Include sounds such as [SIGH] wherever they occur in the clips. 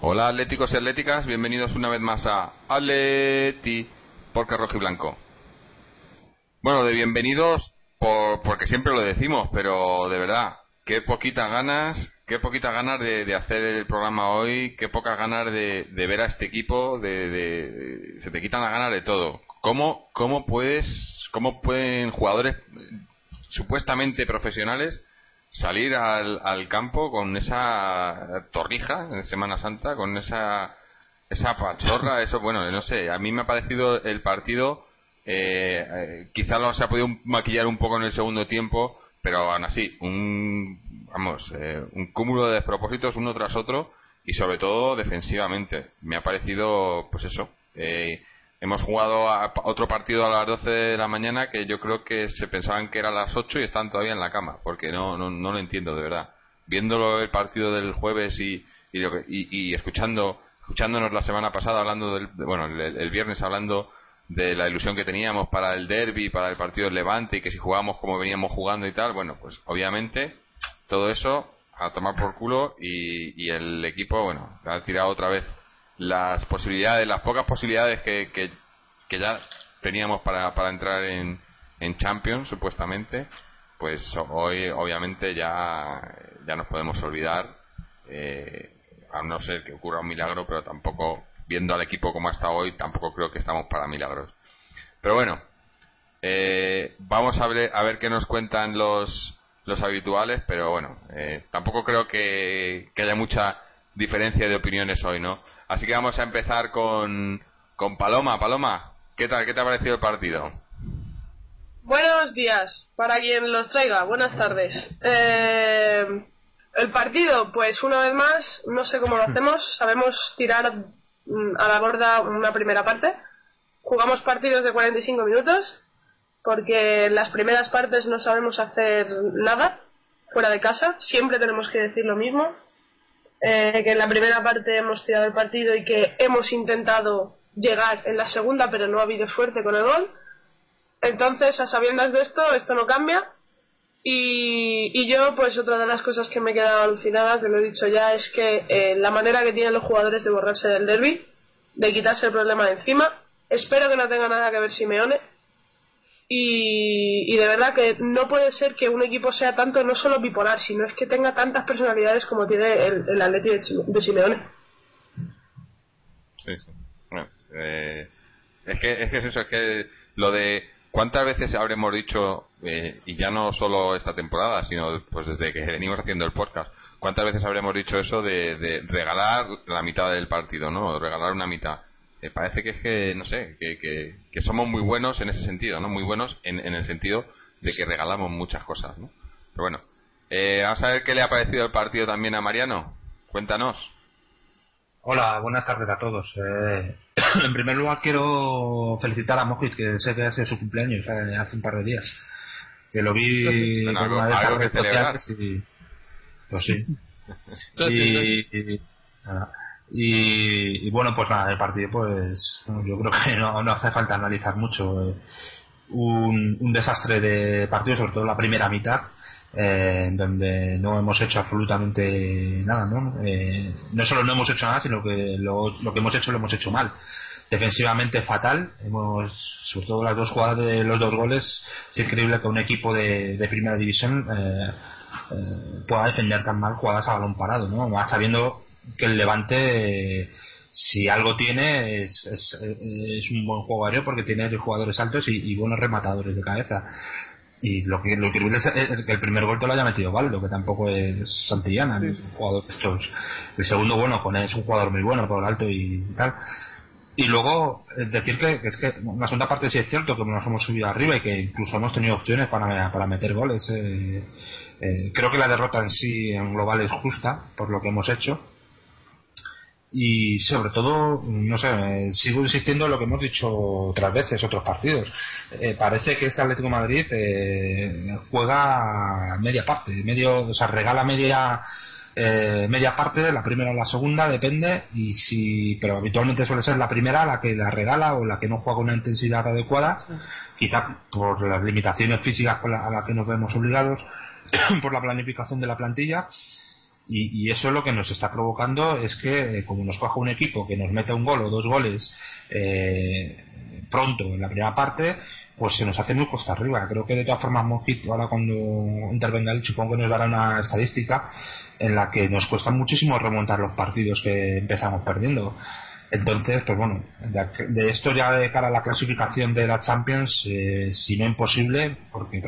Hola atléticos y atléticas, bienvenidos una vez más a Atleti porque rojo y blanco. Bueno, de bienvenidos por, porque siempre lo decimos, pero de verdad, qué poquitas ganas, qué poquitas ganas de, hacer el programa hoy, qué pocas ganas de, ver a este equipo, de, se te quitan las ganas de todo. ¿Cómo, cómo puedes, cómo pueden jugadores supuestamente profesionales salir al, al campo con esa torrija en Semana Santa, con esa esa pachorra, [LAUGHS] eso, bueno, no sé, a mí me ha parecido el partido, eh, eh quizá lo se ha podido maquillar un poco en el segundo tiempo, pero aún así, un, vamos, eh, un cúmulo de despropósitos uno tras otro y sobre todo defensivamente. Me ha parecido, pues eso, eh, hemos jugado a otro partido a las 12 de la mañana que yo creo que se pensaban que era a las 8 y están todavía en la cama, porque no, no, no lo entiendo de verdad. Viéndolo el partido del jueves y, y, y, escuchando, escuchándonos la semana pasada hablando del, bueno, el, viernes hablando de la ilusión que teníamos para el derby, para el partido del Levante y que si jugábamos como veníamos jugando y tal, bueno, pues obviamente todo eso a tomar por culo y, y el equipo, bueno, ha tirado otra vez las posibilidades, las pocas posibilidades que, que, ya teníamos para, para entrar en, en Champions, supuestamente, pues hoy obviamente ya, ya nos podemos olvidar, eh, a no ser que ocurra un milagro, pero tampoco, viendo al equipo como hasta hoy, tampoco creo que estamos para milagros. Pero bueno, eh, vamos a ver, a ver qué nos cuentan los, los habituales, pero bueno, eh, tampoco creo que, que haya mucha diferencia de opiniones hoy, ¿no? Así que vamos a empezar con, con Paloma. Paloma, ¿qué tal? ¿Qué te ha parecido el partido? Buenos días, para quien los traiga. Buenas tardes. Eh, el partido, pues una vez más, no sé cómo lo hacemos. Sabemos tirar a la borda una primera parte. Jugamos partidos de 45 minutos, porque en las primeras partes no sabemos hacer nada fuera de casa. Siempre tenemos que decir lo mismo. Eh, que en la primera parte hemos tirado el partido y que hemos intentado llegar en la segunda, pero no ha habido suerte con el gol. Entonces, a sabiendas de esto, esto no cambia. Y, y yo, pues otra de las cosas que me he quedado alucinada, que lo he dicho ya, es que eh, la manera que tienen los jugadores de borrarse del derby, de quitarse el problema de encima, espero que no tenga nada que ver Simeone, y, de verdad que no puede ser que un equipo sea tanto, no solo bipolar, sino es que tenga tantas personalidades como tiene el, el Atleti de, Simeone. Sí, sí. Eh, es, que, es que es eso, es que lo de cuántas veces habremos dicho, eh, y ya no solo esta temporada, sino pues desde que venimos haciendo el podcast, cuántas veces habremos dicho eso de, de regalar la mitad del partido, ¿no? Regalar una mitad parece que es que, no sé, que, que, somos muy buenos en ese sentido, ¿no? Muy buenos en, en el sentido de que regalamos muchas cosas, ¿no? Pero bueno, eh, vamos a ver qué le ha parecido el partido también a Mariano. Cuéntanos. Hola, buenas tardes a todos. Eh, [COUGHS] en primer lugar quiero felicitar a Mojit, que sé que ha sido su cumpleaños eh, hace un par de días. Que lo vi en una de esas redes sociales y... Pues sí. [LAUGHS] y, y, bueno, pues nada, el partido, pues yo creo que [LAUGHS] no, no hace falta analizar mucho. Eh, un, un, desastre de partido, sobre todo la primera mitad, eh, en donde no hemos hecho absolutamente nada, ¿no? Eh, no solo no hemos hecho nada, sino que lo, lo, que hemos hecho lo hemos hecho mal. Defensivamente fatal, hemos, sobre todo las dos jugadas de los dos goles, es increíble que un equipo de, de primera división eh, eh, pueda defender tan mal jugadas a balón parado, ¿no? Más sabiendo que el Levante si algo tiene es, es, un buen aéreo porque tiene jugadores altos y, buenos rematadores de cabeza y lo que lo increíble es, que el primer gol te lo haya metido Valdo que tampoco es Santillana es un jugador de estos el segundo bueno con es un jugador muy bueno por el alto y, tal. Y luego eh, decir que, es que la segunda parte sí es cierto que nos hemos subido arriba y que incluso hemos tenido opciones para, para meter goles eh, eh, creo que la derrota en sí en global es justa por lo que hemos hecho y sobre todo, no sé, sigo insistiendo en lo que hemos dicho otras veces, otros partidos. Eh, parece que este Atlético Madrid eh, juega media parte, medio, o sea, regala media eh, media parte, la primera o la segunda, depende, y si, pero habitualmente suele ser la primera la que la regala o la que no juega con una intensidad adecuada, quizá por las limitaciones físicas a las que nos vemos obligados, [COUGHS] por la planificación de la plantilla, y, eso es lo que nos está provocando es que eh, como nos coja un equipo que nos mete un gol o dos goles eh, pronto en la primera parte pues se nos hace muy costa arriba. Creo que de todas formas Mojito ahora cuando intervenga él supongo que nos dará una estadística en la que nos cuesta muchísimo remontar los partidos que empezamos perdiendo. Entonces, pues bueno, de, esto ya de cara a la clasificación de la Champions, eh, si no imposible, porque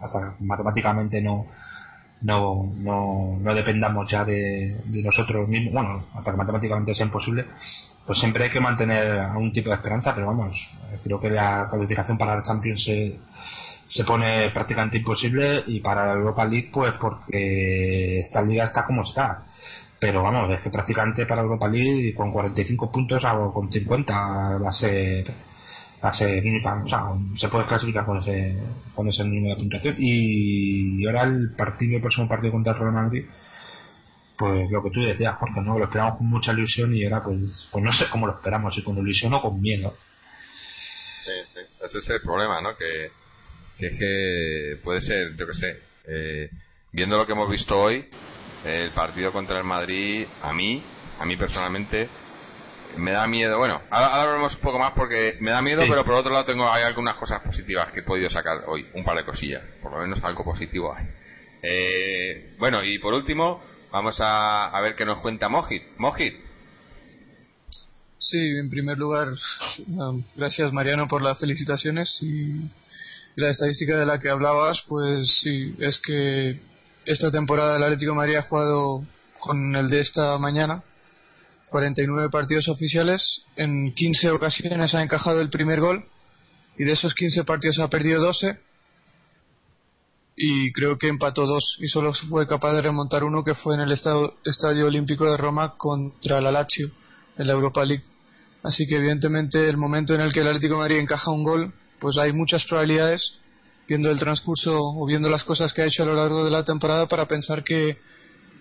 hasta matemáticamente no, no, no, no dependamos ya de, nosotros mismos, bueno, hasta que matemáticamente sea imposible, pues siempre hay que mantener algún tipo de esperanza, pero vamos, creo que la calificación para el Champions se, se pone prácticamente imposible y para la Europa League pues porque esta liga está como está. Pero vamos, es que prácticamente para Europa League con 45 puntos o con 50 va a ser se puede clasificar con ese, con ese número de puntuación. Y ahora el partido, el próximo partido contra el Real Madrid, pues lo que tú decías, porque no lo esperamos con mucha ilusión y ahora pues, pues no sé cómo lo esperamos, si con ilusión o con miedo. Sí, sí, ese es el problema, ¿no? Que, que es que puede ser, yo que sé, eh, viendo lo que hemos visto hoy, el partido contra el Madrid, a mí, a mí personalmente, me da miedo. Bueno, ahora, hablaremos un poco más porque me da miedo, pero por otro lado tengo hay algunas cosas positivas que he podido sacar hoy, un par de cosillas, por lo menos algo positivo hay. Eh, bueno, y por último, vamos a, a ver qué nos cuenta Mojit. Mojit. Sí, en primer lugar, gracias Mariano por las felicitaciones y la estadística de la que hablabas, pues sí, es que esta temporada el Atlético María ha jugado con el de esta mañana 49 partidos oficiales, en 15 ocasiones ha encajado el primer gol y de esos 15 partidos ha perdido 12 y creo que empató dos y solo fue capaz de remontar uno que fue en el Estadio Olímpico de Roma contra el Lazio en la Europa League. Así que evidentemente el momento en el que el Atlético de Madrid encaja un gol, pues hay muchas probabilidades viendo el transcurso o viendo las cosas que ha hecho a lo largo de la temporada para pensar que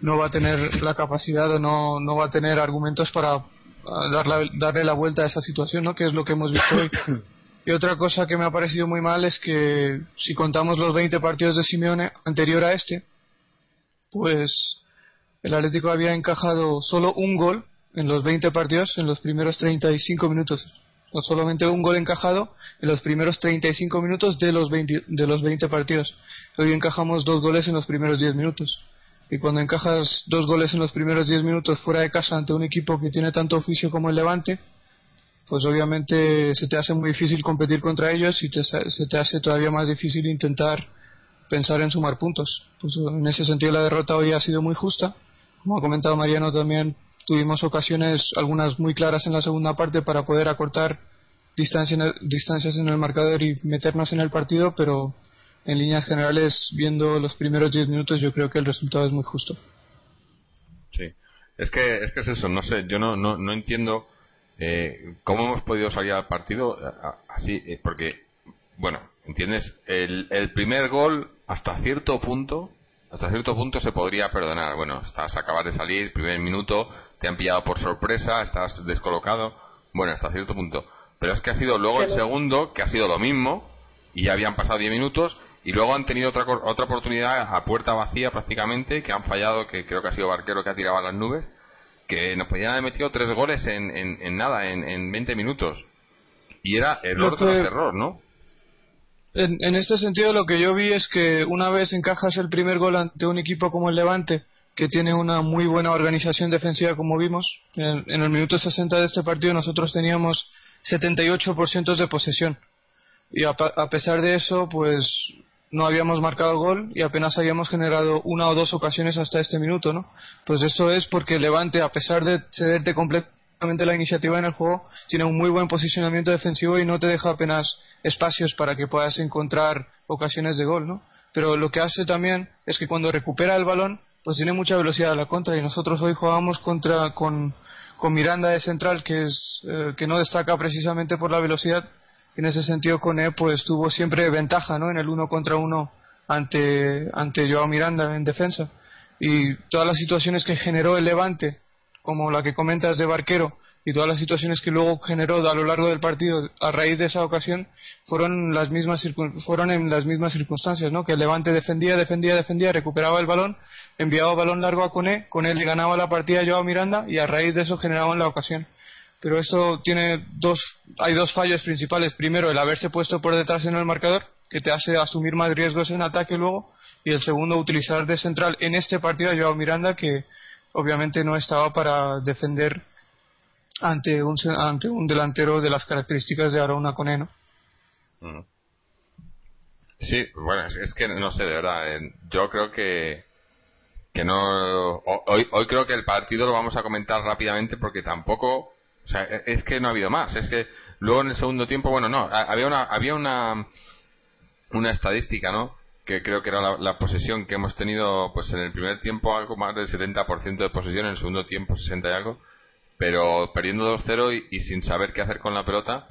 no va a tener la capacidad o no, no va a tener argumentos para ah, darle, darle la vuelta a esa situación, ¿no? que es lo que hemos visto hoy. [COUGHS] Y otra cosa que me ha parecido muy mal es que si contamos los 20 partidos de Simeone anterior a este, pues el Atlético había encajado solo un gol en los 20 partidos en los primeros 35 minutos. O solamente un gol encajado en los primeros 35 minutos de los 20, de los 20 partidos. Hoy encajamos dos goles en los primeros 10 minutos y cuando encajas dos goles en los primeros diez minutos fuera de casa ante un equipo que tiene tanto oficio como el Levante, pues obviamente se te hace muy difícil competir contra ellos y se te hace todavía más difícil intentar pensar en sumar puntos. Pues en ese sentido la derrota hoy ha sido muy justa. Como ha comentado Mariano también tuvimos ocasiones, algunas muy claras en la segunda parte para poder acortar distancias en el marcador y meternos en el partido, pero en líneas generales, viendo los primeros 10 minutos, yo creo que el resultado es muy justo. Sí, es que es, que es eso, no sé, yo no, no, no entiendo eh, cómo hemos podido salir al partido eh, así, eh, porque, bueno, ¿entiendes? El, el primer gol, hasta cierto punto, hasta cierto punto se podría perdonar. Bueno, estás acabas de salir, primer minuto, te han pillado por sorpresa, estás descolocado. Bueno, hasta cierto punto. Pero es que ha sido luego el segundo, que ha sido lo mismo, y ya habían pasado 10 minutos, y luego han tenido otra, otra oportunidad a puerta vacía prácticamente, que han fallado, que creo que ha sido Barquero que ha tirado a las nubes, que nos podían haber metido tres goles en, en, nada, en, en 20 minutos. Y era error tras error, ¿no? En, en este sentido lo que yo vi es que una vez encajas el primer gol ante un equipo como el Levante, que tiene una muy buena organización defensiva como vimos, en, en el minuto 60 de este partido nosotros teníamos 78% de posesión. Y a, a pesar de eso, pues no habíamos marcado gol y apenas habíamos generado una o dos ocasiones hasta este minuto, ¿no? Pues eso es porque Levante, a pesar de cederte completamente la iniciativa en el juego, tiene un muy buen posicionamiento defensivo y no te deja apenas espacios para que puedas encontrar ocasiones de gol, ¿no? Pero lo que hace también es que cuando recupera el balón, pues tiene mucha velocidad a la contra y nosotros hoy jugamos contra con, con Miranda de central que es eh, que no destaca precisamente por la velocidad en ese sentido Cone pues tuvo siempre ventaja ¿no? en el uno contra uno ante, ante Joao Miranda en defensa y todas las situaciones que generó el Levante, como la que comentas de Barquero, y todas las situaciones que luego generó a lo largo del partido a raíz de esa ocasión fueron las mismas fueron en las mismas circunstancias, ¿no? Que el Levante defendía, defendía, defendía, recuperaba el balón, enviaba balón largo a Cone, con él le ganaba la partida Joao Miranda y a raíz de eso generaban la ocasión. Pero eso tiene dos hay dos fallos principales. Primero, el haberse puesto por detrás en el marcador, que te hace asumir más riesgos en ataque luego, y el segundo, utilizar de central en este partido a Joao Miranda, que obviamente no estaba para defender ante un, ante un delantero de las características de Arona Coneno. Sí, bueno, es, que no sé, de verdad. yo creo que que no hoy hoy creo que el partido lo vamos a comentar rápidamente porque tampoco o sea e, es que no ha habido más es que luego en el segundo tiempo bueno no había una había una una estadística no que creo que era la, posesión que hemos tenido pues en el primer tiempo algo más del 70% de posesión en el segundo tiempo 60 y algo pero perdiendo 2-0 y, sin saber qué hacer con la pelota,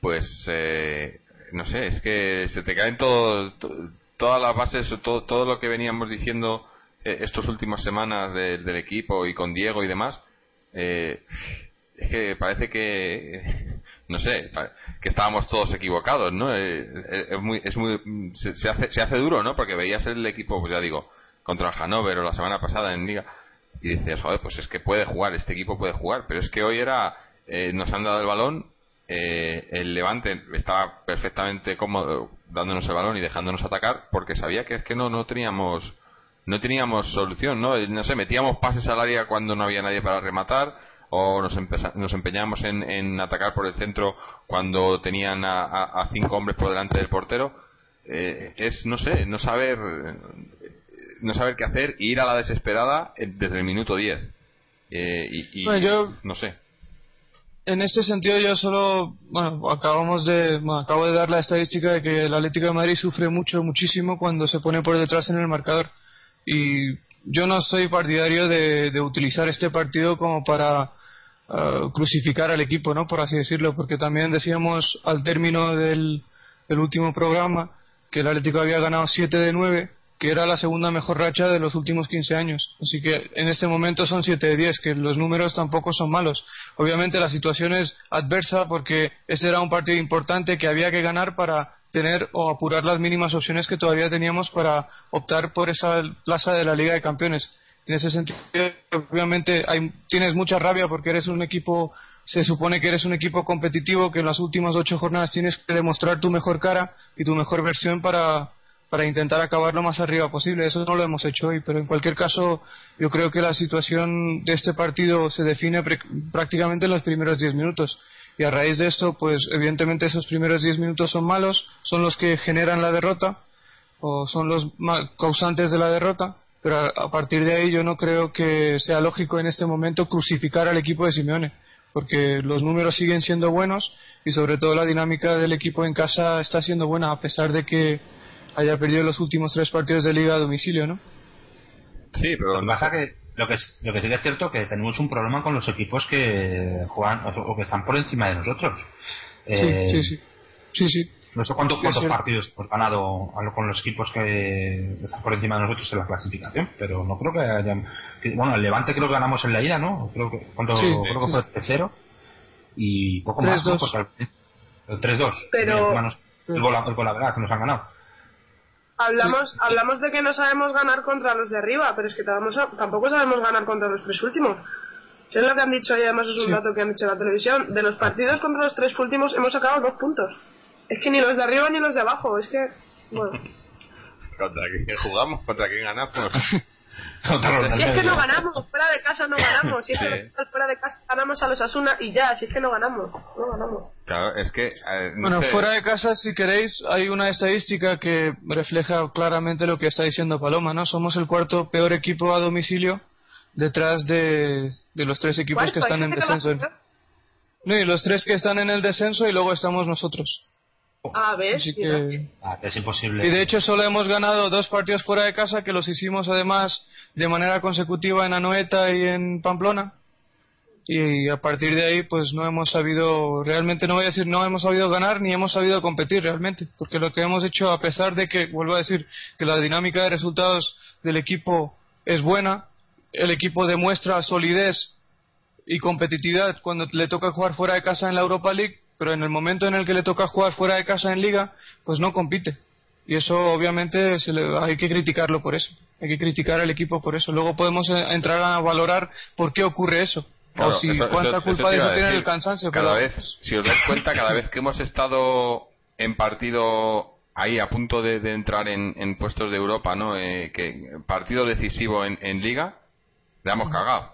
pues eh, no sé, es que se te caen todo, todas las bases, todo, todo lo que veníamos diciendo eh, estos últimas semanas del equipo y con Diego y demás. Eh, es que parece que [LAUGHS] no sé que estábamos todos equivocados no es muy es muy se, hace se hace duro no porque veías el equipo pues ya digo contra el Hannover o la semana pasada en Liga y decías, joder, pues es que puede jugar, este equipo puede jugar, pero es que hoy era, eh, nos han dado el balón, eh, el Levante estaba perfectamente cómodo dándonos el balón y dejándonos atacar porque sabía que es que no, no teníamos no teníamos solución, ¿no? No sé, metíamos pases al área cuando no había nadie para rematar o nos, nos empeñábamos en, en, atacar por el centro cuando tenían a, cinco hombres por delante del portero. Eh, es, no sé, no saber no saber qué hacer y ir a la desesperada desde el minuto 10. Eh, y, yo, no sé. En este sentido yo solo, bueno, acabamos de, acabo de dar la estadística de que el Atlético de Madrid sufre mucho, muchísimo cuando se pone por detrás en el marcador. Y yo no soy partidario de, utilizar este partido como para crucificar al equipo, ¿no? Por así decirlo, porque también decíamos al término del, último programa que el Atlético había ganado 7 de 9 que era la segunda mejor racha de los últimos 15 años. Así que en este momento son 7 de 10, que los números tampoco son malos. Obviamente la situación es adversa porque ese era un partido importante que había que ganar para tener o apurar las mínimas opciones que todavía teníamos para optar por esa plaza de la Liga de Campeones. En ese sentido, obviamente hay, tienes mucha rabia porque eres un equipo, se supone que eres un equipo competitivo que en las últimas ocho jornadas tienes que demostrar tu mejor cara y tu mejor versión para para intentar acabar lo más arriba posible. Eso no lo hemos hecho hoy, pero en cualquier caso yo creo que la situación de este partido se define prácticamente en los primeros 10 minutos. Y a raíz de esto, pues evidentemente esos primeros 10 minutos son malos, son los que generan la derrota o son los causantes de la derrota, pero a partir de ahí yo no creo que sea lógico en este momento crucificar al equipo de Simeone, porque los números siguen siendo buenos y sobre todo la dinámica del equipo en casa está siendo buena, a pesar de que haya perdido los últimos tres partidos de liga a domicilio, ¿no? Sí, pero lo que pasa que lo que, lo que sí que es cierto que tenemos un problema con los equipos que juegan o que están por encima de nosotros. sí, eh, sí, sí, sí, sí. No sé cuántos, cuántos partidos hemos ganado con los equipos que están por encima de nosotros en la clasificación, pero no creo que hayan. bueno, el Levante creo que ganamos en la ida, ¿no? Creo que, cuando, creo que fue 3-0 y poco más. 3-2. 3-2. Pero. El gol, el gol, la verdad, que nos han ganado. Hablamos, hablamos de que no sabemos ganar contra los de arriba, pero es que tampoco sabemos ganar contra los tres últimos. es lo que han dicho y además es un dato que han dicho en la televisión. De los partidos contra los tres últimos hemos sacado dos puntos. Es que ni los de arriba ni los de abajo, es que, bueno. [LAUGHS] ¿Contra quién jugamos? ¿Contra quién ganamos? [LAUGHS] si es que no ganamos, fuera de casa no ganamos. Si es que fuera de casa ganamos a los Asuna y ya, si es que no ganamos. No ganamos. Claro, es que. bueno, fuera de casa, si queréis, hay una estadística que refleja claramente lo que está diciendo Paloma, ¿no? Somos el cuarto peor equipo a domicilio detrás de, de los tres equipos que están en descenso. No, y los tres que están en el descenso y luego estamos nosotros. Ah, ¿ves? Ah, es imposible. Y de hecho solo hemos ganado dos partidos fuera de casa que los hicimos además de manera consecutiva en Anoeta y en Pamplona. Y a partir de ahí pues no hemos sabido, realmente no voy a decir no hemos sabido ganar ni hemos sabido competir realmente. Porque lo que hemos hecho, a pesar de que, vuelvo a decir, que la dinámica de resultados del equipo es buena, el equipo demuestra solidez y competitividad cuando le toca jugar fuera de casa en la Europa League, pero en el momento en el que le toca jugar fuera de casa en Liga, pues no compite. Y eso obviamente se le, hay que criticarlo por eso. Hay que criticar al equipo por eso. Luego podemos eh, entrar a valorar por qué ocurre eso. o si cuánta culpa de eso tiene el cansancio. Cada vez, si os dais cuenta, cada vez que hemos estado en partido ahí a punto de, entrar en, puestos de Europa, ¿no? Eh, que partido decisivo en, Liga, le hemos cagado.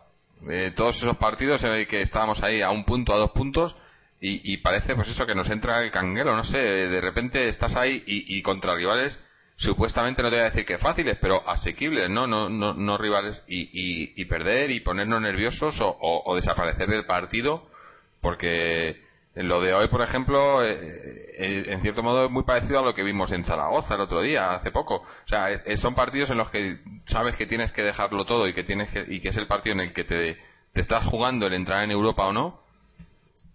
Eh, todos esos partidos en que estábamos ahí a un punto, a dos puntos, y, parece pues eso que nos entra el canguero, no sé, de repente estás ahí y, contra rivales supuestamente no te voy a decir que fáciles, pero asequibles, ¿no? No, no, no rivales y, perder y ponernos nerviosos o, desaparecer del partido porque lo de hoy, por ejemplo, eh, eh, en cierto modo es muy parecido a lo que vimos en Zaragoza el otro día, hace poco. O sea, son partidos en los que sabes que tienes que dejarlo todo y que tienes que, y que es el partido en el que te estás jugando el entrar en Europa o no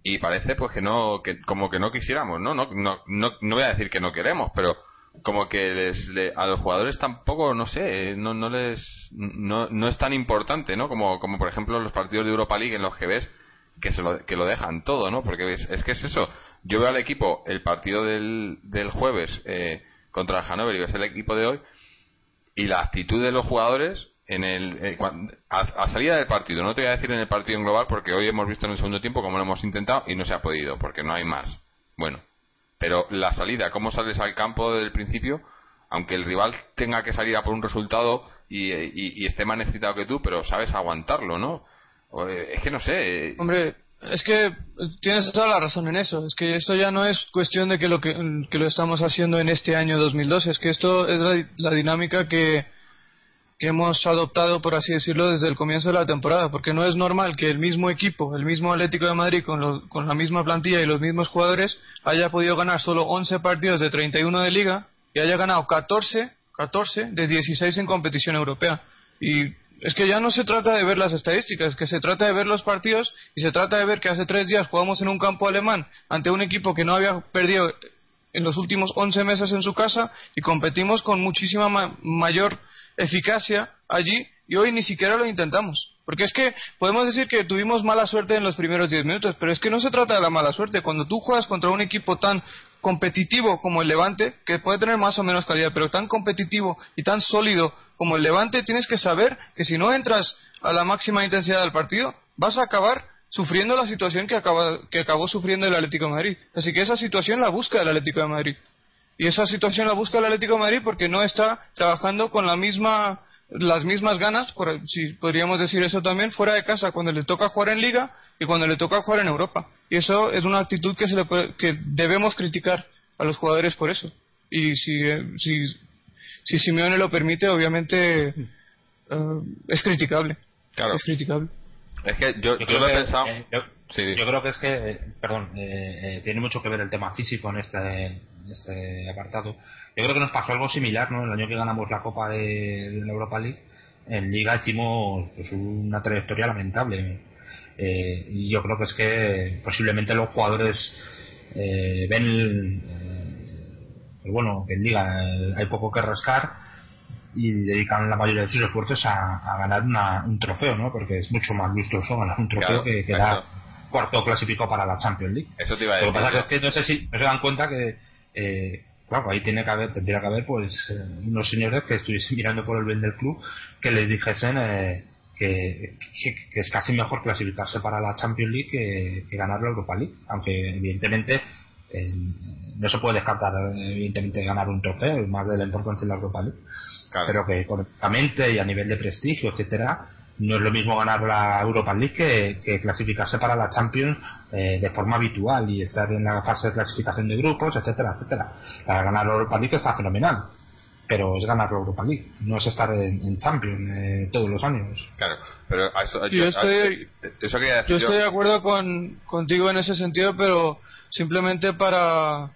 y parece pues que no que como que no quisiéramos no no no no, no voy a decir que no queremos pero como que les, a los jugadores tampoco no sé no no les no, no es tan importante no como como por ejemplo los partidos de Europa League en los que ves que se lo, que lo dejan todo no porque es, es que es eso. Yo veo al equipo el partido del, del jueves eh, contra el Hannover y ves el equipo de hoy y la actitud de los jugadores en el eh, a, salida del partido no te voy a decir en el partido en global porque hoy hemos visto en el segundo tiempo como lo hemos intentado y no se ha podido porque no hay más bueno pero la salida cómo sales al campo desde el principio aunque el rival tenga que salir a por un resultado y, y, esté más necesitado que tú pero sabes aguantarlo no eh, es que no sé eh, hombre es que tienes toda la razón en eso. Es que esto ya no es cuestión de que lo, que, lo estamos haciendo en este año 2012. Es que esto es la dinámica que, que hemos adoptado, por así decirlo, desde el comienzo de la temporada, porque no es normal que el mismo equipo, el mismo Atlético de Madrid, con, la misma plantilla y los mismos jugadores, haya podido ganar solo 11 partidos de 31 de liga y haya ganado 14, 14 de 16 en competición europea. Y es que ya no se trata de ver las estadísticas, es que se trata de ver los partidos y se trata de ver que hace tres días jugamos en un campo alemán ante un equipo que no había perdido en los últimos 11 meses en su casa y competimos con muchísima mayor eficacia allí y hoy ni siquiera lo intentamos. Porque es que podemos decir que tuvimos mala suerte en los primeros 10 minutos, pero es que no se trata de la mala suerte. Cuando tú juegas contra un equipo tan competitivo como el Levante, que puede tener más o menos calidad, pero tan competitivo y tan sólido como el Levante, tienes que saber que si no entras a la máxima intensidad del partido, vas a acabar sufriendo la situación que, que acabó sufriendo el Atlético de Madrid. Así que esa situación la busca el Atlético de Madrid. Y esa situación la busca el Atlético de Madrid porque no está trabajando con la misma, las mismas ganas, por, si podríamos decir eso también, fuera de casa, cuando le toca jugar en Liga y cuando le toca jugar en Europa. Y eso es una actitud que, se le que debemos criticar a los jugadores por eso. Y si, si, si Simeone lo permite, obviamente eh, es criticable. Claro. Es criticable. Es que yo, yo, lo he pensado. Eh, yo, creo que es que, perdón, eh, tiene mucho que ver el tema físico en este este apartado. Yo creo que nos pasó algo similar, ¿no? El año que ganamos la Copa de, la Europa League, en Liga hicimos pues, una trayectoria lamentable. Eh, y yo creo que es que posiblemente los jugadores eh, ven, eh, pues bueno, que en Liga hay poco que rascar y dedican la mayoría de sus esfuerzos a, ganar un trofeo, ¿no? Porque es mucho más vistoso ganar un trofeo que, dar cuarto clasificado para la Champions League. Eso te iba a decir. Lo que pasa es que no sé si no se dan cuenta que eh, claro, ahí tiene que haber, tendría que haber pues eh, unos señores que estuviesen [LAUGHS] mirando por el bien del club que les dijesen eh, que, es casi mejor clasificarse para la Champions League que, ganar la Europa League, aunque evidentemente no se puede descartar evidentemente ganar un trofeo, más de la importancia de la Europa League, pero que económicamente y a nivel de prestigio, etcétera, no es lo mismo ganar la Europa League que, clasificarse para la Champions eh, de forma habitual y estar en la fase de clasificación de grupos, etcétera, etcétera. ganar la Europa League está fenomenal, pero es ganar la Europa League, no es estar en, Champions eh, todos los años. Claro, pero yo, estoy, yo estoy de acuerdo con, contigo en ese sentido, pero simplemente para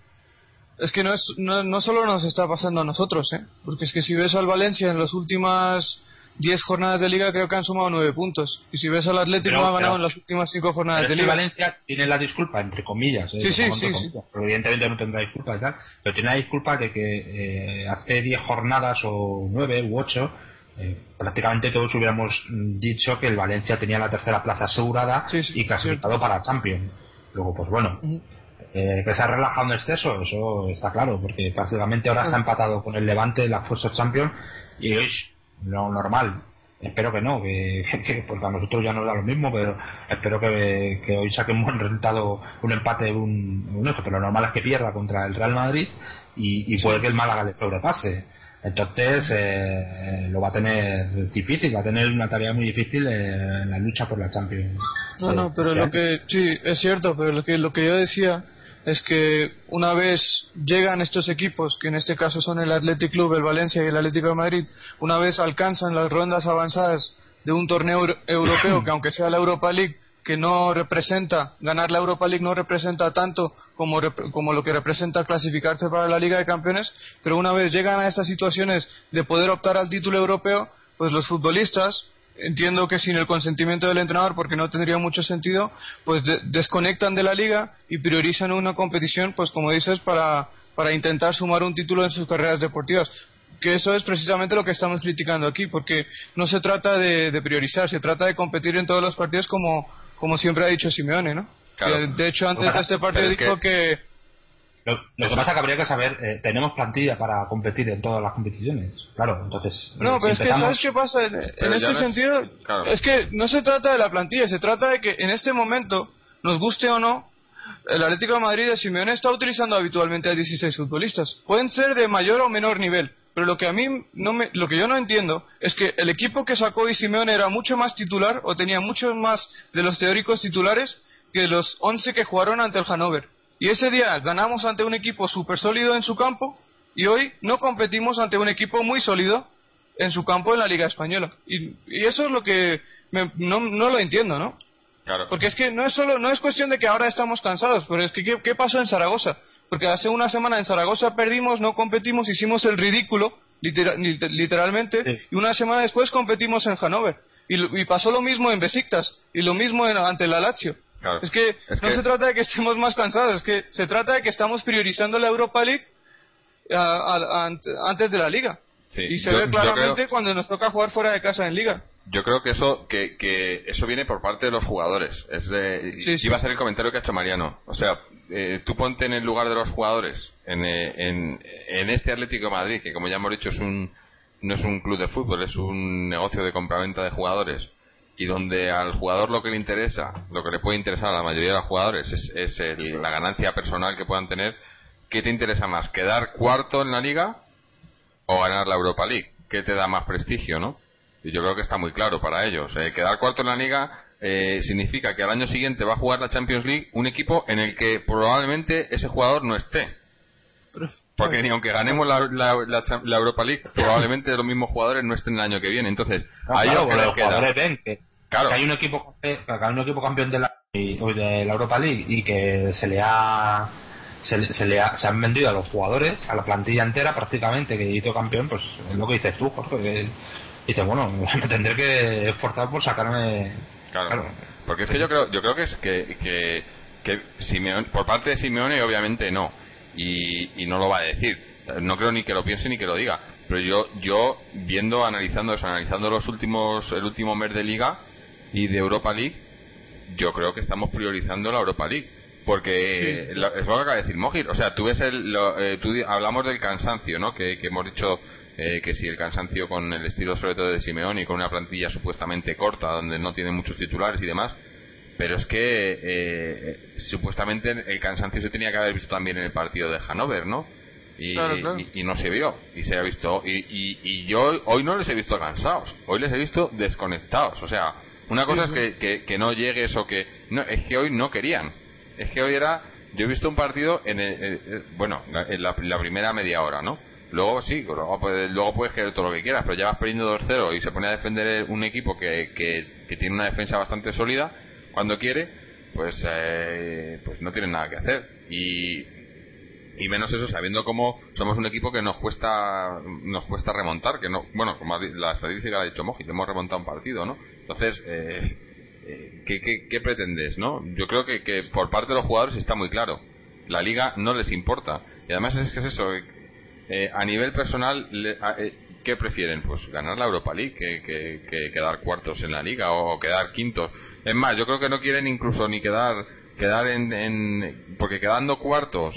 es que no es no, no solo nos está pasando a nosotros, ¿eh? porque es que si ves al Valencia en las últimas 10 jornadas de liga creo que han sumado 9 puntos. Y si ves al Atlético no ha ganado en las últimas 5 jornadas de liga. Valencia tiene la disculpa, entre comillas. ¿eh? Sí, sí, sí, Pero evidentemente no tendrá disculpa y tal. Pero tiene la disculpa de que eh, hace 10 jornadas o 9 u 8 eh, prácticamente todos hubiéramos dicho que el Valencia tenía la tercera plaza asegurada y clasificado para Champions. Luego, pues bueno, eh, que se ha relajado en exceso, eso está claro, porque prácticamente ahora está empatado con el Levante en las fuerzas Champions y es lo normal. Espero que no, [LAUGHS] que, porque a nosotros ya nos da lo mismo, pero espero que, hoy saquen un buen resultado, un empate, un, un pero lo normal es que pierda contra el Real Madrid y, y puede que el Málaga le sobrepase. Entonces eh, lo va a tener difícil, va a tener una tarea muy difícil en la lucha por la Champions. No, no, pero lo que sí es cierto, pero lo que lo que yo decía es que una vez llegan estos equipos, que en este caso son el Athletic Club, el Valencia y el Atlético de Madrid, una vez alcanzan las rondas avanzadas de un torneo europeo, que aunque sea la Europa League, que no representa, ganar la Europa League no representa tanto como, como lo que representa clasificarse para la Liga de Campeones, pero una vez llegan a esas situaciones de poder optar al título europeo, pues los futbolistas entiendo que sin el consentimiento del entrenador, porque no tendría mucho sentido, pues desconectan de la liga y priorizan una competición, pues como dices, para, para intentar sumar un título en sus carreras deportivas. Que eso es precisamente lo que estamos criticando aquí, porque no se trata de, priorizar, se trata de competir en todos los partidos como, como siempre ha dicho Simeone, ¿no? de hecho, antes de este partido dijo que lo, que pasa es que habría que saber, eh, tenemos plantilla para competir en todas las competiciones, claro, entonces... No, eh, pero es que, ¿sabes qué pasa? En, este sentido, es que no se trata de la plantilla, se trata de que en este momento, nos guste o no, el Atlético de Madrid de Simeone está utilizando habitualmente a 16 futbolistas. Pueden ser de mayor o menor nivel, pero lo que a mí no me, lo que yo no entiendo es que el equipo que sacó Di Simeone era mucho más titular o tenía muchos más de los teóricos titulares que los 11 que jugaron ante el Hannover. Y ese día ganamos ante un equipo súper sólido en su campo y hoy no competimos ante un equipo muy sólido en su campo en la Liga Española. Y, eso es lo que no, lo entiendo, ¿no? Claro. Porque es que no es solo no es cuestión de que ahora estamos cansados, pero es que ¿qué, pasó en Zaragoza? Porque hace una semana en Zaragoza perdimos, no competimos, hicimos el ridículo, literalmente, y una semana después competimos en Hannover. Y, pasó lo mismo en Besiktas, y lo mismo ante la Lazio. Es que no se trata de que estemos más cansados, es que se trata de que estamos priorizando la Europa League antes de la Liga. Y se ve claramente cuando nos toca jugar fuera de casa en Liga. Yo creo que eso que, que eso viene por parte de los jugadores. Es de, iba a ser el comentario que ha hecho Mariano. O sea, eh, tú ponte en el lugar de los jugadores en, eh, en, en este Atlético de Madrid, que como ya hemos dicho es un no es un club de fútbol, es un negocio de compraventa de jugadores y donde al jugador lo que le interesa, lo que le puede interesar a la mayoría de los jugadores es, la ganancia personal que puedan tener, ¿qué te interesa más? ¿Quedar cuarto en la liga o ganar la Europa League? ¿Qué te da más prestigio, no? Y yo creo que está muy claro para ellos. Eh, quedar cuarto en la liga eh, significa que al año siguiente va a jugar la Champions League un equipo en el que probablemente ese jugador no esté. Porque ni aunque ganemos la, la, Europa League, [LAUGHS] probablemente los mismos jugadores no estén el año que viene. Entonces, ahí claro, los jugadores ven que, hay un equipo que hay un equipo campeón de la, de la Europa League y que se le ha se, le ha, se han vendido a los jugadores, a la plantilla entera prácticamente que hizo campeón, pues es lo que dices tú, Jorge. Que, dices, bueno, [LAUGHS] me tendré que esforzar por sacarme. Claro, porque es que yo creo, yo creo que es que, que, que Simeone, por parte de Simeone, obviamente no y, no lo va a decir. No creo ni que lo piense ni que lo diga. Pero yo, yo viendo, analizando eso, analizando los últimos, el último mes de Liga y de Europa League, yo creo que estamos priorizando la Europa League. Porque es lo que acaba de decir Mojir. O sea, tú ves el, eh, tú, hablamos del cansancio, ¿no? Que, hemos dicho eh, que si el cansancio con el estilo sobre todo de Simeone y con una plantilla supuestamente corta, donde no tiene muchos titulares y demás, pero es que eh, supuestamente el cansancio se tenía que haber visto también en el partido de Hannover, ¿no? Y, y, no se vio, y se ha visto. Y, y, yo hoy no les he visto cansados, hoy les he visto desconectados. O sea, una cosa es que, que, no llegues o que. No, es que hoy no querían. Es que hoy era. Yo he visto un partido en. El, bueno, en la, primera media hora, ¿no? Luego sí, luego puedes, luego puedes querer todo lo que quieras, pero ya vas perdiendo 2-0 y se pone a defender un equipo que, que, que tiene una defensa bastante sólida cuando quiere, pues, eh, pues no tienen nada que hacer. Y, y menos eso sabiendo cómo somos un equipo que nos cuesta nos cuesta remontar que no bueno como la estadística ha dicho Moji hemos remontado un partido no entonces eh, eh, ¿qué, qué, pretendes no yo creo que, que, por parte de los jugadores está muy claro la liga no les importa y además es que es eso a nivel personal ¿qué prefieren? Pues ganar la Europa League que, que, quedar cuartos en la liga o quedar quintos. Es más, yo creo que no quieren incluso ni quedar quedar en, en porque quedando cuartos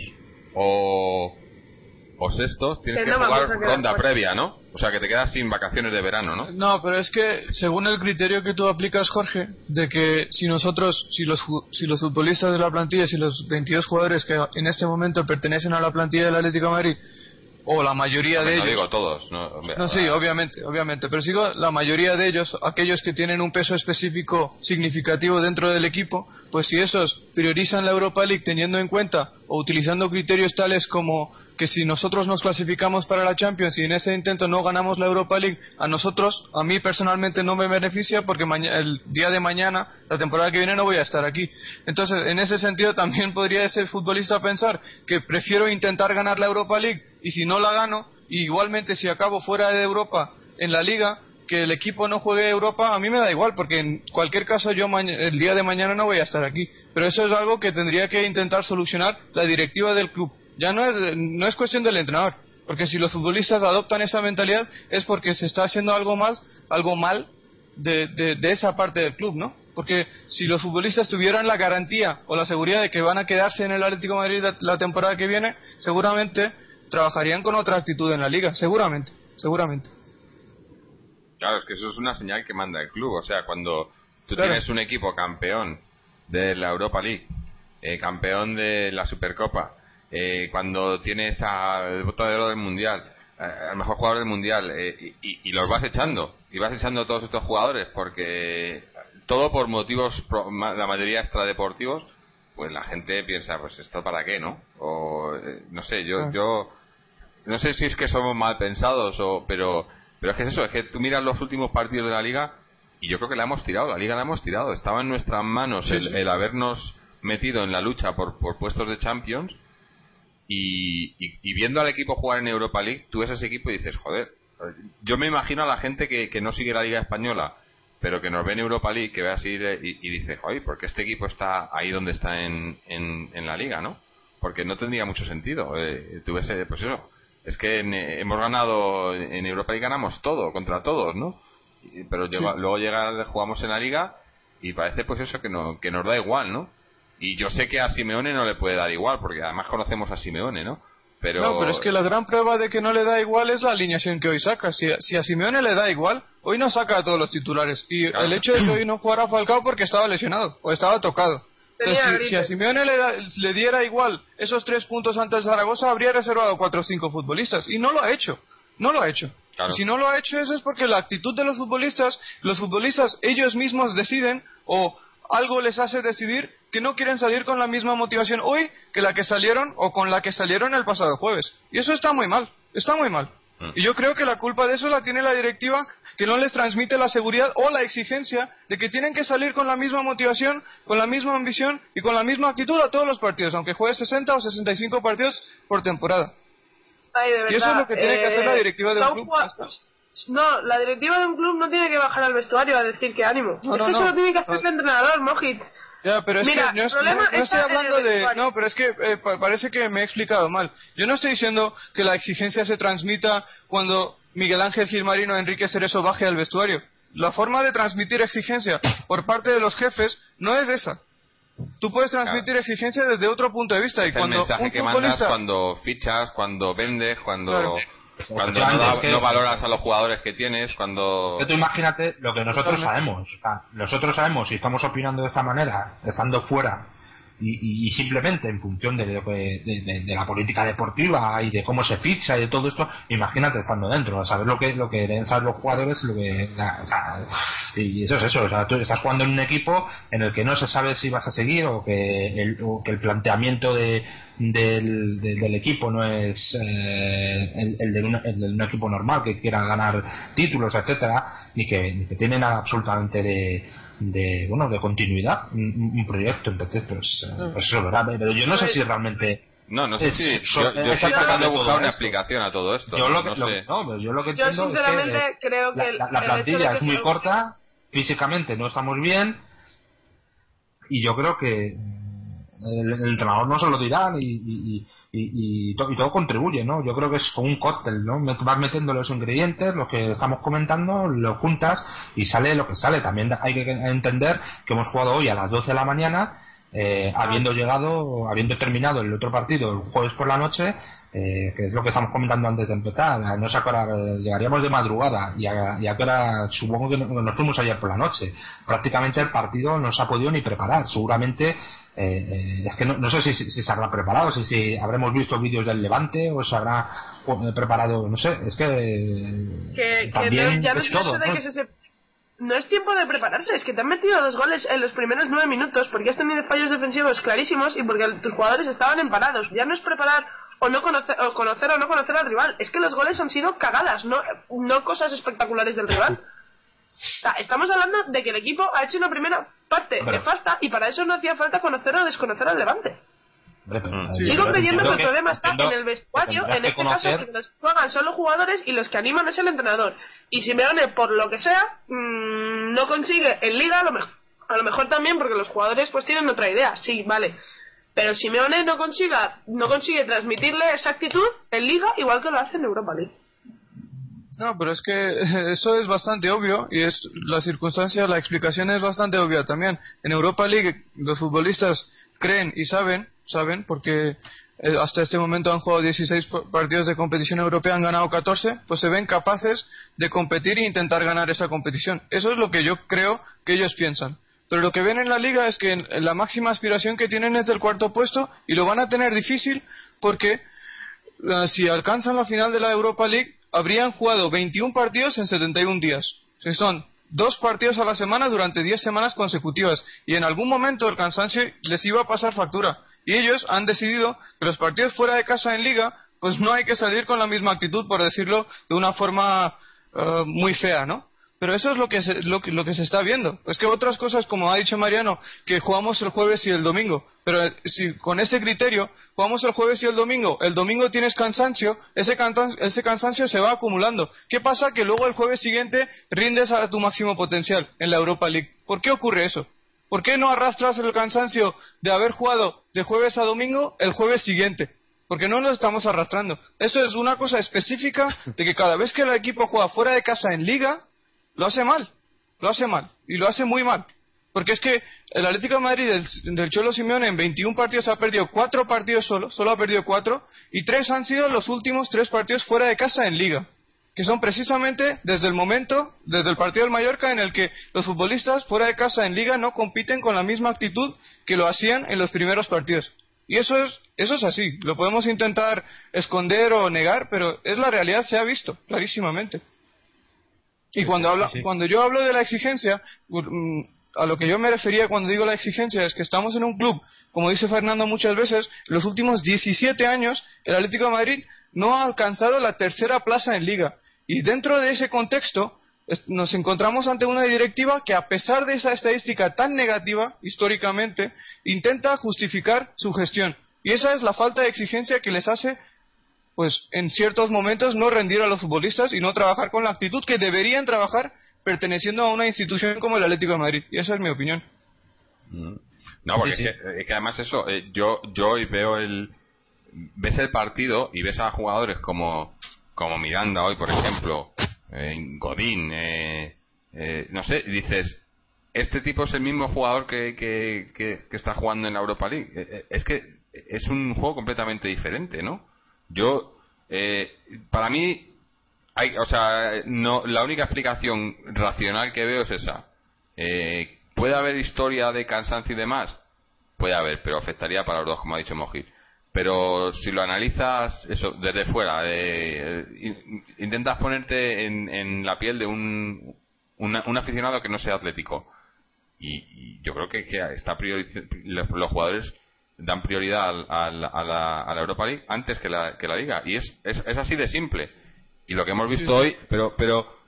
o o sextos tienes que, jugar ronda previa, ¿no? O sea, que te quedas sin vacaciones de verano, ¿no? No, pero es que según el criterio que tú aplicas, Jorge, de que si nosotros, si los, si los futbolistas de la plantilla, si los 22 jugadores que en este momento pertenecen a la plantilla del Atlético de Madrid o la mayoría de no ellos. digo todos, no, no sí, obviamente, obviamente, pero sigo la mayoría de ellos, aquellos que tienen un peso específico significativo dentro del equipo, pues si esos priorizan la Europa League teniendo en cuenta o utilizando criterios tales como que si nosotros nos clasificamos para la Champions y en ese intento no ganamos la Europa League, a nosotros, a mí personalmente no me beneficia porque el día de mañana, la temporada que viene, no voy a estar aquí. Entonces, en ese sentido, [LAUGHS] también podría ese futbolista pensar que prefiero intentar ganar la Europa League y si no la gano, igualmente si acabo fuera de Europa en la liga, que el equipo no juegue Europa, a mí me da igual, porque en cualquier caso yo el día de mañana no voy a estar aquí. Pero eso es algo que tendría que intentar solucionar la directiva del club. Ya no es, no es cuestión del entrenador, porque si los futbolistas adoptan esa mentalidad es porque se está haciendo algo más, algo mal de, de, esa parte del club, ¿no? Porque si los futbolistas tuvieran la garantía o la seguridad de que van a quedarse en el Atlético Madrid la temporada que viene, seguramente trabajarían con otra actitud en la liga, seguramente, seguramente. Claro, es que eso es una señal que manda el club. O sea, cuando tú tienes un equipo campeón de la Europa League, eh, campeón de la Supercopa, eh, cuando tienes al botadero del Mundial, eh, al mejor jugador del Mundial, y, los vas echando, y vas echando a todos estos jugadores, porque todo por motivos, la mayoría extradeportivos, pues la gente piensa, pues esto para qué, ¿no? O no sé, yo, ah. yo, no sé si es que somos mal pensados, o, pero pero es que es eso, es que tú miras los últimos partidos de la liga y yo creo que la hemos tirado, la liga la hemos tirado. Estaba en nuestras manos el, habernos metido en la lucha por, puestos de Champions y, viendo al equipo jugar en Europa League, tú ves ese equipo y dices, joder, yo me imagino a la gente que, no sigue la liga española, pero que nos ve en Europa League, que ve así y, dice, joder, ¿por qué este equipo está ahí donde está en, en, la liga, no? Porque no tendría mucho sentido. Eh, tú ves, eh, pues eso, es que hemos ganado en Europa y ganamos todo, contra todos, ¿no? Pero luego llega, jugamos en la liga y parece pues eso que, no, que nos da igual, ¿no? Y yo sé que a Simeone no le puede dar igual, porque además conocemos a Simeone, ¿no? Pero... No, pero es que la gran prueba de que no le da igual es la alineación que hoy saca. Si, si a Simeone le da igual, hoy no saca a todos los titulares. Y el hecho de que hoy no jugara Falcao porque estaba lesionado o estaba tocado si, a Simeone le, diera igual esos tres puntos ante el Zaragoza, habría reservado cuatro o cinco futbolistas. Y no lo ha hecho. No lo ha hecho. Y si no lo ha hecho eso es porque la actitud de los futbolistas, los futbolistas ellos mismos deciden o algo les hace decidir que no quieren salir con la misma motivación hoy que la que salieron o con la que salieron el pasado jueves. Y eso está muy mal. Está muy mal. Mm. Y yo creo que la culpa de eso la tiene la directiva que no les transmite la seguridad o la exigencia de que tienen que salir con la misma motivación, con la misma ambición y con la misma actitud a todos los partidos, aunque juegue 60 o 65 partidos por temporada. y eso es lo que tiene que hacer la eh, directiva de un club. No, la directiva de un club no tiene que bajar al vestuario a decir que ánimo. No, es que eso lo tiene que hacer el entrenador, Mojit. Ya, pero es que no, estoy hablando de... No, pero es que eh, parece que me he explicado mal. Yo no estoy diciendo que la exigencia se transmita cuando Miguel Ángel Gilmarino o Enrique Cerezo baje al vestuario. La forma de transmitir exigencia por parte de los jefes no es esa. Tú puedes transmitir exigencia desde otro punto de vista. y cuando un que futbolista... cuando fichas, cuando vendes, cuando... Cuando no, valoras a los jugadores que tienes, cuando... Tú imagínate lo que nosotros sabemos. nosotros sabemos, y estamos opinando de esta manera, estando fuera y, simplemente en función de, de, la política deportiva y de cómo se ficha y de todo esto, imagínate estando dentro, saber lo que lo que deben saber los jugadores, lo que, y eso es eso, o sea, tú estás jugando en un equipo en el que no se sabe si vas a seguir o que el, que el planteamiento de, del, equipo no es eh, el, el, de un, equipo normal que quiera ganar títulos, etcétera, y que, que tienen absolutamente de de bueno de continuidad un, proyecto entonces pues, mm. pues eso verdad pero yo no sé si realmente no, no sé si. Yo, yo estoy tratando de buscar una explicación a todo esto. Yo lo que, no, sé. no yo lo que yo sinceramente es que, creo que la, la, plantilla es muy corta, físicamente no estamos bien, y yo creo que El, entrenador no se lo dirá y, y, todo contribuye, ¿no? Yo creo que es como un cóctel, ¿no? Vas metiendo los ingredientes, lo que estamos comentando, lo juntas y sale lo que sale. También hay que entender que hemos jugado hoy a las 12 de la mañana eh, habiendo llegado, habiendo terminado el otro partido el jueves por la noche, eh, que es lo que estamos comentando antes de empezar, no sé a llegaríamos de madrugada y a, y supongo que nos fuimos ayer por la noche. Prácticamente el partido no se ha podido ni preparar. Seguramente, eh, es que no, sé si, se habrá preparado, si, si habremos visto vídeos del Levante o se habrá preparado, no sé, es que, también es todo no es tiempo de prepararse, es que te han metido dos goles en los primeros nueve minutos porque has tenido fallos defensivos clarísimos y porque tus jugadores estaban emparados. Ya no es preparar o no conocer o, conocer o no conocer al rival, es que los goles han sido cagadas, no, no cosas espectaculares del rival. estamos hablando de que el equipo ha hecho una primera parte de falta y para eso no hacía falta conocer o desconocer al Levante. Mm. Sigo creyendo que el problema está en el vestuario, en este caso que los juegan son los jugadores y los que animan es el entrenador. Y Simeone, por lo que sea, mm, no consigue en Liga, a lo, mejor, a lo mejor también porque los jugadores pues tienen otra idea, sí, vale. Pero Simeone no, consiga, no consigue transmitirle esa actitud en Liga igual que lo hace en Europa League. No, pero es que [LAUGHS] eso es bastante obvio y es la circunstancia, la explicación es bastante obvia también. En Europa League los futbolistas creen y saben, saben, porque eh, hasta este momento han jugado 16 partidos de competición europea, han ganado 14, pues se ven capaces de competir e intentar ganar esa competición. Eso es lo que yo creo que ellos piensan. Pero lo que ven en la liga es que la máxima aspiración que tienen es del cuarto puesto y lo van a tener difícil porque eh, si alcanzan la final de la Europa League habrían jugado 21 partidos en 71 días. Son dos partidos a la semana durante 10 semanas consecutivas. Y en algún momento el cansancio les iba a pasar factura. Y ellos han decidido que los partidos fuera de casa en liga pues no hay que salir con la misma actitud por decirlo de una forma eh, muy fea no pero eso es lo que, se, lo, que se está viendo. Es que otras cosas, como ha dicho Mariano, que jugamos el jueves y el domingo. Pero eh, si con ese criterio jugamos el jueves y el domingo, el domingo tienes cansancio, ese, ese cansancio se va acumulando. ¿Qué pasa? Que luego el jueves siguiente rindes a tu máximo potencial en la Europa League. ¿Por qué ocurre eso? ¿Por qué no arrastras el cansancio de haber jugado de jueves a domingo el jueves siguiente? Porque no lo estamos arrastrando. Eso es una cosa específica de que cada vez que el equipo juega fuera de casa en liga, lo hace mal, lo hace mal, y lo hace muy mal. Porque es que el Atlético de Madrid del, Cholo Simeone en 21 partidos ha perdido 4 partidos solo, solo ha perdido 4, y 3 han sido los últimos 3 partidos fuera de casa en Liga. Que son precisamente desde el momento, desde el partido del Mallorca, en el que los futbolistas fuera de casa en Liga no compiten con la misma actitud que lo hacían en los primeros partidos. Y eso es, eso es así. Lo podemos intentar esconder o negar, pero es la realidad, se ha visto clarísimamente. Y cuando, cuando yo hablo de la exigencia, mm, a lo que yo me refería cuando digo la exigencia es que estamos en un club, como dice Fernando muchas veces, los últimos 17 años el Atlético de Madrid no ha alcanzado la tercera plaza en liga. Y dentro de ese contexto nos encontramos ante una directiva que a pesar de esa estadística tan negativa históricamente, intenta justificar su gestión. Y esa es la falta de exigencia que les hace pues en ciertos momentos no rendir a los futbolistas y no trabajar con la actitud que deberían trabajar perteneciendo a una institución como el Atlético de Madrid. Y esa es mi opinión. Mm. No, porque Es, que, además eso, eh, yo, yo hoy veo el... Ves el partido y ves a jugadores como, como Miranda hoy, por ejemplo, eh, Godín, eh, no sé, dices, este tipo es el mismo jugador que, que, que, está jugando en la Europa League. es que es un juego completamente diferente, ¿no? Yo, eh, para mí, hay, o sea, no, la única explicación racional que veo es esa. Eh, ¿Puede haber historia de cansancio y demás? Puede haber, pero afectaría para los dos, como ha dicho Mojir. Pero si lo analizas eso desde fuera, eh, intentas ponerte en, la piel de un, un aficionado que no sea atlético. Y, yo creo que, que está los jugadores dan prioridad a, la, Europa League antes que la, que la Liga. Y es, es, así de simple. Y lo que hemos visto hoy, pero, pero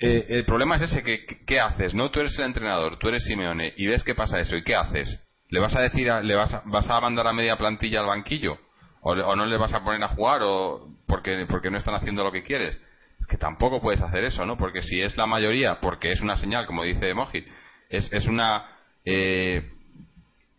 eh, el problema es ese, que, ¿qué haces? no Tú eres el entrenador, tú eres Simeone, y ves que pasa eso, ¿y qué haces? ¿Le vas a decir, le vas a, vas a mandar a media plantilla al banquillo? ¿O, no le vas a poner a jugar o porque, porque no están haciendo lo que quieres? Que tampoco puedes hacer eso, ¿no? Porque si es la mayoría, porque es una señal, como dice Mojit, es, es una... Eh,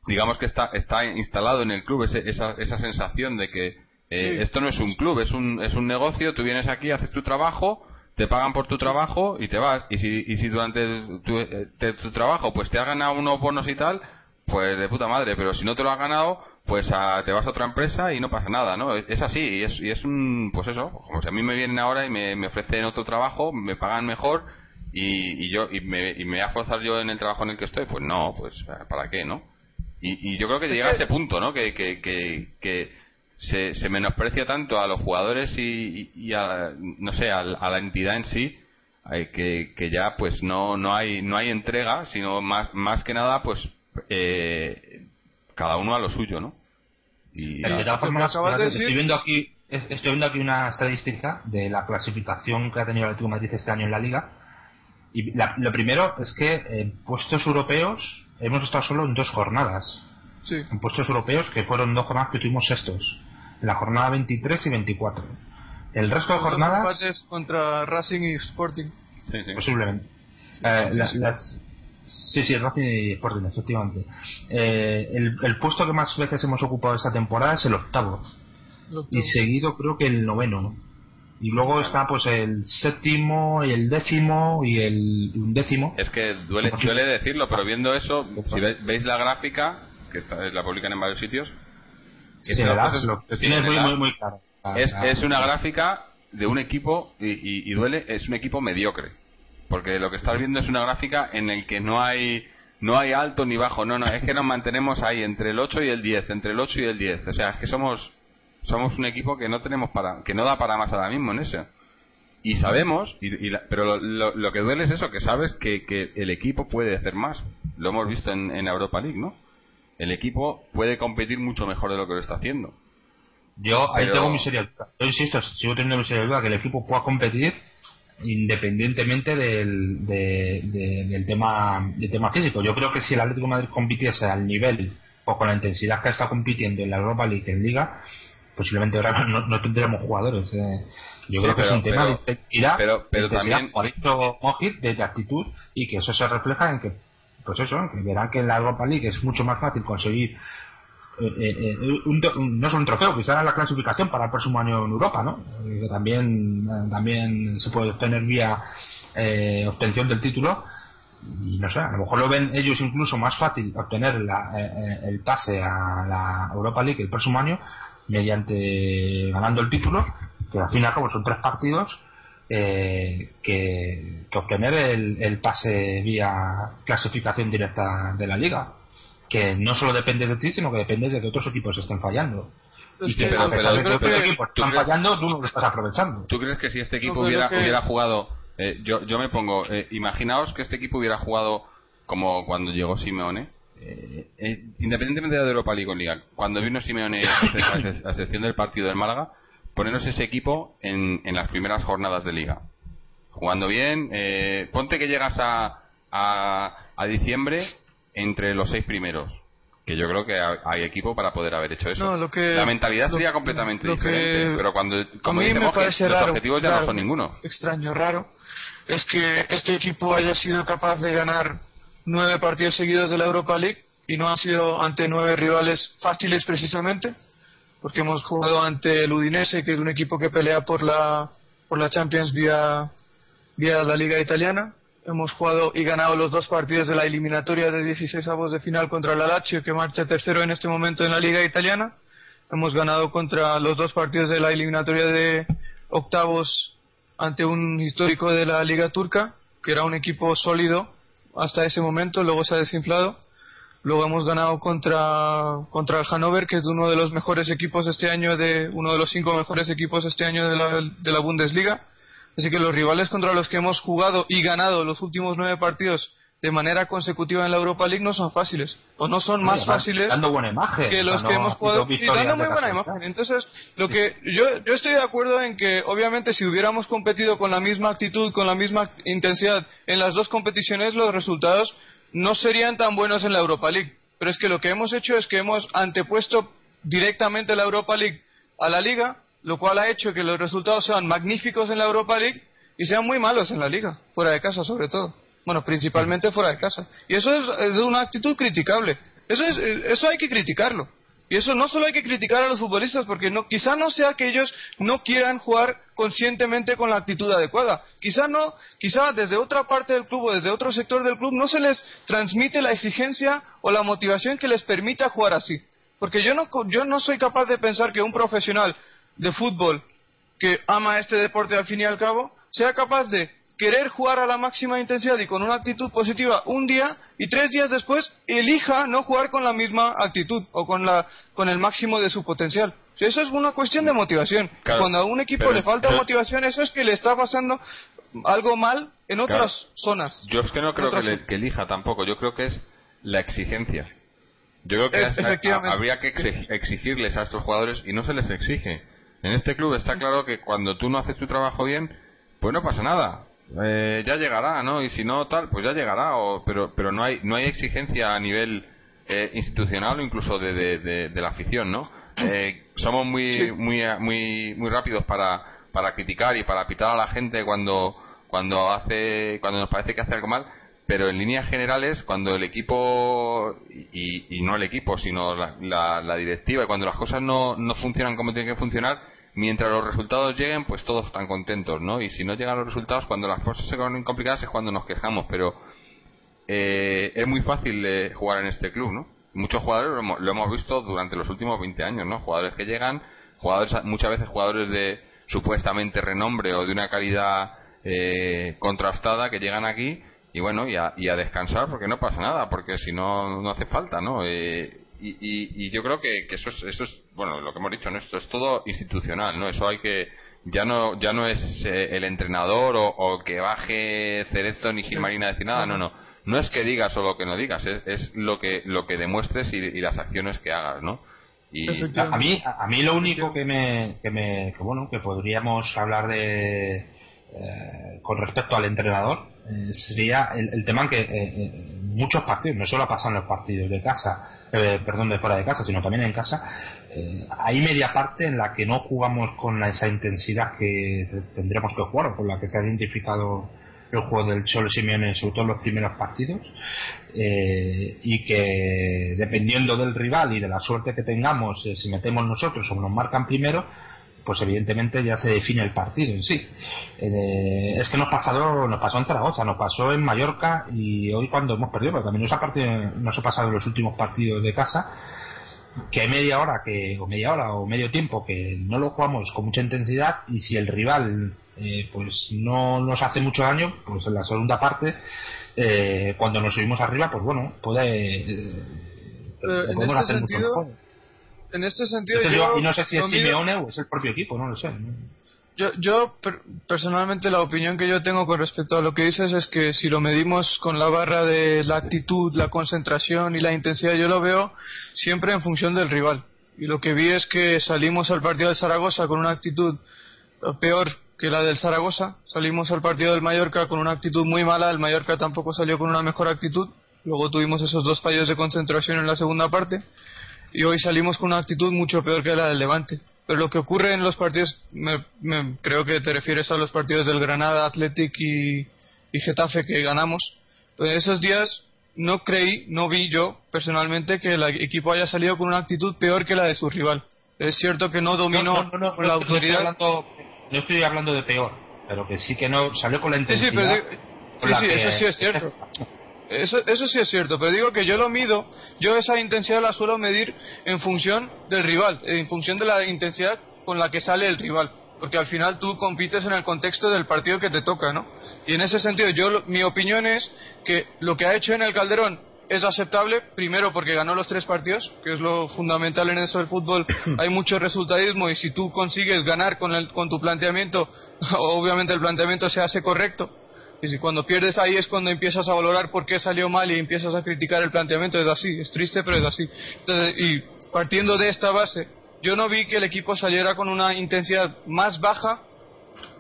digamos que está, está instalado en el club esa, esa sensación de que eh, esto no es un club, es un, es un negocio, tú vienes aquí, haces tu trabajo, te pagan por tu trabajo y te vas. Y si, y si durante tu, eh, tu trabajo pues te has ganado unos bonos y tal, pues de puta madre, pero si no te lo has ganado, pues te vas a otra empresa y no pasa nada, ¿no? Es así, y es, y es un, pues eso, como si a mí me vienen ahora y me, me ofrecen otro trabajo, me pagan mejor y, y yo y me, y me voy a forzar yo en el trabajo en el que estoy, pues no, pues ¿para qué, no? Y, y yo creo que llega a ese punto, ¿no? Que, que, que, que se, se, menosprecia tanto a los jugadores y, y a, no sé, a, a, la entidad en sí, eh, que, que ya pues no, no hay no hay entrega, sino más, más que nada pues eh, cada uno a lo suyo, ¿no? Y de todas formas, estoy viendo aquí estoy viendo aquí una estadística de la clasificación que ha tenido el Atlético Madrid este año en la Liga y lo primero es que en puestos europeos hemos estado solo en dos jornadas sí. en puestos europeos que fueron dos jornadas que tuvimos sextos en la jornada 23 y 24 el resto de jornadas dos contra Racing y Sporting sí, sí. posiblemente eh, las, las, Sí, sí, Racing y Sporting, efectivamente. Eh, el, el, puesto que más veces hemos ocupado esta temporada es el octavo. el octavo. Y seguido creo que el noveno, ¿no? Y luego está pues el séptimo, y el décimo y el undécimo. Es que duele, duele decirlo, pero viendo eso, si ve, veis la gráfica, que está, la publican en varios sitios, sí, es, lo, sí, tienes muy, muy, muy claro. Es, es una gráfica de un equipo, y, y, y duele, es un equipo mediocre porque lo que estás viendo es una gráfica en el que no hay no hay alto ni bajo, no, no, es que nos mantenemos ahí entre el 8 y el 10, entre el 8 y el 10, o sea, es que somos somos un equipo que no tenemos para que no da para más ahora mismo en eso. Y sabemos, y, y la, pero lo, lo, lo, que duele es eso, que sabes que, que, el equipo puede hacer más. Lo hemos visto en, en Europa League, ¿no? El equipo puede competir mucho mejor de lo que lo está haciendo. Yo ahí pero... tengo mi seria. Yo insisto, sigo teniendo mi seria duda que el equipo pueda competir independientemente del, de, de, del tema del tema físico. Yo creo que si el Atlético de Madrid compitiese al nivel o con la intensidad que está compitiendo en la Europa League en Liga, posiblemente ahora [LAUGHS] no, no tendremos jugadores. Eh. Yo Sí, creo que pero- es un tema pero- de intensidad, pero- pero de intensidad, también- de, de actitud y que eso se refleja en que, pues eso, que verán que en la Europa League es mucho más fácil conseguir eh, eh, eh, un, un- no es un trofeo, quizás la clasificación para el próximo año en Europa, ¿no? Eh, que también, también se puede obtener vía eh, obtención del título y no sé, a lo mejor lo ven ellos incluso más fácil obtener la, el pase a la Europa League el próximo año mediante ganando el título, que al fin y al cabo son tres partidos, eh, que, que obtener el, el pase vía clasificación directa de la liga, que no solo depende de ti, sino que depende de que otros equipos estén fallando. Es y que que a pero- pesar de que otros equipos ¿tú están crees- fallando, tú no lo estás aprovechando. ¿Tú crees que si este equipo No, hubiera, que- hubiera jugado, eh, yo, yo me pongo, eh, imaginaos que este equipo hubiera jugado como cuando llegó Simeone, eh, eh, independientemente de Europa League o Liga, cuando vino Simeone a exce- a excepción del partido del Málaga, ponernos ese equipo en, en las primeras jornadas de Liga. Jugando bien, eh, ponte que llegas a, a, a diciembre entre los seis primeros. Que yo creo que ha- hay equipo para poder haber hecho eso. No, lo que- la mentalidad lo- sería completamente lo que- diferente. Pero cuando, como los raro, objetivos ya raro, no son ninguno. extraño, raro, es que este equipo haya sido capaz de ganar nueve partidos seguidos de la Europa League y no ha sido ante nueve rivales fáciles precisamente, porque hemos jugado ante el Udinese, que es un equipo que pelea por la por la Champions vía vía la Liga Italiana. Hemos jugado y ganado los dos partidos de la eliminatoria de 16 avos de final contra el Lazio, que marcha tercero en este momento en la Liga Italiana. Hemos ganado contra los dos partidos de la eliminatoria de octavos ante un histórico de la Liga Turca, que era un equipo sólido hasta ese momento, luego se ha desinflado. Luego hemos ganado contra, contra el Hannover, que es uno de los mejores equipos este año, de uno de los cinco mejores equipos este año de la, de la Bundesliga. Así que los rivales contra los que hemos jugado y ganado los últimos nueve partidos de manera consecutiva en la Europa League no son fáciles, o no son más Oye, fáciles dando buena imagen que los que hemos jugado y dando muy buena imagen. Entonces, lo que yo, yo estoy de acuerdo en que obviamente si hubiéramos competido con la misma actitud, con la misma intensidad en las dos competiciones, los resultados no serían tan buenos en la Europa League. Pero es que lo que hemos hecho es que hemos antepuesto directamente la Europa League a la Liga, lo cual ha hecho que los resultados sean magníficos en la Europa League y sean muy malos en la Liga, fuera de casa sobre todo. Bueno, principalmente fuera de casa. Y eso es, es una actitud criticable. Eso, es, eso hay que criticarlo. Y eso no solo hay que criticar a los futbolistas, porque no, quizá no sea que ellos no quieran jugar conscientemente con la actitud adecuada. Quizá no, quizá desde otra parte del club o desde otro sector del club no se les transmite la exigencia o la motivación que les permita jugar así. Porque yo no, yo no soy capaz de pensar que un profesional de fútbol que ama este deporte al fin y al cabo sea capaz de querer jugar a la máxima intensidad y con una actitud positiva un día y tres días después elija no jugar con la misma actitud o con, la, con el máximo de su potencial. Eso es una cuestión de motivación. Cuando a un equipo le falta motivación, eso es que le está pasando algo mal en otras zonas. Yo es que no creo que, que, elija tampoco. Yo creo que es la exigencia. Yo creo que habría que exigirles a estos jugadores y no se les exige. En este club está claro que cuando tú no haces tu trabajo bien, pues no pasa nada. Eh, ya llegará, ¿no? Y si no tal, pues ya llegará. O, pero pero no hay no hay exigencia a nivel eh, institucional o incluso de, de, de, la afición, ¿no? [CLEARS THROAT] Eh, somos muy muy muy muy rápidos para para criticar y para pitar a la gente cuando cuando hace cuando nos parece que hace algo mal pero en líneas generales, cuando el equipo, y, no el equipo, sino la, la, directiva, y cuando las cosas no, no funcionan como tienen que funcionar, mientras los resultados lleguen, pues todos están contentos, ¿no? Y si no llegan los resultados, cuando las cosas se ponen complicadas es cuando nos quejamos, pero eh, es muy fácil eh, jugar en este club, ¿no? Muchos jugadores lo hemos, visto durante los últimos 20 años, ¿no? Jugadores que llegan, jugadores muchas veces jugadores de supuestamente renombre o de una calidad eh, contrastada que llegan aquí y bueno, y a, y a, descansar porque no pasa nada, porque si no, no hace falta, ¿no? Eh, y, y, yo creo que, que, eso, es, eso es, bueno, lo que hemos dicho, ¿no? Esto es todo institucional, ¿no? Eso hay que, ya no, ya no es eh, el entrenador o, que baje Cerezo ni Gilmarina a decir nada, no, no. No es que digas o lo que no digas, es, es lo que lo que demuestres y, las acciones que hagas, ¿no? Y a mí a mí lo único que me que me que bueno que podríamos hablar de eh, con respecto al entrenador eh, sería el, tema en que eh, muchos partidos, no solo pasan los partidos de casa, perdón, de fuera de casa, sino también en casa, hay media parte en la que no jugamos con esa intensidad que tendremos que jugar, o con la que se ha identificado el juego del Cholo Simeone, sobre todo en los primeros partidos, y que dependiendo del rival y de la suerte que tengamos, si metemos nosotros o nos marcan primero, pues evidentemente ya se define el partido en sí. Eh, es que nos, pasado, nos pasó en Zaragoza, nos pasó en Mallorca y hoy cuando hemos perdido, porque también nos ha, partido, nos ha pasado en los últimos partidos de casa, que hay media hora que, o media hora o medio tiempo que no lo jugamos con mucha intensidad y si el rival eh, pues no nos hace mucho daño, pues en la segunda parte, eh, cuando nos subimos arriba, pues bueno, puede... en este sentido, en este sentido. y no sé si es Simeone o es el propio equipo, no lo sé. Yo, yo personalmente la opinión que yo tengo con respecto a lo que dices es que si lo medimos con la barra de la actitud, la concentración y la intensidad, yo lo veo siempre en función del rival. Y lo que vi es que salimos al partido de Zaragoza con una actitud peor que la del Zaragoza. Salimos al partido del Mallorca con una actitud muy mala. El Mallorca tampoco salió con una mejor actitud. Luego tuvimos esos dos fallos de concentración en la segunda parte y hoy salimos con una actitud mucho peor que la del Levante. Pero lo que ocurre en los partidos, me, creo que te refieres a los partidos del Granada, Athletic y, Getafe que ganamos. Pues en esos días no creí, no vi yo personalmente que el equipo haya salido con una actitud peor que la de su rival. Es cierto que no dominó la autoridad. No estoy, hablando, de peor, pero que sí que no salió con la intensidad. Sí, sí, sí, eso sí es cierto. [LAUGHS] [LAUGHS] Eso, eso sí es cierto, pero digo que yo lo mido, yo esa intensidad la suelo medir en función del rival, en función de la intensidad con la que sale el rival, porque al final tú compites en el contexto del partido que te toca, ¿no? Y en ese sentido, yo mi opinión es que lo que ha hecho en el Calderón es aceptable, primero porque ganó los tres partidos, que es lo fundamental en eso del fútbol. [COUGHS] Hay mucho resultadismo y si tú consigues ganar con, el, con tu planteamiento, [LAUGHS] obviamente el planteamiento se hace correcto, y si cuando pierdes ahí es cuando empiezas a valorar por qué salió mal y empiezas a criticar el planteamiento. Es así, es triste, pero es así. y partiendo de esta base, yo no vi que el equipo saliera con una intensidad más baja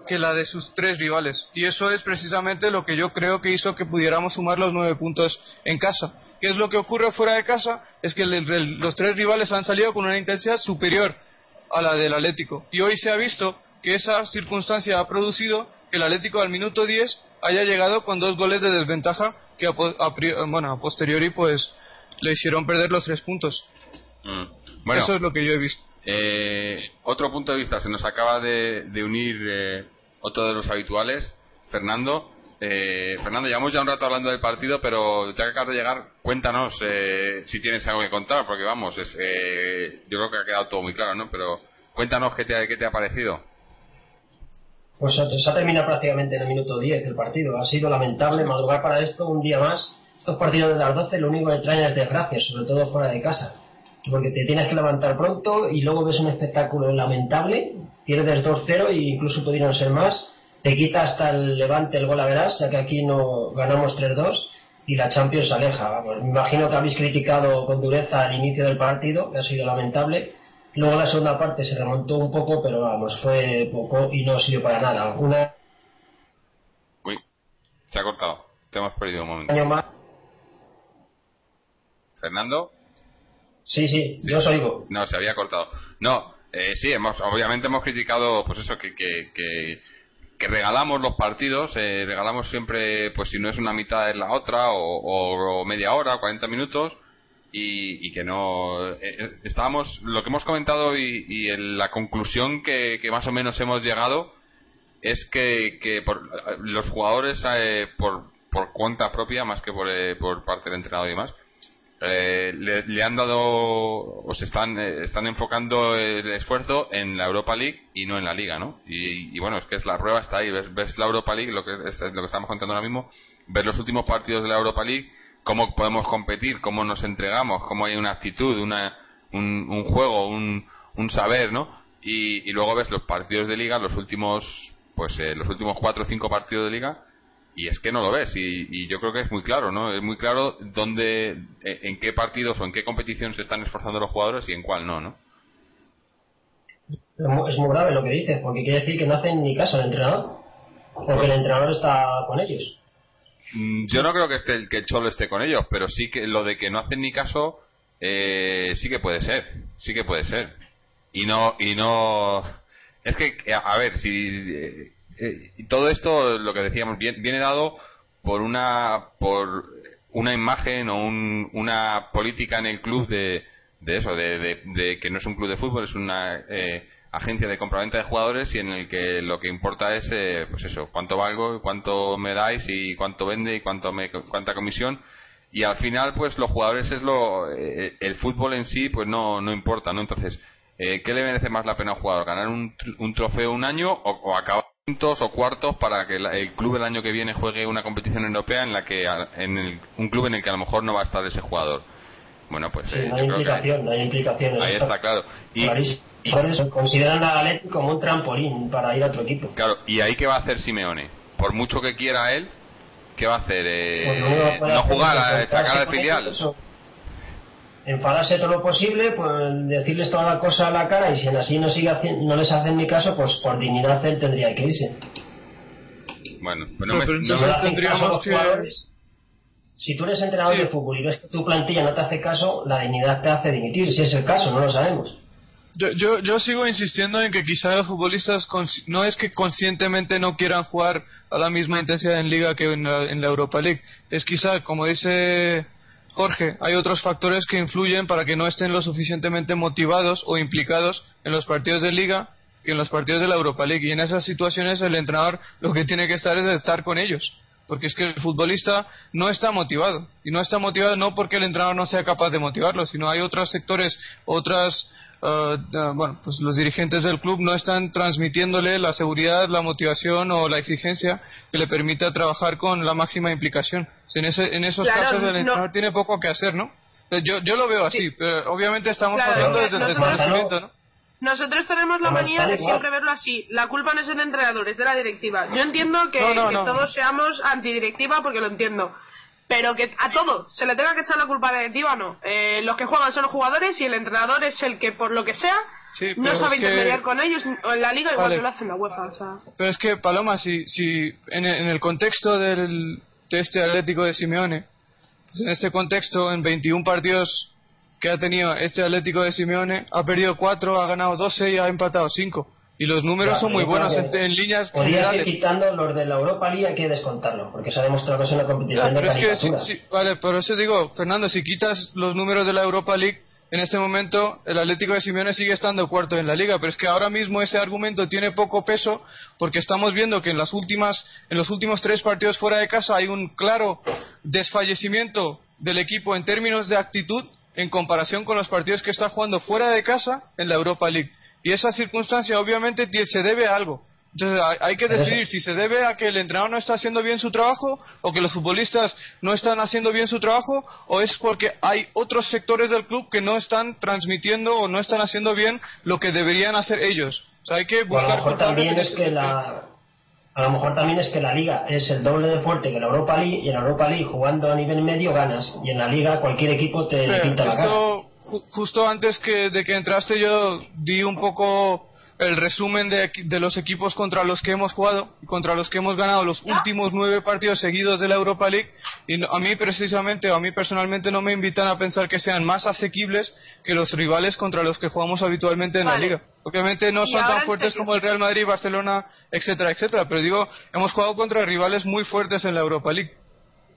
que la de sus tres rivales. Y eso es precisamente lo que yo creo que hizo que pudiéramos sumar los nueve puntos en casa. ¿Qué es lo que ocurre fuera de casa? Es que los tres rivales han salido con una intensidad superior a la del Atlético. Y hoy se ha visto que esa circunstancia ha producido que el Atlético al minuto 10 haya llegado con dos goles de desventaja que a, bueno, a posteriori pues le hicieron perder los tres puntos. Mm. Bueno, Eso es lo que yo he visto. Eh, otro punto de vista, se nos acaba de, unir eh, otro de los habituales, Fernando. Eh, Fernando, llevamos ya un rato hablando del partido, pero ya que acabas de llegar, cuéntanos eh, si tienes algo que contar, porque vamos, es, eh, yo creo que ha quedado todo muy claro, ¿no? Pero cuéntanos qué te, qué te ha parecido. Pues se ha terminado prácticamente en el minuto 10 el partido. Ha sido lamentable madrugar para esto un día más. Estos partidos de las 12 lo único que traen es desgracia, sobre todo fuera de casa. Porque te tienes que levantar pronto y luego ves un espectáculo lamentable, pierdes 2-0 e incluso pudieron ser más te quita hasta el levante el gol a verás, ya que aquí no ganamos 3-2 y la Champions se aleja. me imagino que habéis criticado con dureza al inicio del partido, que ha sido lamentable. Luego la segunda parte se remontó un poco, pero vamos, fue poco y no sirvió para nada. Una... Uy, se ha cortado. Te hemos perdido un momento. Año más. ¿Fernando? Sí, sí, yo os oigo. No, se había cortado. No, eh, sí, hemos, obviamente hemos criticado, pues eso, que, que, que que regalamos los partidos, eh, regalamos siempre, pues si no es una mitad es la otra, o, media hora, 40 minutos, y, que no. Eh, eh, estábamos, lo que hemos comentado y, y la conclusión que, más o menos hemos llegado es que, que por, los jugadores, por, por cuenta propia, más que por, por parte del entrenador y demás, eh, le, han dado o se están eh, están enfocando el esfuerzo en la Europa League y no en la Liga, ¿no? Y, bueno, es que es la prueba está ahí, ves, la Europa League, lo que es, lo que estamos contando ahora mismo, ver los últimos partidos de la Europa League, cómo podemos competir, cómo nos entregamos, cómo hay una actitud, una un, juego, un, un saber, ¿no? Y, luego ves los partidos de Liga, los últimos pues eh, los últimos cuatro o cinco partidos de Liga y es que no lo ves y, yo creo que es muy claro no es muy claro dónde eh, en qué partidos o en qué competición se están esforzando los jugadores y en cuál no no es muy grave lo que dices porque quiere decir que no hacen ni caso al entrenador porque el entrenador está con ellos yo no creo que esté el que el cholo esté con ellos pero sí que lo de que no hacen ni caso eh, sí que puede ser sí que puede ser. Y no y no es que a ver si eh, eh, todo esto, lo que decíamos, viene, dado por una, por una imagen o una política en el club de, de eso, de, que no es un club de fútbol, es una eh, agencia de compraventa de jugadores y en el que lo que importa es, eh, pues eso, cuánto valgo, cuánto me dais y cuánto vende y cuánto me, cuánta comisión. Y al final, pues los jugadores es lo, el fútbol en sí, pues no, no importa, ¿no? Entonces, ¿qué le merece más la pena a un jugador? ¿Ganar un, un trofeo un año o, o acabar o cuartos para que el club el año que viene juegue una competición europea en la que en un club en el que a lo mejor no va a estar ese jugador. Bueno, pues eh, hay implicación, hay implicación. Ahí está, claro. Y, por eso consideran a Galeti como un trampolín para ir a otro equipo. Claro, y ahí qué va a hacer Simeone? Por mucho que quiera él, ¿qué va a hacer? Eh, pues no, jugar, a sacar al filial enfadarse todo lo posible, pues decirles toda la cosa a la cara y si así no sigue no les hacen ni caso, pues por dignidad él tendría que irse. Bueno, pues no, me, no tendríamos que... Si tú eres entrenador de fútbol y ves que tu plantilla no te hace caso, la dignidad te hace dimitir, si es el caso, no lo sabemos. Yo, yo, yo sigo insistiendo en que quizá los futbolistas no es que conscientemente no quieran jugar a la misma intensidad en liga que en la Europa League, es quizá, como dice Jorge, hay otros factores que influyen para que no estén lo suficientemente motivados o implicados en los partidos de liga que en los partidos de la Europa League. Y en esas situaciones el entrenador lo que tiene que estar es estar con ellos. Porque es que el futbolista no está motivado. Y no está motivado no porque el entrenador no sea capaz de motivarlo, sino hay otros sectores, otras eh, bueno, pues los dirigentes del club no están transmitiéndole la seguridad, la motivación o la exigencia que le permita trabajar con la máxima implicación. En, ese, en esos casos el entrenador tiene poco que hacer, ¿no? Eh, yo, yo lo veo así, pero obviamente estamos hablando desde el desconocimiento, ¿no? Nosotros tenemos la manía de siempre verlo así. La culpa no es del entrenador, es de la directiva. Yo entiendo que, que todos seamos antidirectiva porque lo entiendo pero que a todo se le tenga que echar la culpa de directiva no. Eh, los que juegan son los jugadores y el entrenador es el que, por lo que sea, no sabe intermediar con ellos o en la liga igual que lo hace en la UEFA. Pero es que, Paloma, si, si en, el contexto del, de este Atlético de Simeone, pues en este contexto, en 21 partidos que ha tenido este Atlético de Simeone, ha perdido 4, ha ganado 12 y ha empatado 5. Y los números son muy buenos en, líneas generales. Ir quitando los de la Europa League hay que descontarlo, porque se ha demostrado que es una competición de pero es que, vale, por eso digo, Fernando, si quitas los números de la Europa League, en este momento el Atlético de Simeone sigue estando cuarto en la liga, pero es que ahora mismo ese argumento tiene poco peso porque estamos viendo que en las últimas en los últimos tres partidos fuera de casa hay un claro desfallecimiento del equipo en términos de actitud en comparación con los partidos que está jugando fuera de casa en la Europa League. Y esa circunstancia obviamente se debe a algo. Entonces hay que decidir si se debe a que el entrenador no está haciendo bien su trabajo o que los futbolistas no están haciendo bien su trabajo o es porque hay otros sectores del club que no están transmitiendo o no están haciendo bien lo que deberían hacer ellos. O sea, hay que buscar... a lo mejor también es que la... A lo mejor también es que la liga es el doble de fuerte que la Europa League y en la Europa League jugando a nivel medio ganas y en la liga cualquier equipo te pinta la cara. Justo antes que, de que entraste yo di un poco el resumen de, de, los equipos contra los que hemos jugado y contra los que hemos ganado los últimos nueve partidos seguidos de la Europa League y a mí precisamente o a mí personalmente no me invitan a pensar que sean más asequibles que los rivales contra los que jugamos habitualmente en la liga. Obviamente no son tan fuertes como el Real Madrid, Barcelona, etcétera, etcétera, pero digo, hemos jugado contra rivales muy fuertes en la Europa League.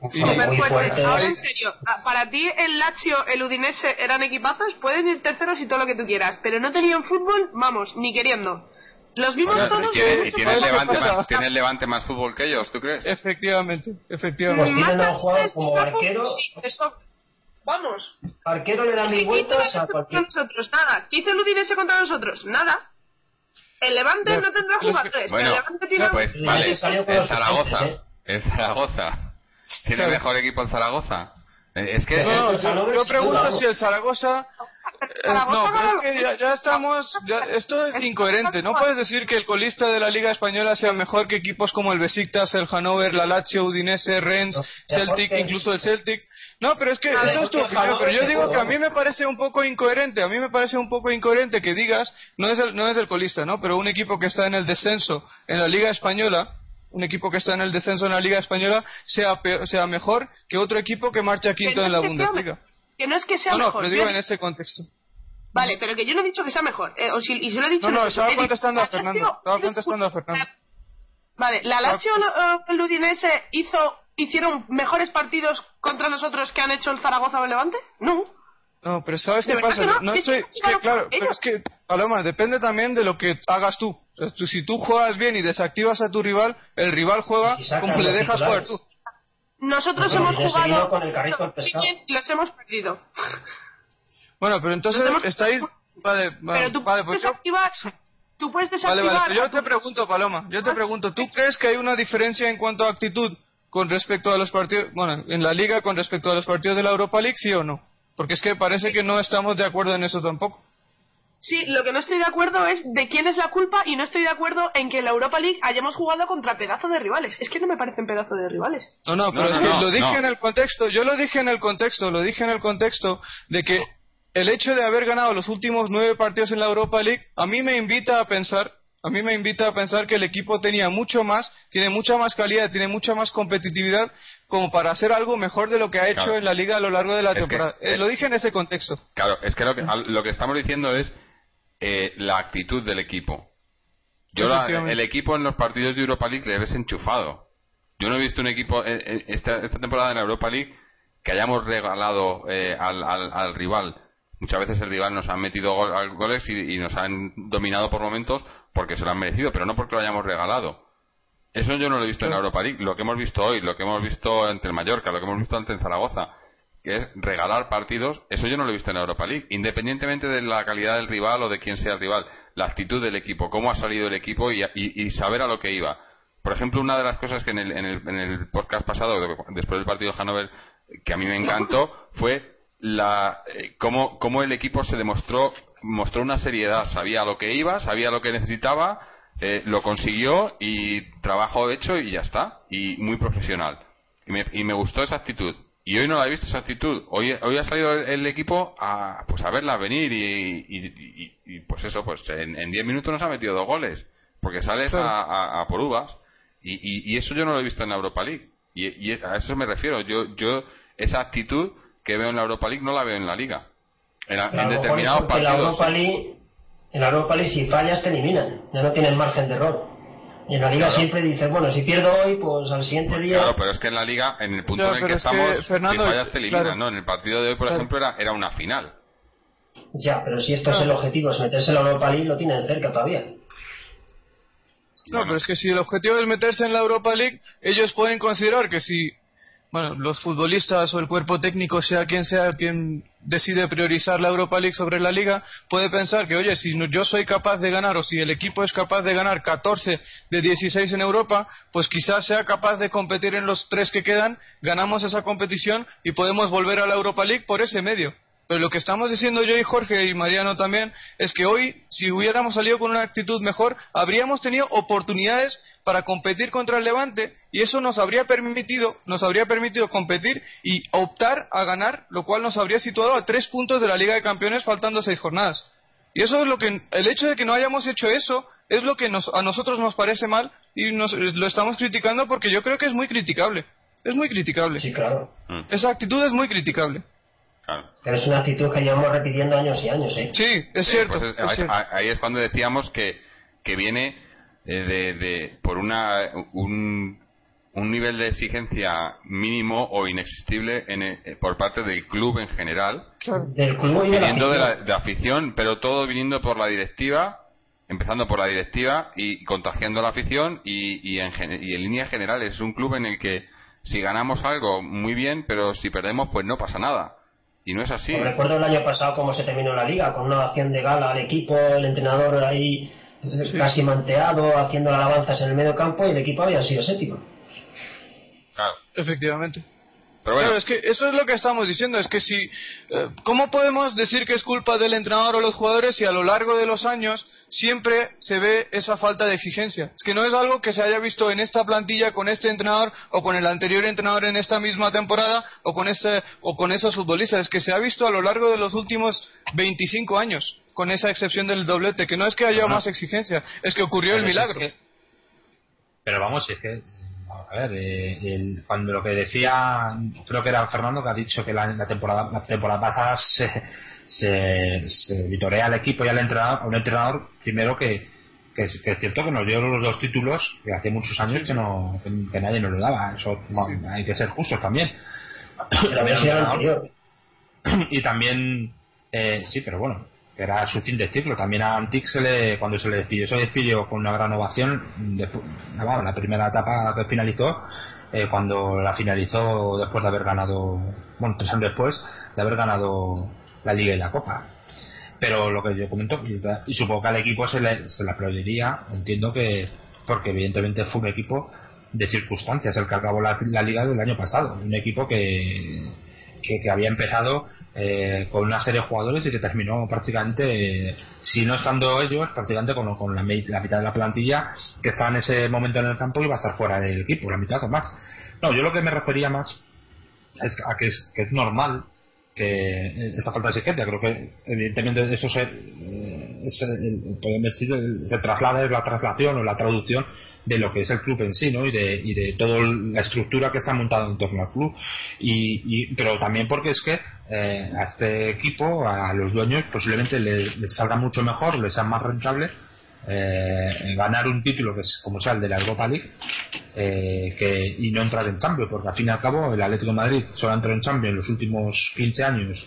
Ahora en serio, ah, para ti el Lazio, el Udinese eran equipazos, pueden ir terceros y todo lo que tú quieras, pero no tenían fútbol, vamos, ni queriendo. Los vimos todos. ¿Y tiene, el levante más, ¿Tiene el Levante más fútbol que ellos, tú crees? Efectivamente, efectivamente. Pues no como arquero. eso, vamos. Arquero le da mil vueltas a cualquier. Nosotros, nada. ¿Qué hizo el Udinese contra nosotros? Nada. El Levante no tendrá jugadores. Bueno, el Levante tiene... pues, vale, en Zaragoza. En Zaragoza ¿Tiene mejor equipo el Zaragoza? Eh, es que. No, yo, pregunto si el Zaragoza. Eh, no, pero es que ya, estamos. esto es incoherente. No puedes decir que el colista de la Liga Española sea mejor que equipos como el Besiktas, el Hannover, la Lazio, Udinese, Rennes, Celtic, incluso el Celtic. No, pero es que eso es tu opinión. Pero yo digo que a mí me parece un poco incoherente. A mí me parece un poco incoherente que digas, no es el, no es el colista, ¿no? Pero un equipo que está en el descenso en la Liga Española un equipo que está en el descenso en la Liga Española sea, sea mejor que otro equipo que marcha quinto en la Bundesliga. Que no es que sea mejor. No, pero digo en ese contexto. Vale, pero que yo no he dicho que sea mejor. Eh, o si, y se lo he dicho. No, no, estaba contestando a Fernando. Estaba contestando a Fernando. Vale, ¿la Lazio o el Udinese hizo, hicieron mejores partidos contra nosotros que han hecho el Zaragoza o el Levante? No. No, pero ¿sabes qué pasa? No, estoy, es que, claro, pero es que, Paloma, depende también de lo que hagas tú. si tú juegas bien y desactivas a tu rival, el rival juega como le dejas jugar tú. Nosotros hemos jugado con el y los hemos perdido. Bueno, pero entonces estáis... Vale, pero tú vale, pues desactivar... Tú puedes desactivar... Vale, vale, pero yo te pregunto, Paloma, yo te ah. pregunto, ¿tú crees que hay una diferencia en cuanto a actitud con respecto a los partidos, bueno, en la liga con respecto a los partidos de la Europa League, sí o no? Porque es que parece que no estamos de acuerdo en eso tampoco. Sí, lo que no estoy de acuerdo es de quién es la culpa y no estoy de acuerdo en que en la Europa League hayamos jugado contra pedazo de rivales. Es que no me parecen pedazo de rivales. No, no, pero es que lo dije en el contexto, yo lo dije en el contexto, lo dije en el contexto de que el hecho de haber ganado los últimos nueve partidos en la Europa League a mí me invita a pensar a mí me invita a pensar que el equipo tenía mucho más, tiene mucha más calidad, tiene mucha más competitividad como para hacer algo mejor de lo que ha hecho en la liga a lo largo de la temporada. Eh, lo dije en ese contexto. Claro, es que lo que, lo que estamos diciendo es eh, la actitud del equipo. Yo el equipo en los partidos de Europa League le ves enchufado. Yo no he visto un equipo en, esta, temporada en la Europa League que hayamos regalado eh, al, rival. Muchas veces el rival nos ha metido goles y, y, nos han dominado por momentos porque se lo han merecido, pero no porque lo hayamos regalado. Eso yo no lo he visto en la Europa League. Lo que hemos visto hoy, lo que hemos visto ante el Mallorca, lo que hemos visto ante el Zaragoza, que es regalar partidos, eso yo no lo he visto en la Europa League. Independientemente de la calidad del rival o de quién sea el rival, la actitud del equipo, cómo ha salido el equipo y, saber a lo que iba. Por ejemplo, una de las cosas que en el, en el, en el podcast pasado, después del partido de Hannover, que a mí me encantó, [LAUGHS] fue la, eh, cómo, cómo el equipo se demostró, mostró una seriedad, sabía a lo que iba, sabía lo que necesitaba eh, lo consiguió y trabajo hecho y ya está. Y muy profesional. Y me, y me, gustó esa actitud. Y hoy no la he visto esa actitud. Hoy, hoy ha salido el, equipo a, pues a verla venir y, y, pues eso, pues en 10 minutos nos ha metido dos goles. Porque sales a, a, por uvas. Y, eso yo no lo he visto en la Europa League. Y, a eso me refiero. Yo, yo esa actitud que veo en la Europa League no la veo en la Liga. En, determinados partidos En la Europa League si fallas te eliminan, ya no tienes margen de error. Y en la liga siempre dices, bueno, si pierdo hoy, pues al siguiente día... Claro, pero es que en la liga, en el punto en el que estamos, si fallas te eliminan, ¿no? En el partido de hoy, por ejemplo, era, era una final. Ya, pero si esto es el objetivo, es meterse en la Europa League, lo tienen cerca todavía. No, pero es que si el objetivo es meterse en la Europa League, ellos pueden considerar que si bueno, los futbolistas o el cuerpo técnico, sea quien sea quien decide priorizar la Europa League sobre la Liga, puede pensar que, oye, si yo soy capaz de ganar o si el equipo es capaz de ganar 14 de 16 en Europa, pues quizás sea capaz de competir en los tres que quedan, ganamos esa competición y podemos volver a la Europa League por ese medio. Pero lo que estamos diciendo yo y Jorge y Mariano también es que hoy, si hubiéramos salido con una actitud mejor, habríamos tenido oportunidades para competir contra el Levante y eso nos habría permitido, nos habría permitido competir y optar a ganar, lo cual nos habría situado a tres puntos de la Liga de Campeones faltando seis jornadas. Y eso es lo que, el hecho de que no hayamos hecho eso es lo que a nosotros nos parece mal y nos, lo estamos criticando porque yo creo que es muy criticable. Es muy criticable. Sí, claro. Mm. Esa actitud es muy criticable. Pero es una actitud que llevamos repitiendo años y años, ¿eh? Sí, es cierto. Pues ahí, es cuando decíamos que, que viene eh, de, de, por una, un, un nivel de exigencia mínimo o inexistible en, eh, por parte del club en general. Del club y de viniendo de, la, de afición, pero todo viniendo por la directiva, empezando por la directiva y contagiando a la afición y, y, en, y en líneas generales. Es un club en el que si ganamos algo, muy bien, pero si perdemos, pues no pasa nada. Y no es así. recuerdo el año pasado cómo se terminó la liga, con una acción de gala al equipo, el entrenador ahí casi manteado, haciendo alabanzas en el medio campo y el equipo había sido séptimo. Claro. Efectivamente. Pero bueno. es que eso es lo que estamos diciendo, es que si, eh, ¿cómo podemos decir que es culpa del entrenador o los jugadores si a lo largo de los años siempre se ve esa falta de exigencia? Es que no es algo que se haya visto en esta plantilla con este entrenador o con el anterior entrenador en esta misma temporada o con este o con esos futbolistas, es que se ha visto a lo largo de los últimos 25 años, con esa excepción del doblete, que no es que haya más exigencia, es que ocurrió el milagro. pero vamos, es que a ver, eh, cuando lo que decía, creo que era Fernando que ha dicho que la, temporada la temporada pasada se, se, se vitorea al equipo y al entrenador, a un entrenador primero que, que, es cierto que nos dio los dos títulos que hace muchos años que no que, nadie nos lo daba. Eso hay que ser justos también. y también, eh, sí, pero bueno, era su fin de ciclo. También a Antic se le, cuando se le despidió, se despidió con una gran ovación. la primera etapa que finalizó, eh, cuando la finalizó después de haber ganado, bueno, tres años después de haber ganado la Liga y la Copa. Pero lo que yo comento, y, supongo que al equipo se le, se le aplaudiría, entiendo que, porque evidentemente fue un equipo de circunstancias el que acabó la, liga del año pasado. Un equipo que, que había empezado eh, con una serie de jugadores y que terminó prácticamente, si no estando ellos, prácticamente con, con la, mitad de la plantilla que estaba en ese momento en el campo y va a estar fuera del equipo, la mitad o más. No, yo lo que me refería más es a que es, que es normal que esa falta de exigencia, creo que evidentemente eso se, eh, podemos decir, se traslada, es la traslación o la traducción de lo que es el club en sí, ¿no? Y de, y de toda la estructura que está montada en torno al club. Y, pero también porque es que eh, a este equipo, a los dueños, posiblemente le, salga mucho mejor, le sea más rentable eh, ganar un título que es como sea el de la Europa League eh, que, y no entrar en cambio, porque al fin y al cabo el Atlético de Madrid solo ha entrado en cambio en los últimos 15 años,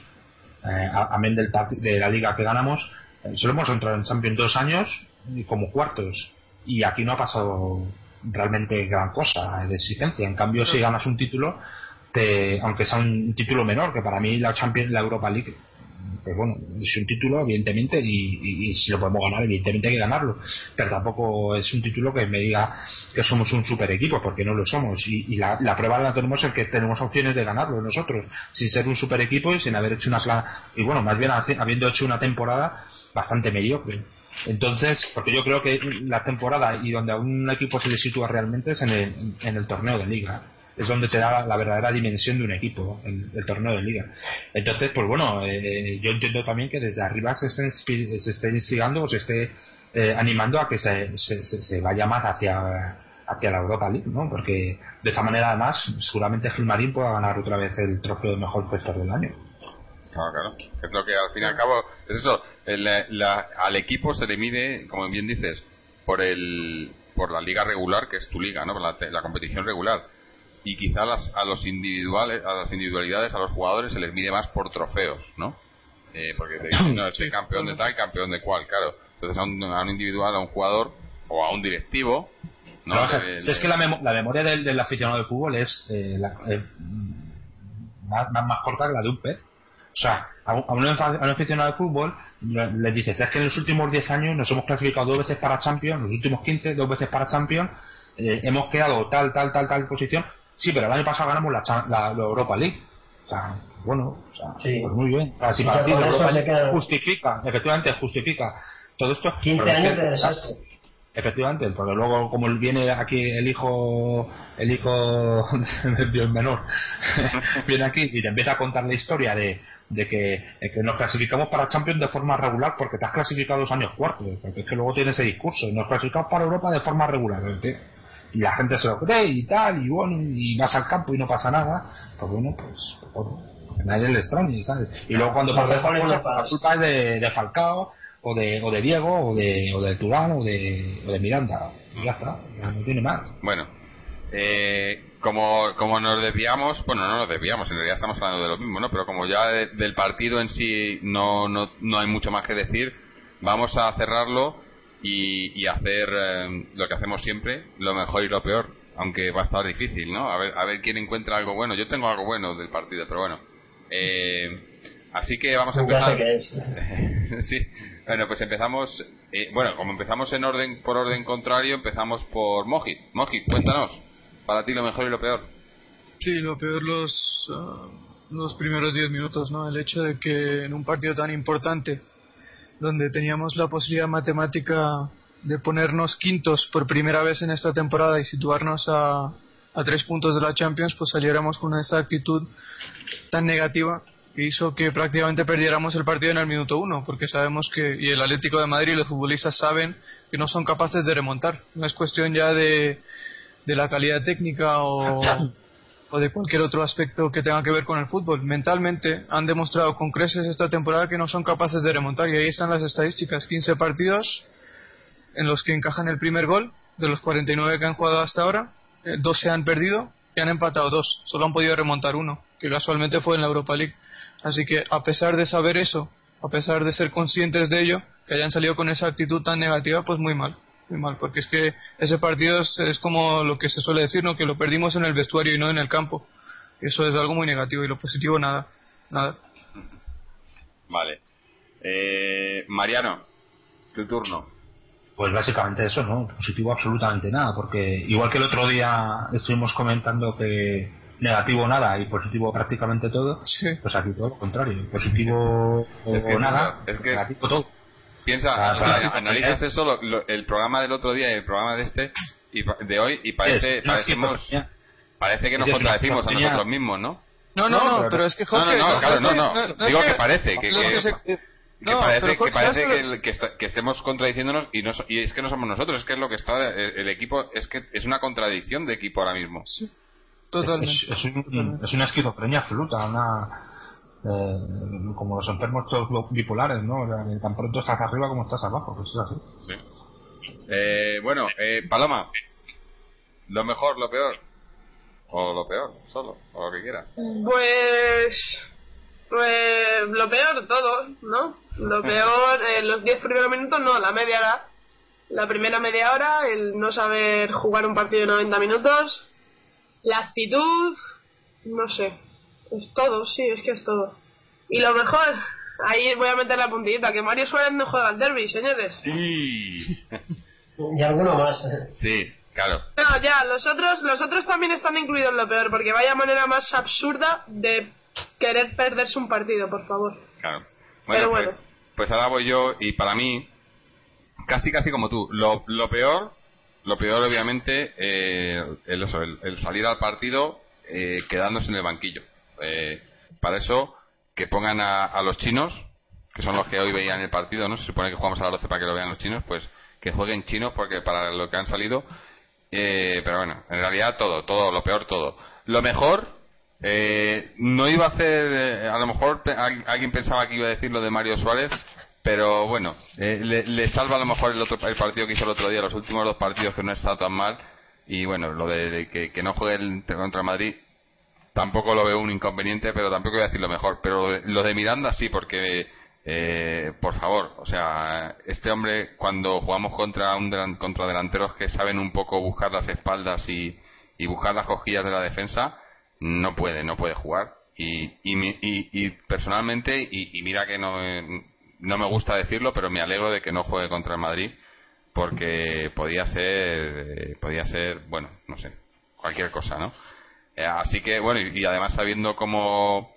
eh, amén de la liga que ganamos, solo hemos entrado en Champions dos años como cuartos y aquí no ha pasado realmente gran cosa de exigencia. En cambio, si ganas un título, te, aunque sea un título menor, que para mí la Champions, la Europa League, pues bueno, es un título, evidentemente, y, si lo podemos ganar, evidentemente hay que ganarlo. Pero tampoco es un título que me diga que somos un super equipo, porque no lo somos. Y, la, prueba la tenemos en que tenemos opciones de ganarlo nosotros, sin ser un super equipo y sin haber hecho una. Y bueno, más bien habiendo hecho una temporada bastante mediocre. Entonces, porque yo creo que la temporada y donde a un equipo se le sitúa realmente es en el, en el torneo de liga. Es donde te da la verdadera dimensión de un equipo, el, torneo de liga. Entonces, pues bueno, eh, yo entiendo también que desde arriba se esté, se esté instigando o se esté eh, animando a que se, se, vaya más hacia, hacia la Europa League, ¿no? Porque de esta manera, además, seguramente Gilmarín pueda ganar otra vez el trofeo de mejor gestor del año. Claro, claro. Es lo que al fin y al cabo, es eso, al equipo se le mide, como bien dices, por el por la liga regular, que es tu liga, ¿no? Por la, competición regular. Y quizá a los individuales, a las individualidades, a los jugadores se les mide más por trofeos, ¿no? Eh, porque te dicen, [CLEARS THROAT] no, campeón de tal, campeón de cual, claro. Entonces a un, a un individual, a un jugador o a un directivo, ¿no? es que la, memoria del, aficionado de fútbol es eh, eh, más, más, corta que la de un pez. O sea, a un, aficionado de fútbol le dices, es que en los últimos 10 años nos hemos clasificado dos veces para Champions, en los últimos 15, dos veces para Champions, eh, hemos quedado tal, tal, tal, tal posición. Sí, pero el año pasado ganamos la, la, Europa League. O sea, bueno, o sea, pues muy bien. O sea, si para ti Europa League justifica, efectivamente justifica todo esto. 15 años de desastre. Efectivamente, porque luego como viene aquí el hijo el hijo [LAUGHS] del menor [LAUGHS] viene aquí y te empieza a contar la historia de, de que, nos clasificamos para Champions de forma regular porque te has clasificado dos años cuartos, porque es que luego tiene ese discurso, nos clasificamos para Europa de forma regular, y la gente se lo cree y tal, y bueno, y vas al campo y no pasa nada, pues bueno, pues, pues nadie le extraña, ¿sabes? Y luego cuando pasa la culpa es de, de Falcao, o de, o de Diego, o de, o de Turán, o de, o de Miranda, y ya está, no tiene más. Bueno, eh, como, como nos desviamos, bueno, no nos desviamos, en realidad estamos hablando de lo mismo, ¿no? Pero como ya del partido en sí no, no, no hay mucho más que decir, vamos a cerrarlo y, y hacer eh, lo que hacemos siempre, lo mejor y lo peor, aunque va a estar difícil, ¿no? A ver, a ver quién encuentra algo bueno. Yo tengo algo bueno del partido, pero bueno. Eh, así que vamos a empezar. [LAUGHS] sí. Bueno, pues empezamos. Eh, bueno, como empezamos en orden por orden contrario, empezamos por Mojit. Mojit, cuéntanos para ti lo mejor y lo peor. Sí, lo peor los, ah, los primeros 10 minutos, ¿no? El hecho de que en un partido tan importante, donde teníamos la posibilidad matemática de ponernos quintos por primera vez en esta temporada y situarnos a, a tres puntos de la Champions, pues saliéramos con esa actitud tan negativa que hizo que prácticamente perdiéramos el partido en el minuto uno, porque sabemos que, y el Atlético de Madrid y los futbolistas saben que no son capaces de remontar. No es cuestión ya de, de la calidad técnica o, [LAUGHS] o, de cualquier otro aspecto que tenga que ver con el fútbol. Mentalmente han demostrado con creces esta temporada que no son capaces de remontar y ahí están las estadísticas. 15 partidos en los que encajan el primer gol de los 49 que han jugado hasta ahora. Eh, dos se han perdido y han empatado dos. Solo han podido remontar uno, que casualmente fue en la Europa League. Así que a pesar de saber eso, a pesar de ser conscientes de ello, que hayan salido con esa actitud tan negativa, pues muy mal muy mal, porque es que ese partido es, como lo que se suele decir, ¿no? Que lo perdimos en el vestuario y no en el campo. Eso es algo muy negativo y lo positivo nada, nada. Vale. Eh, Mariano, tu turno. Pues básicamente eso, ¿no? Positivo absolutamente nada, porque igual que el otro día estuvimos comentando que negativo nada y positivo prácticamente todo, pues aquí todo lo contrario, positivo nada, es que negativo todo. Piensa, ah, analizas eso, el programa del otro día y el programa de este y de hoy y parece, parece que nos contradecimos a nosotros mismos, ¿no? No, no, no, pero es que Jorge, no, no, claro, no, no, digo que parece que, que, parece, que, parece que, estemos contradiciéndonos y, no, y es que no somos nosotros, es que es lo que está el, equipo, es que es una contradicción de equipo ahora mismo. Sí, totalmente. Es, es una esquizofrenia absoluta, una eh, como los enfermos todos bipolares, ¿no? tan pronto estás arriba como estás abajo, pues es así. Eh, bueno, eh, Paloma, lo mejor, lo peor. O lo peor, solo, o lo que quiera. Pues. Pues lo peor todo, ¿no? Lo [LAUGHS] peor, en los 10 primeros minutos, no, la media hora. La primera media hora, el no saber jugar un partido de 90 minutos. La actitud, no sé, es todo, sí, es que es todo. Y lo mejor, ahí voy a meter la puntita, que Mario Suárez no juega al derby, señores. Sí. y alguno más. Sí, claro. No, ya, los otros, los otros también están incluidos en lo peor, porque vaya manera más absurda de querer perderse un partido, por favor. Claro. Bueno, bueno. Pues, pues, ahora voy yo, y para mí, casi casi como tú, lo, lo peor, lo peor obviamente, eh, el, el, salir al partido eh, quedándose en el banquillo. Eh, para eso, que pongan a, los chinos, que son los que hoy veían el partido, ¿no? Se supone que jugamos a las 12 para que lo vean los chinos, pues que jueguen chinos porque para lo que han salido. Eh, pero bueno, en realidad todo, todo, lo peor todo. Lo mejor, Eh, no iba a hacer, eh, a lo mejor alguien pensaba que iba a decir lo de Mario Suárez, pero bueno, eh, le, salva a lo mejor el otro el partido que hizo el otro día, los últimos dos partidos que no está tan mal, y bueno, lo de, que, no juegue contra Madrid tampoco lo veo un inconveniente, pero tampoco voy a decir lo mejor. Pero lo de Miranda sí, porque eh, por favor, o sea, este hombre cuando jugamos contra un contra delanteros que saben un poco buscar las espaldas y, y buscar las cosquillas de la defensa, no puede, no puede jugar. Y, y, y, personalmente, y, mira que no, no me gusta decirlo, pero me alegro de que no juegue contra el Madrid, porque podía ser, podía ser, bueno, no sé, cualquier cosa, ¿no? Eh, así que, bueno, y, además sabiendo cómo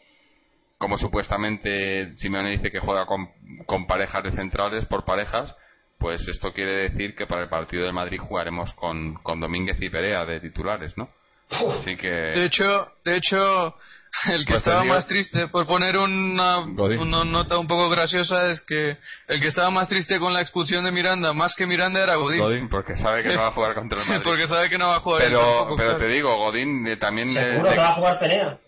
como supuestamente Simeone dice que juega con, con, parejas de centrales por parejas, pues esto quiere decir que para el partido de Madrid jugaremos con, con Domínguez y Perea de titulares, ¿no? Así que... De hecho, de hecho [LAUGHS] el que pues estaba más triste, por poner una, una, nota un poco graciosa, es que el que estaba más triste con la expulsión de Miranda, más que Miranda, era Godín. Godín, porque sabe que no va a jugar contra el [LAUGHS] Madrid. porque sabe que no va a jugar. Pero, pero te digo, Godín eh, también... Seguro que va a jugar Perea.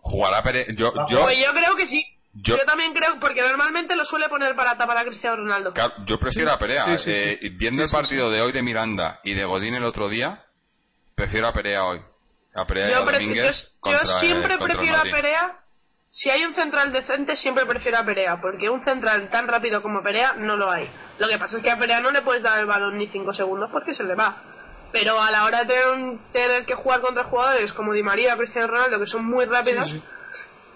Jugará Pere... Yo, yo, pues yo creo que sí. Yo, también creo, porque normalmente lo suele poner para tapar a Cristiano Ronaldo. yo prefiero a Perea. Eh, viendo el partido de hoy de Miranda y de Godín el otro día, prefiero a Perea hoy. A Perea yo, yo, siempre prefiero a Perea. Si hay un central decente, siempre prefiero a Perea, porque un central tan rápido como Perea no lo hay. Lo que pasa es que a Perea no le puedes dar el balón ni 5 segundos porque se le va. Pero a la hora de tener, que jugar contra jugadores como Di María, Cristiano Ronaldo, que son muy rápidos,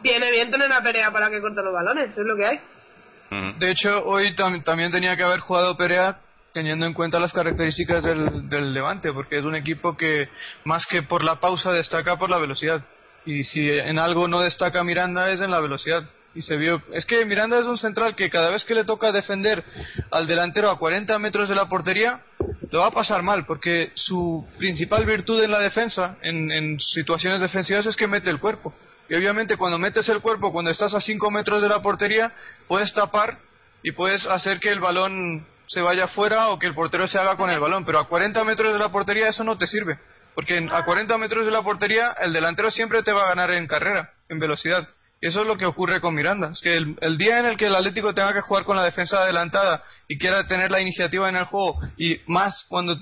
viene bien tener una Perea para que corte los balones, es lo que hay. De hecho, hoy también tenía que haber jugado Perea teniendo en cuenta las características del, del, Levante, porque es un equipo que más que por la pausa destaca por la velocidad. Y si en algo no destaca Miranda es en la velocidad. Y se vio, es que Miranda es un central que cada vez que le toca defender al delantero a 40 metros de la portería, lo va a pasar mal, porque su principal virtud en la defensa, en, en situaciones defensivas, es que mete el cuerpo. Y obviamente cuando metes el cuerpo, cuando estás a 5 metros de la portería, puedes tapar y puedes hacer que el balón se vaya fuera o que el portero se haga con el balón. Pero a 40 metros de la portería eso no te sirve. Porque a 40 metros de la portería el delantero siempre te va a ganar en carrera, en velocidad. Y eso es lo que ocurre con Miranda. Es que el, día en el que el Atlético tenga que jugar con la defensa adelantada y quiera tener la iniciativa en el juego, y más cuando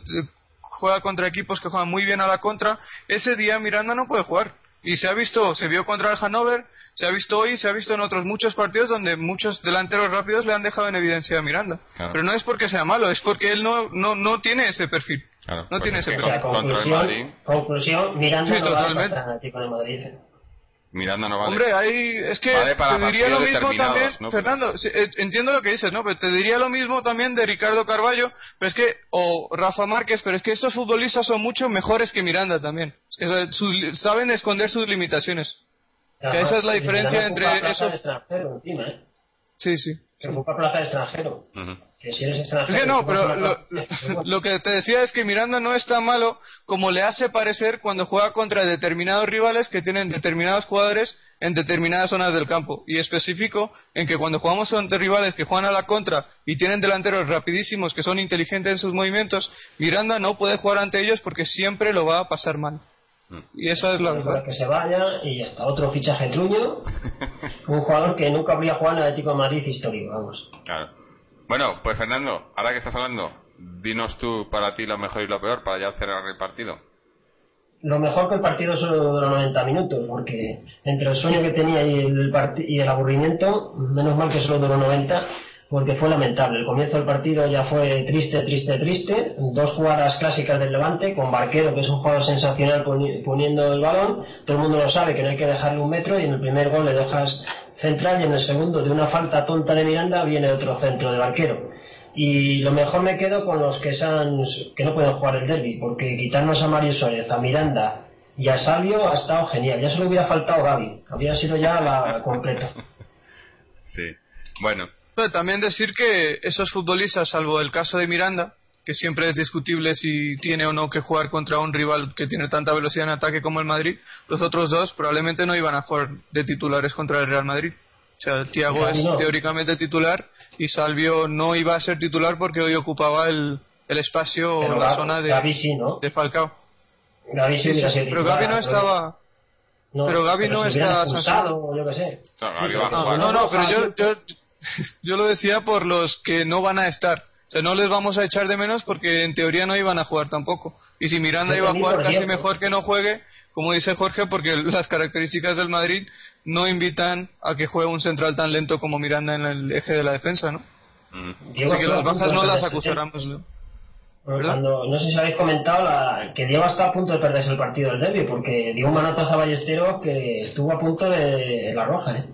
juega contra equipos que juegan muy bien a la contra, ese día Miranda no puede jugar. Y se ha visto, se vio contra el Hannover, se ha visto hoy, se ha visto en otros muchos partidos donde muchos delanteros rápidos le han dejado en evidencia a Miranda. Pero no es porque sea malo, es porque él no, no, no tiene ese perfil. no pues tiene ese perfil. conclusión, conclusión, Miranda sí, no totalmente. va a de Madrid. Miranda no vale. Hombre, ahí es que te diría lo mismo también, Fernando, eh, entiendo lo que dices, ¿no? Pero te diría lo mismo también de Ricardo Carballo, pero es que, o Rafa Márquez, pero es que estos futbolistas son mucho mejores que Miranda también. saben esconder sus limitaciones. que esa es la diferencia entre esos. ¿eh? Sí, sí. Se ocupa plaza de extranjero. Que si eres extranjero. no, pero [LAUGHS] lo, que te decía es que Miranda no es tan malo como le hace parecer cuando juega contra determinados rivales que tienen determinados jugadores en determinadas zonas del campo. Y específico en que cuando jugamos contra rivales que juegan a la contra y tienen delanteros rapidísimos que son inteligentes en sus movimientos, Miranda no puede jugar ante ellos porque siempre lo va a pasar mal. Y esa es la verdad. Que se vaya y hasta otro fichaje truño. [LAUGHS] un jugador que nunca habría jugado en el Atlético de Madrid histórico, vamos. Claro. Bueno, pues Fernando, ahora que estás hablando, dinos tú para ti lo mejor y lo peor para ya cerrar el partido. Lo mejor que el partido solo duró 90 minutos, porque entre el sueño que tenía y el, y el aburrimiento, menos mal que solo duró 90 porque fue lamentable. El comienzo del partido ya fue triste, triste, triste. Dos jugadas clásicas del Levante, con Barquero, que es un jugador sensacional poniendo el balón. Todo el mundo lo sabe que no hay que dejarle un metro y en el primer gol le dejas central y en el segundo, de una falta tonta de Miranda, viene otro centro de Barquero. Y lo mejor me quedo con los que, sean, que no pueden jugar el derby, porque quitarnos a Mario Suárez, a Miranda y a Salvio ha estado genial. Ya solo hubiera faltado Gaby, habría sido ya la completa. Sí, bueno, también decir que esos futbolistas, salvo el caso de Miranda, que siempre es discutible si tiene o no que jugar contra un rival que tiene tanta velocidad en ataque como el Madrid, los otros dos probablemente no iban a jugar de titulares contra el Real Madrid. O sea, Thiago es teóricamente titular y Salvio no iba a ser titular porque hoy ocupaba el, el espacio o la zona de, de Falcao. Gaby sí, pero Gaby no estaba No, Pero Gaby no está expulsado, sancionado. yo Sí. No, no, pero yo, Roja, yo, yo lo decía por los que no van a estar. O sea, no les vamos a echar de menos porque en teoría no iban a jugar tampoco. Y si Miranda iba a jugar, casi mejor que no juegue, como dice Jorge, porque las características del Madrid no invitan a que juegue un central tan lento como Miranda en el eje de la defensa, ¿no? Mm. Diego Así que las bajas no las. Cuando, no sé si habéis comentado la- que Diego está a punto de perderse el partido del derby porque dio un manotazo a Ballesteros que estuvo a punto de la roja, ¿eh?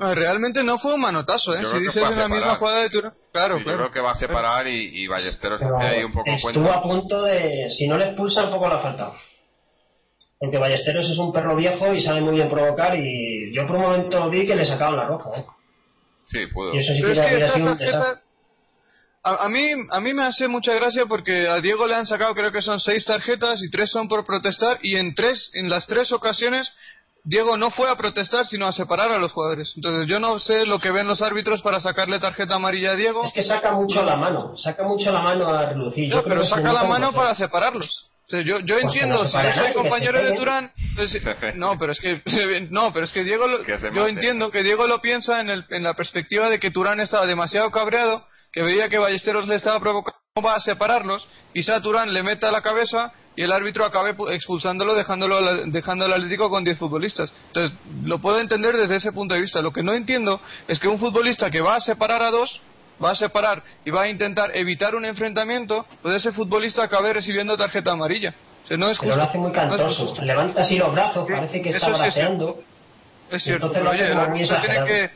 Ah, Realmente no fue un manotazo, ¿eh? Yo Si dices en la misma jugada de Turán. Claro, Sí, yo claro. creo que va a separar y, y Ballesteros Pero hace ahí un poco estuvo cuenta. a punto de, si no le expulsan, poco le ha faltado. Porque Ballesteros es un perro viejo y sabe muy bien provocar y yo por un momento vi que le sacaban la roja, ¿eh? Sí, puedo. Y eso sí Pero es que estas un tarjetas. A, a mí, a mí me hace mucha gracia porque a Diego le han sacado, creo que son seis tarjetas y tres son por protestar. Y en tres, en las tres ocasiones, Diego no fue a protestar, sino a separar a los jugadores. Entonces, yo no sé lo que ven los árbitros para sacarle tarjeta amarilla a Diego. Es que saca mucho la mano, saca mucho la mano a relucir. Yo No, pero saca la mano para separarlos. O sea, yo, yo Pues entiendo, que si yo soy compañero de. Turán, pues, [LAUGHS] no, pero es que [LAUGHS] no, pero es que Diego, lo- Que yo entiendo que Diego lo piensa en, el, en la perspectiva de que Turán estaba demasiado cabreado, que veía que Ballesteros le estaba provocando va a separarlos, quizá Turán le meta la cabeza y el árbitro acabe pu- expulsándolo, dejándolo al- dejando al Atlético con 10 futbolistas. Entonces, lo puedo entender desde ese punto de vista. Lo que no entiendo es que un futbolista que va a separar a dos va a separar y va a intentar evitar un enfrentamiento, pues ese futbolista acabe recibiendo tarjeta amarilla. O sea, no es Pero justo. lo hace muy cantoso. Levanta así los brazos, parece que está sí es cierto. braceando. Es cierto, pero oye, el árbitro tiene que...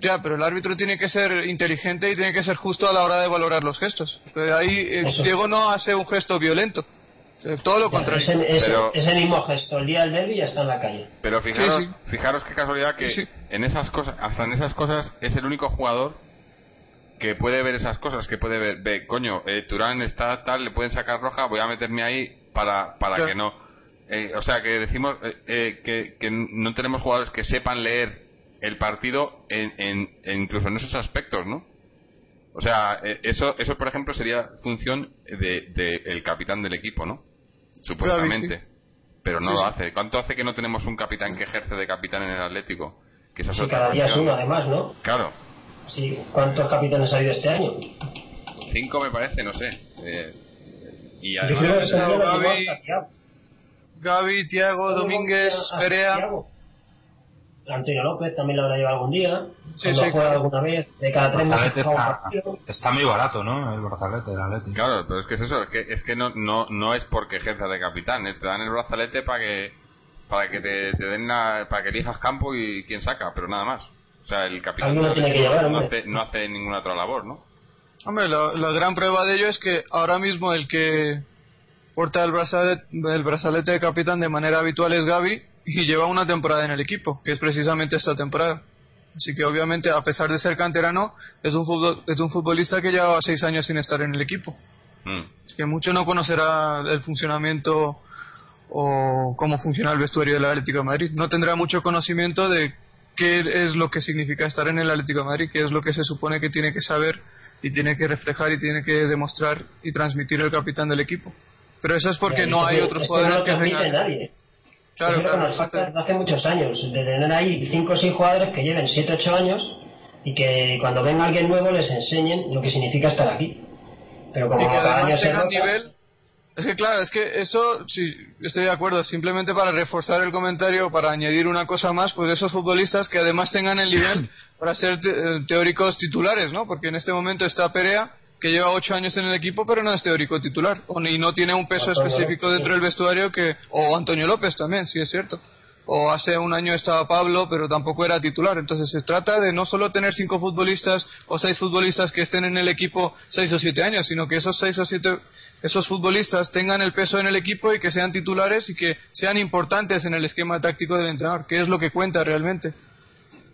Ya, pero el árbitro tiene que ser inteligente y tiene que ser justo a la hora de valorar los gestos. Pero ahí eh. Diego no hace un gesto violento. Eh, Todo lo contrario. Ese, ese- Pero- ese mismo gesto, el día del derby ya está en la calle. Pero fijaros, Sí, sí. fijaros qué casualidad que Sí, sí. en esas cosas, hasta en esas cosas, es el único jugador que puede ver esas cosas, que puede ver, ve, coño, eh, Turán está tal, le pueden sacar roja, voy a meterme ahí para, para Claro. que no. Eh, o sea, que decimos eh, eh, que, que no tenemos jugadores que sepan leer el partido en, en- en- incluso en esos aspectos, ¿no? O sea, eh, eso, eso por ejemplo sería función de, de el capitán del equipo, ¿no? Supuestamente. Pero no Sí, lo hace. ¿Cuánto hace que no tenemos un capitán que ejerce de capitán en el Atlético? Que esa es Sí, otra cada día es uno, además, ¿no? Claro. Sí, ¿cuántos capitanes ha habido este año? Cinco me parece, no sé. Eh, y además, Gaby. Gaby, Tiago, Domínguez, Perea. Antonio López también lo habrá llevado algún día. Sí, sí, claro. alguna vez, de cada tres meses brazalete juega un está, partido. está muy barato, ¿no? El brazalete del Atlético. Claro, pero es que es eso, es que, es que no, no, no es porque ejerza de capitán, eh, te dan el brazalete para que para que te, te den la, para que elijas campo y quién saca, pero nada más. O sea, el capitán llevar, no, hace, no hace ninguna otra labor, ¿no? Hombre, la, la gran prueba de ello es que ahora mismo el que porta el brazalete, el brazalete de capitán de manera habitual es Gaby y lleva una temporada en el equipo, que es precisamente esta temporada. Así que obviamente, a pesar de ser canterano, es un, fútbol- es un futbolista que lleva seis años sin estar en el equipo. Mm. Es que mucho no conocerá el funcionamiento o cómo funciona el vestuario del Atlético de Madrid. No tendrá mucho conocimiento de qué es lo que significa estar en el Atlético de Madrid, qué es lo que se supone que tiene que saber y tiene que reflejar y tiene que demostrar y transmitir el capitán del equipo. Pero eso es porque no hay otros es jugadores no lo que vengan. nadie. Claro, que claro, hace muchos años, de tener ahí 5 o 6 jugadores que lleven 7 o 8 años y que cuando venga alguien nuevo les enseñen lo que significa estar aquí. Pero como y que además tengan nivel. Es que claro, es que eso, sí, estoy de acuerdo, simplemente para reforzar el comentario, para añadir una cosa más, pues esos futbolistas que además tengan el nivel [COUGHS] para ser te- eh, teóricos titulares, ¿no? Porque en este momento está Perea, que lleva ocho años en el equipo, pero no es teórico titular, o ni no tiene un peso Antonio específico López, dentro del vestuario que, o Antonio López también, sí es cierto. O hace un año estaba Pablo, pero tampoco era titular. Entonces se trata de no solo tener cinco futbolistas o seis futbolistas que estén en el equipo seis o siete años, sino que esos seis o siete, esos futbolistas tengan el peso en el equipo y que sean titulares y que sean importantes en el esquema táctico del entrenador, que es lo que cuenta realmente.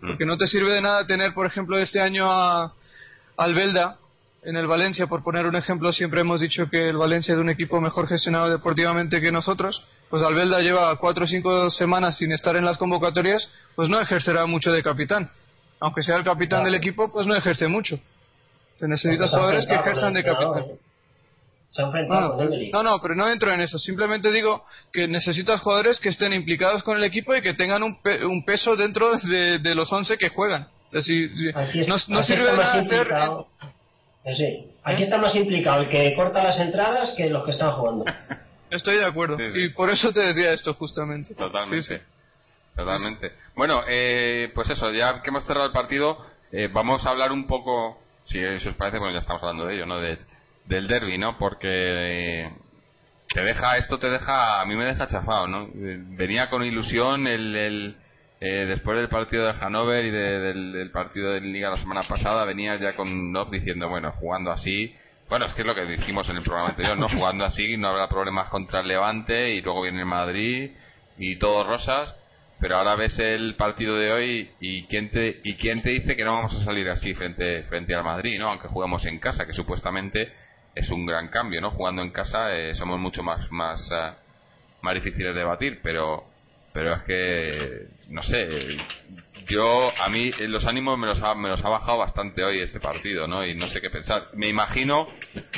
Porque no te sirve de nada tener, por ejemplo, este año a Albelda en el Valencia, por poner un ejemplo, siempre hemos dicho que el Valencia es un equipo mejor gestionado deportivamente que nosotros, pues Albelda lleva cuatro o cinco semanas sin estar en las convocatorias, pues no ejercerá mucho de capitán. Aunque sea el capitán Claro. del equipo, pues no ejerce mucho. Se necesitan jugadores que ejerzan de capitán. No, no, pero no entro en eso. Simplemente digo que necesitas jugadores que estén implicados con el equipo y que tengan un, un peso dentro de, los 11 que juegan. no, sirve de nada hacer. Eh, sí. Aquí está más implicado el que corta las entradas que los que están jugando. [LAUGHS] Estoy de acuerdo. Y por eso te decía esto, justamente. Totalmente. Totalmente. Bueno, eh, pues eso, ya que hemos cerrado el partido, eh, vamos a hablar un poco, si os parece, bueno, ya estamos hablando de ello, ¿no? De, del derby, ¿no? Porque te deja, esto te deja, a mí me deja chafado, ¿no? Venía con ilusión el, el eh, después del partido de Hannover y del, partido de Liga la semana pasada, venía ya con Nob diciendo, bueno, jugando así, bueno, es que es lo que dijimos en el programa anterior, ¿no? [LAUGHS] Jugando así no habrá problemas contra el Levante y luego viene el Madrid y todo rosas. Pero ahora ves el partido de hoy y quién te y quién te dice que no vamos a salir así frente frente al Madrid no aunque jugamos en casa que supuestamente es un gran cambio no jugando en casa eh, somos mucho más más uh, más difíciles de batir pero pero es que no sé yo a mí los ánimos me los ha, me los ha bajado bastante hoy este partido no y no sé qué pensar. Me imagino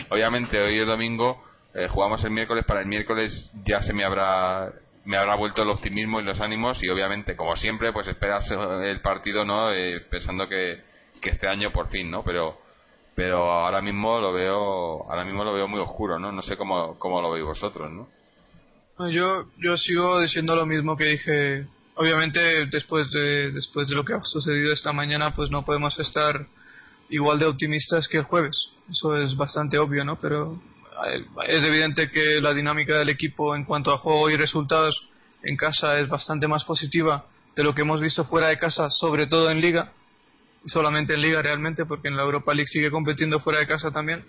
obviamente hoy es domingo eh, jugamos el miércoles para el miércoles ya se me habrá me habrá vuelto el optimismo y los ánimos y obviamente como siempre pues esperas el partido no eh, pensando que, que, este año por fin no pero pero ahora mismo lo veo ahora mismo lo veo muy oscuro no no sé cómo, cómo lo veis vosotros no yo yo sigo diciendo lo mismo que dije. Obviamente después de después de lo que ha sucedido esta mañana pues no podemos estar igual de optimistas que el jueves. Eso es bastante obvio no pero es evidente que la dinámica del equipo en cuanto a juego y resultados en casa es bastante más positiva de lo que hemos visto fuera de casa, sobre todo en Liga, solamente en Liga realmente, porque en la Europa League sigue compitiendo fuera de casa también.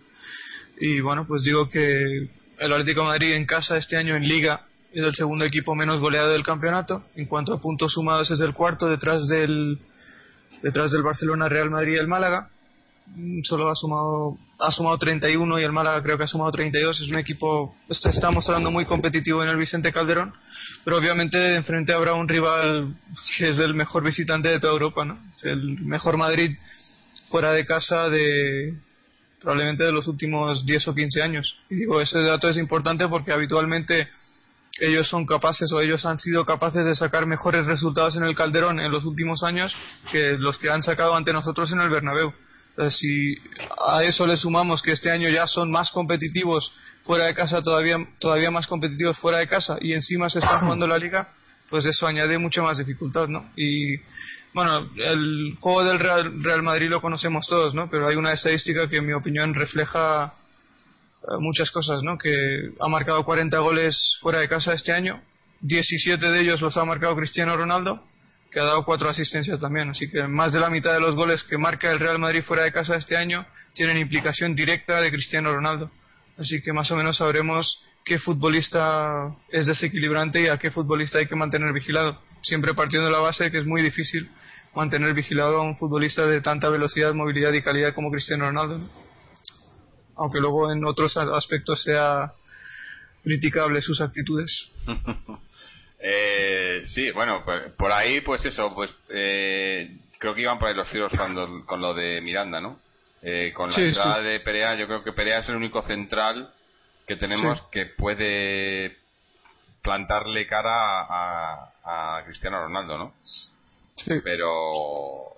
Y bueno, pues digo que el Atlético Madrid en casa este año en Liga es el segundo equipo menos goleado del campeonato. En cuanto a puntos sumados es el cuarto detrás del detrás del Barcelona, Real Madrid y el Málaga. Mm, solo ha sumado ha sumado 31 y el Málaga creo que ha sumado 32 es un equipo está, está mostrando muy competitivo en el Vicente Calderón pero obviamente enfrente habrá un rival que es el mejor visitante de toda Europa ¿no? es el mejor Madrid fuera de casa de probablemente de los últimos 10 o 15 años y digo ese dato es importante porque habitualmente ellos son capaces o ellos han sido capaces de sacar mejores resultados en el Calderón en los últimos años que los que han sacado ante nosotros en el Bernabéu si a eso le sumamos que este año ya son más competitivos fuera de casa, todavía, todavía más competitivos fuera de casa y encima se está jugando la liga, pues eso añade mucha más dificultad, ¿no? Y bueno, el juego del Real, Real Madrid lo conocemos todos, ¿no? Pero hay una estadística que en mi opinión refleja eh, muchas cosas, ¿no? Que ha marcado 40 goles fuera de casa este año, 17 de ellos los ha marcado Cristiano Ronaldo que ha dado cuatro asistencias también. Así que más de la mitad de los goles que marca el Real Madrid fuera de casa este año tienen implicación directa de Cristiano Ronaldo. Así que más o menos sabremos qué futbolista es desequilibrante y a qué futbolista hay que mantener vigilado. Siempre partiendo de la base que es muy difícil mantener vigilado a un futbolista de tanta velocidad, movilidad y calidad como Cristiano Ronaldo. Aunque luego en otros aspectos sea criticable sus actitudes. [LAUGHS] Eh, sí, bueno, pues, por ahí, pues eso, pues eh, creo que iban por ahí los tiros cuando, con lo de Miranda, ¿no? Eh, con la entrada de Perea, yo creo que Perea es el único central que tenemos que puede plantarle cara a, a, Cristiano Ronaldo, ¿no? Sí. Pero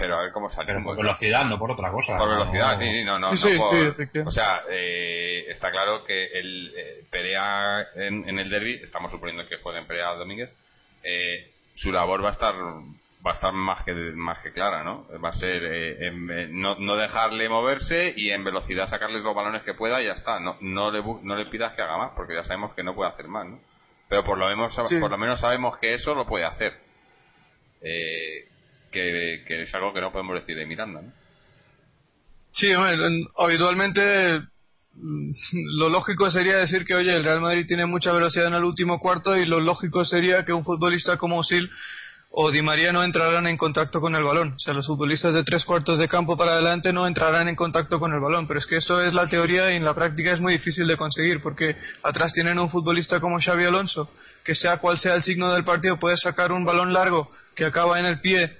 pero a ver cómo sale. Pero por velocidad, no por otra cosa. Por velocidad, sí, no, no. Sí, no o sea, eh, está claro que el eh, Perea en, el derby, estamos suponiendo que juegue en Perea Domínguez, eh, su labor va a estar va a estar más que más que clara, ¿no? Va a ser eh, no, no, dejarle moverse y en velocidad sacarle los balones que pueda y ya está. No, no, le, no le pidas que haga más porque ya sabemos que no puede hacer más, ¿no? Pero por lo menos, por lo menos sabemos que eso lo puede hacer. Eh, que, es algo que no podemos decir de Miranda. ¿no? Sí, habitualmente mm, [LAUGHS] lo lógico sería decir que, oye, el Real Madrid tiene mucha velocidad en el último cuarto y lo lógico sería que un futbolista como Sil o Di María no entrarán en contacto con el balón. O sea, los futbolistas de tres cuartos de campo para adelante no entrarán en contacto con el balón. Pero es que eso es la teoría y en la práctica es muy difícil de conseguir porque atrás tienen un futbolista como Xavi Alonso que sea cual sea el signo del partido puede sacar un balón largo que acaba en el pie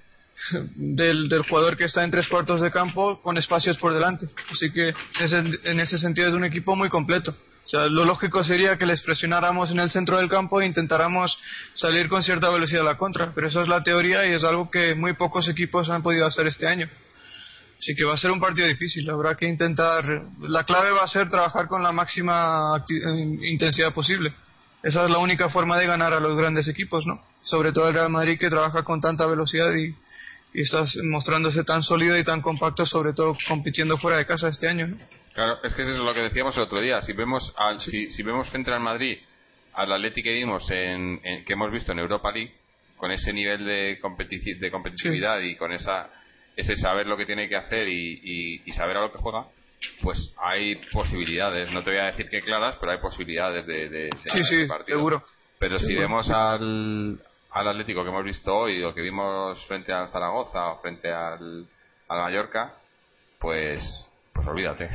[LAUGHS] del, del, jugador que está en tres cuartos de campo con espacios por delante. Así que en ese sentido es un equipo muy completo. Lo lógico sería que les presionáramos en el centro del campo e intentáramos salir con cierta velocidad a la contra, pero eso es la teoría y es algo que muy pocos equipos han podido hacer este año. Así que va a ser un partido difícil, habrá que intentar, la clave va a ser trabajar con la máxima intensidad posible. Esa es la única forma de ganar a los grandes equipos, ¿no? Sobre todo el Real Madrid que trabaja con tanta velocidad y, y está mostrándose tan sólido y tan compacto, sobre todo compitiendo fuera de casa este año, ¿no? Claro, es que eso es lo que decíamos el otro día. Si vemos al, si, si vemos frente al Madrid al Atlético que vimos en, que hemos visto en Europa League con ese nivel de, de competitividad y con esa ese saber lo que tiene que hacer y, y, saber a lo que juega, pues hay posibilidades. No te voy a decir que claras, pero hay posibilidades de, de, sí, sí, Seguro. Pero si vemos al, al Atlético que hemos visto hoy, o que vimos frente al Zaragoza o frente al, al Mallorca, pues, pues olvídate.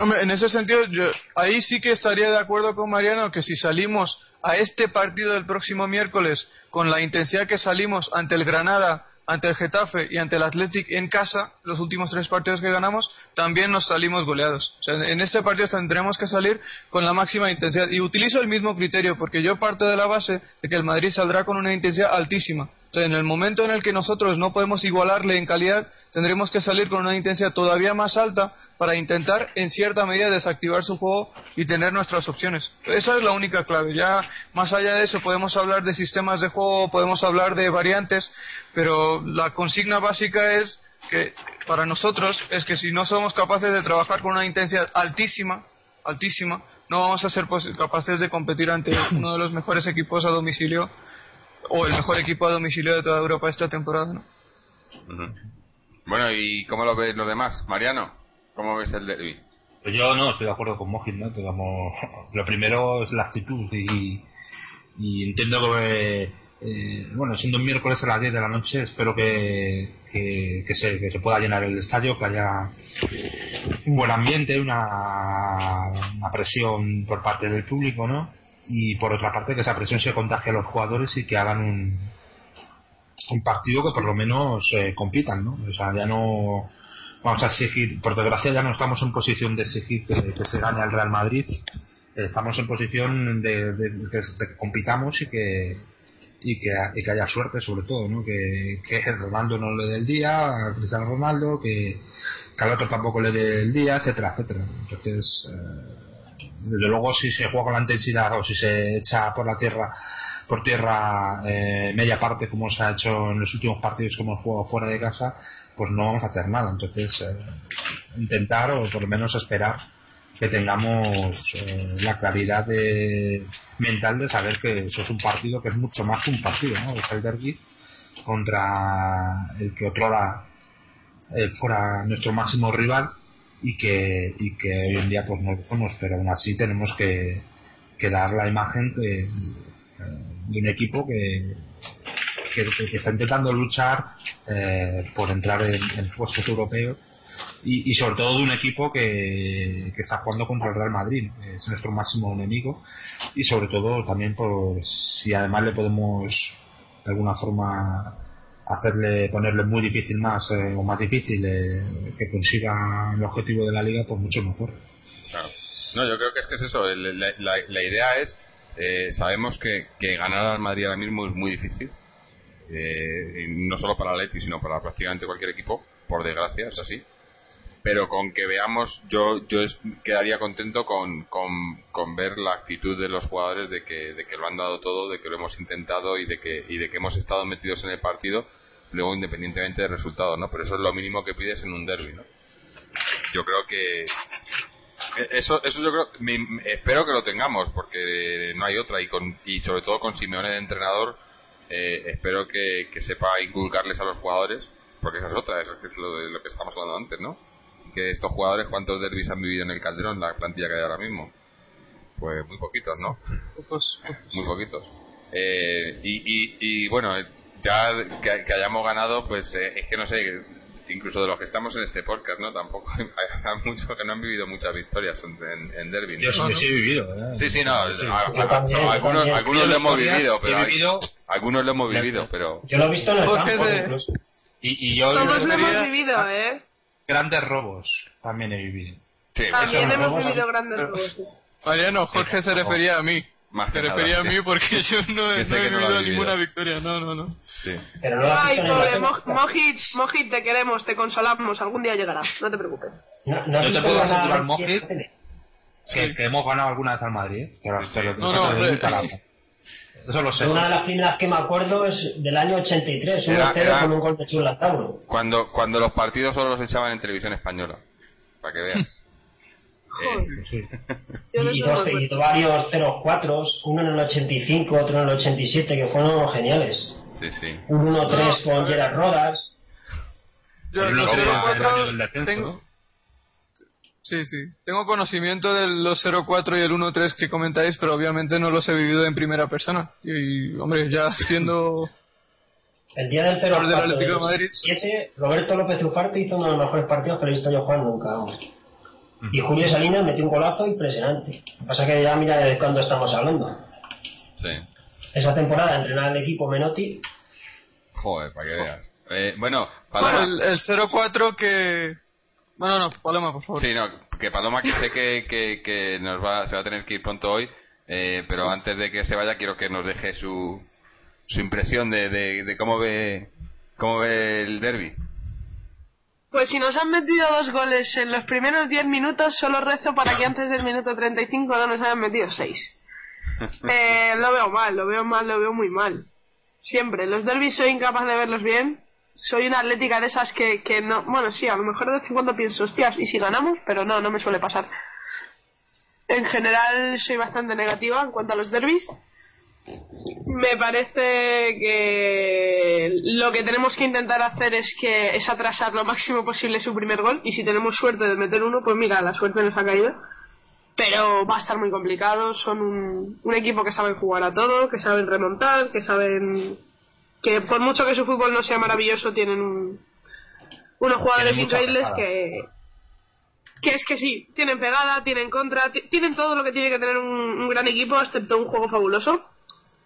Hombre, en ese sentido, yo ahí sí que estaría de acuerdo con Mariano que si salimos a este partido del próximo miércoles con la intensidad que salimos ante el Granada ante el Getafe y ante el Athletic en casa, los últimos tres partidos que ganamos, también nos salimos goleados. en este partido tendremos que salir con la máxima intensidad. Y utilizo el mismo criterio, porque yo parto de la base de que el Madrid saldrá con una intensidad altísima en el momento en el que nosotros no podemos igualarle en calidad, tendremos que salir con una intensidad todavía más alta para intentar, en cierta medida, desactivar su juego y tener nuestras opciones. Esa es la única clave. Ya más allá de eso podemos hablar de sistemas de juego, podemos hablar de variantes, pero la consigna básica es que para nosotros es que si no somos capaces de trabajar con una intensidad altísima, altísima, no vamos a ser capaces de competir ante uno de los mejores equipos a domicilio o el mejor equipo a domicilio de toda Europa esta temporada, ¿no? Bueno, ¿y cómo lo ves los demás? Mariano, ¿cómo ves el derby? Pues yo no, estoy de acuerdo con Mojit, ¿no? Digamos, [LAUGHS] lo primero es la actitud y, y entiendo que, eh, bueno, siendo un miércoles a las 10 de la noche, espero que, que, se, que se pueda llenar el estadio, que haya un buen ambiente, una, una presión por parte del público, ¿no? Y por otra parte que esa presión se contagie a los jugadores y que hagan un, un partido que por lo menos eh, compitan, ¿no? O sea, ya no vamos a exigir, por desgracia ya no estamos en posición de exigir que, se gane al Real Madrid, estamos en posición de, que compitamos y que y que, que, haya suerte sobre todo, ¿no? Que, que Ronaldo no le dé el día, a Cristiano Ronaldo, que, que otro tampoco le dé el día, etcétera, etcétera. Entonces, eh, desde luego si se juega con la intensidad o si se echa por la tierra por tierra eh, media parte como se ha hecho en los últimos partidos hemos jugado fuera de casa pues no vamos a hacer nada entonces eh, intentar o por lo menos esperar que tengamos eh, la claridad de, mental de saber que eso es un partido que es mucho más que un partido ¿no? el derby contra el que otrora fuera nuestro máximo rival y que, y que hoy en día pues no lo somos, pero aún así tenemos que, que dar la imagen de, de un equipo que, que, está intentando luchar eh, por entrar en, puestos europeos y, y, sobre todo de un equipo que, que está jugando contra el Real Madrid, es nuestro máximo enemigo y sobre todo también por si además le podemos de alguna forma hacerle ponerle muy difícil más eh, o más difícil eh, que consiga el objetivo de la liga pues mucho mejor. Claro. No yo creo que es que es eso la, la, idea es eh, sabemos que, que, ganar al Madrid ahora mismo es muy difícil no solo para el Atleti sino para prácticamente cualquier equipo por desgracia es así pero con que veamos yo yo quedaría contento con, con, con, ver la actitud de los jugadores de que, de que lo han dado todo de que lo hemos intentado y de que y de que hemos estado metidos en el partido luego independientemente del resultado no pero eso es lo mínimo que pides en un derby no yo creo que eso eso yo creo espero que lo tengamos porque no hay otra y con y sobre todo con Simeone de entrenador eh, espero que, que sepa inculcarles a los jugadores porque esa es otra es lo de lo que estamos hablando antes no que estos jugadores, ¿cuántos derbis han vivido en el Calderón, la plantilla que hay ahora mismo? Pues muy poquitos, ¿no? Muy poquitos. Eh, y, y, y, bueno, ya que, hayamos ganado, pues eh, es que no sé, incluso de los que estamos en este podcast, ¿no? Tampoco [LAUGHS] hay, muchos que no han vivido muchas victorias en, en derby. Yo sí, he vivido. ¿eh? Sí, sí, no. algunos, algunos lo hemos vivido, pero algunos lo hemos vivido, pero. Yo lo he visto en el campo, Y, y yo Todos lo hemos vivido, ¿eh? Grandes robos también he vivido. Sí, También no hemos vivido grandes robos. Mariano, Jorge se refería a mí. Más Se nada, refería a mí porque yo no he, no he vivido ninguna victoria. No, no, no. sí. Pero no Ay, pobre Mo-. Mojit, Mojit, te queremos, te consolamos, algún día llegará, no te preocupes. No, no has Yo te puedo asegurar, Mojit. Que, que hemos ganado alguna vez al Madrid, ¿eh? Que Sí, sí. pero- No, no, eso hombre. Eso lo sé. Una de las primeras que me acuerdo es del año 83, un Era- 0 era- con un gol de Chula Tauro. Cuando, cuando los partidos solo los echaban en televisión española. Para que veas. [LAUGHS] Eh, Sí. Y, dos, y varios 0-4, uno en el 85, otro en el 87, que fueron geniales. sí, sí. Un 1-3 No, con Gerard Rodas. Yo El los uno era el año 0-4 del descenso, tengo... Sí, sí. Tengo conocimiento de los 0-4 y el 1-3 que comentáis, pero obviamente no los he vivido en primera persona. Y, hombre, ya siendo... [LAUGHS] El día del Jugador 0 del Atlético de Madrid. 7, Roberto López Ufarte hizo uno de los mejores partidos que le he visto yo jugar nunca. Y Julio Salinas metió un golazo impresionante. Lo que pasa es que ya mira de cuándo estamos hablando. Sí. Esa temporada entrenaba el equipo Menotti. Joder, para que veas. Eh, bueno, Bueno, Paloma. el, el 0-4 que... Bueno, no, Paloma, por favor. Sí, no, que Paloma que sé que, que, que nos va, se va a tener que ir pronto hoy, eh, pero antes de que se vaya quiero que nos deje su, su impresión de, de, de cómo ve cómo ve el derby. Pues si nos han metido dos goles en los primeros 10 minutos, solo rezo para que antes del minuto 35 no nos hayan metido 6. [LAUGHS] Eh, lo veo mal, lo veo mal, lo veo muy mal. Siempre. Los derbis soy incapaz de verlos bien. Soy una atlética de esas que, que no... Bueno, sí, a lo mejor de vez en cuando pienso, hostias, ¿y si ganamos? Pero no, no me suele pasar. En general soy bastante negativa en cuanto a los derbis. Me parece que lo que tenemos que intentar hacer es que es atrasar lo máximo posible su primer gol y si tenemos suerte de meter uno, pues mira, la suerte nos ha caído. Pero va a estar muy complicado, son un, un equipo que saben jugar a todo, que saben remontar, que saben que por mucho que su fútbol no sea maravilloso, tienen un, unos jugadores increíbles que, que es que sí, tienen pegada, tienen contra, ti- tienen todo lo que tiene que tener un, un gran equipo, excepto un juego fabuloso.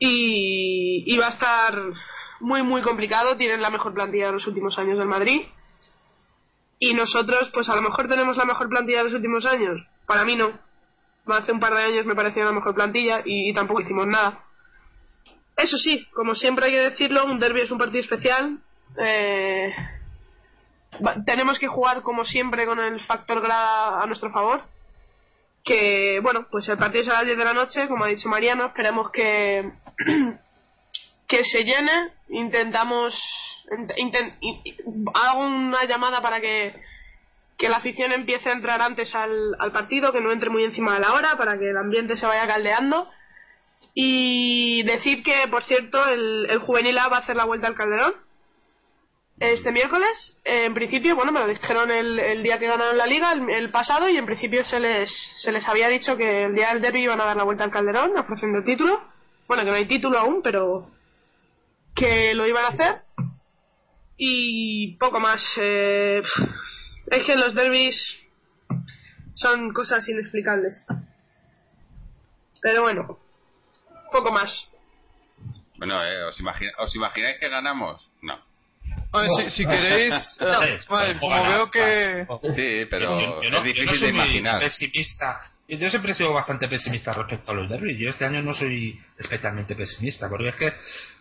Y, y va a estar muy, muy complicado. Tienen la mejor plantilla de los últimos años del Madrid. Y nosotros, pues a lo mejor tenemos la mejor plantilla de los últimos años. Para mí no. Hace un par de años me parecía la mejor plantilla y, tampoco hicimos nada. Eso sí, como siempre hay que decirlo, un derby es un partido especial. Eh, tenemos que jugar como siempre con el factor grada a nuestro favor. Que bueno, pues el partido es a las 10 de la noche, como ha dicho Mariano, esperemos que, que se llene. Intentamos. int- inten- in- hago una llamada para que, que la afición empiece a entrar antes al, al partido, que no entre muy encima de la hora, para que el ambiente se vaya caldeando. Y decir que, por cierto, el, el Juvenil A va a hacer la vuelta al Calderón este miércoles. En principio, bueno, me lo dijeron el, el día que ganaron la liga, el, pasado, y en principio se les, se les había dicho que el día del derby iban a dar la vuelta al Calderón, ofreciendo título. Bueno, que no hay título aún, pero que lo iban a hacer. Y poco más. eh, es que los derbis son cosas inexplicables. Pero bueno, poco más. Bueno, eh, ¿os, imagina- ¿os imagináis que ganamos? No. Oye, si, si queréis, [LAUGHS] eh, vale, como veo que... Sí, pero Yo- yo no- es difícil yo no de imaginar. pesimista. Yo siempre he sido bastante pesimista respecto a los derbis. Yo este año no soy especialmente pesimista, porque es que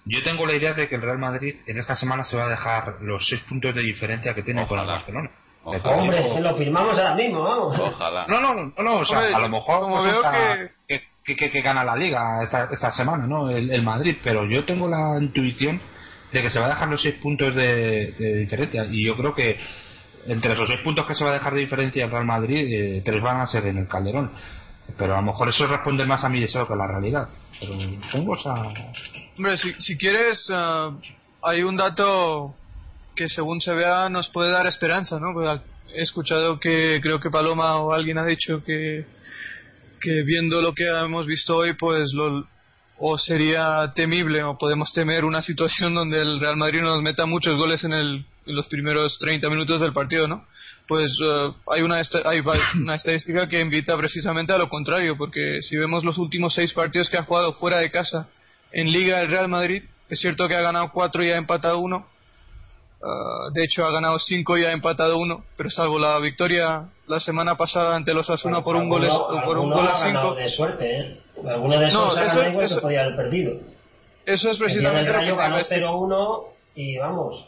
yo tengo la idea de que el Real Madrid en esta semana se va a dejar los seis puntos de diferencia que tiene con el. Barcelona. Ojalá. Hombre, que lo firmamos ahora mismo, vamos. Ojalá. No, no, no, no, o sea, Hombre, a lo mejor como pues, veo hasta que- que... Que, que- que gana la liga esta, esta semana, ¿no? El, Madrid, pero yo tengo la intuición de que se va a dejar los seis puntos de, de diferencia y yo creo que entre los seis puntos que se va a dejar de diferencia el Real Madrid, eh, tres van a ser en el Calderón. Pero a lo mejor eso responde más a mi deseo que a la realidad. Pero tengo esa... Hombre, si, si quieres, ah, hay un dato que según se vea nos puede dar esperanza, ¿no? Pues, he escuchado que creo que Paloma o alguien ha dicho que, que viendo lo que hemos visto hoy, pues lo, o sería temible o podemos temer una situación [LAUGHS] donde el Real Madrid nos meta muchos goles en, el, en los primeros 30 minutos del partido, ¿no? Pues eh, hay, una hay [COUGHS] una estadística que invita precisamente a lo contrario, porque si vemos los últimos seis partidos que ha jugado fuera de casa en Liga el Real Madrid, es cierto que ha ganado cuatro y ha empatado uno, Ah, de hecho, ha ganado 5 y ha empatado 1, pero salvo la victoria la semana pasada ante los Asuna por un gol, es- por un gol a 5. de suerte, ¿eh? Alguno de esos No, eso- igual eso- que podía haber perdido. Eso es precisamente lo que iba a decir. 0-1 y vamos.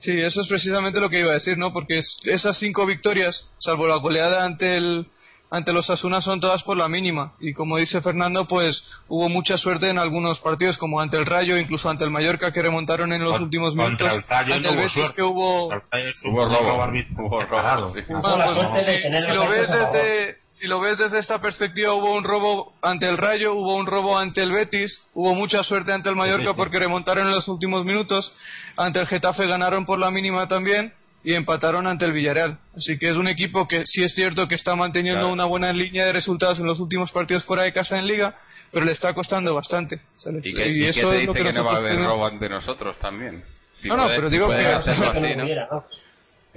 Sí, eso es precisamente lo que iba a decir, ¿no? Porque es- esas cinco victorias, salvo la goleada ante el ante los Asuna son todas por la mínima. Y como dice Fernando, pues hubo mucha suerte en algunos partidos como ante el Rayo, incluso ante el Mallorca que remontaron en los Con- últimos minutos, el Rayo ante no el hubo Betis suerte. que hubo Hubo robo. si, lo ves desde si lo ves desde esta perspectiva hubo un robo ante el Rayo, hubo un robo ante el Betis, hubo mucha suerte ante el Mallorca porque remontaron en los últimos minutos, ante el Getafe ganaron por la mínima también y empataron ante el Villarreal. Así que es un equipo que sí es cierto que está manteniendo Claro. una buena línea de resultados en los últimos partidos fuera de casa en Liga, pero le está costando bastante. ¿sabes? ¿Y eso te es lo que, que, no va a haber robo ante nosotros también? Si No, no, pero digo que- [LAUGHS]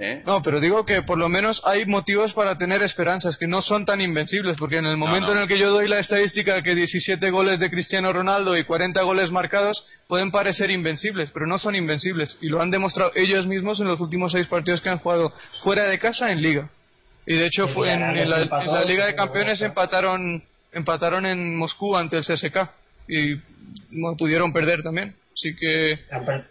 ¿Eh? No, pero digo que por lo menos hay motivos para tener esperanzas, que no son tan invencibles, porque en el momento no. en el que yo doy la estadística de que 17 goles de Cristiano Ronaldo y 40 goles marcados pueden parecer invencibles, pero no son invencibles, y lo han demostrado ellos mismos en los últimos seis partidos que han jugado fuera de casa en Liga. Y de hecho fue en, la, empató, en la Liga de Campeones empataron empataron en Moscú ante el CSK y no pudieron perder también. Así que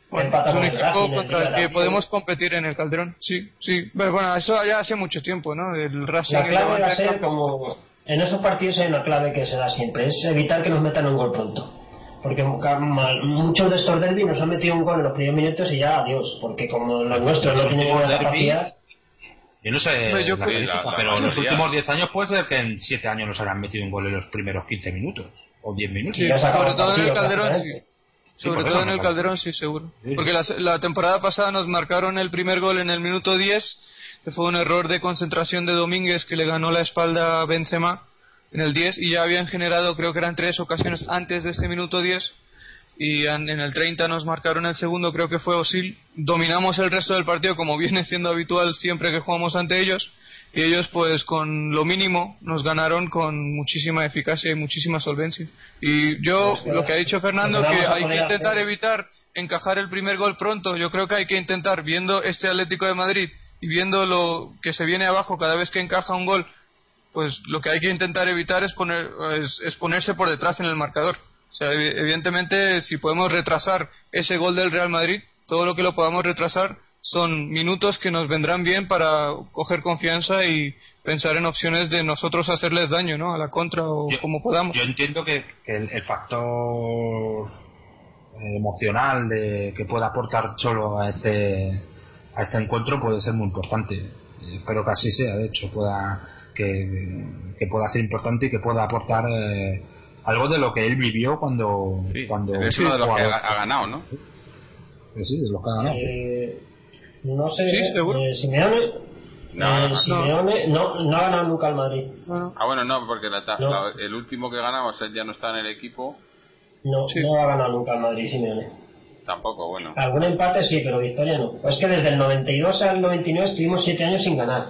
bueno, es el equipo Racing en contra el que también. podemos competir en el Calderón. Sí, sí. Pero bueno, eso ya hace mucho tiempo, ¿no? El Racing La clave va a ser como. En esos partidos hay una clave que se da siempre: es evitar que nos metan un gol pronto. Porque muchos de estos derbis nos han metido un gol en los primeros minutos y ya adiós. Porque como los nuestros no Los tienen derbis, capacidad. Yo no sé Hombre, yo la creo- la- la pero en los últimos 10 años puede ser que en 7 años nos hayan metido un gol en los primeros 15 minutos o 10 minutos. Sí, sobre todo en el Calderón, sí. Sí, Sobre todo en el Calderón, sí, seguro. Sí. Porque la, la temporada pasada nos marcaron el primer gol en el minuto 10, que fue un error de concentración de Domínguez que le ganó la espalda a Benzema en el 10 y ya habían generado, creo que eran tres ocasiones antes de este minuto 10 y en, en el 30 nos marcaron el segundo, creo que fue Osil. Dominamos el resto del partido como [LAUGHS] viene siendo habitual siempre que jugamos ante ellos y ellos pues con lo mínimo nos ganaron con muchísima eficacia y muchísima solvencia. Y yo, Es que- lo que ha dicho Fernando, lo que hay que intentar evitar encajar el primer gol pronto, yo creo que hay que intentar, viendo este Atlético de Madrid y viendo lo que se viene abajo cada vez que encaja un gol, pues lo que hay que intentar evitar es, poner, es, es ponerse por detrás en el marcador. O sea, evi- evidentemente, si podemos retrasar ese gol del Real Madrid, todo lo que lo podamos retrasar son minutos que nos vendrán bien para coger confianza y pensar en opciones de nosotros hacerles daño, ¿no? A la contra o Yo- como podamos. Yo entiendo que, que el, el factor emocional de, que pueda aportar solo a este a este encuentro puede ser muy importante. Espero que así sea, de hecho, pueda que, que pueda ser importante y que pueda aportar eh, algo de lo que él vivió cuando Sí, cuando es uno de los que ha, ha ganado, ¿no? Sí, de los que ha ganado. Eh, no sé, Sí, seguro. eh, Simeone, No, eh, no. Simeone no, no ha ganado nunca el Madrid. Bueno, Ah, bueno, no, porque la No. el último que ganamos él ya no está en el equipo, No, Sí. no ha ganado nunca el Madrid, Simeone. tampoco, bueno. Algún empate sí, pero victoria no. Pues que desde el 92 al 99 estuvimos 7 años sin ganar.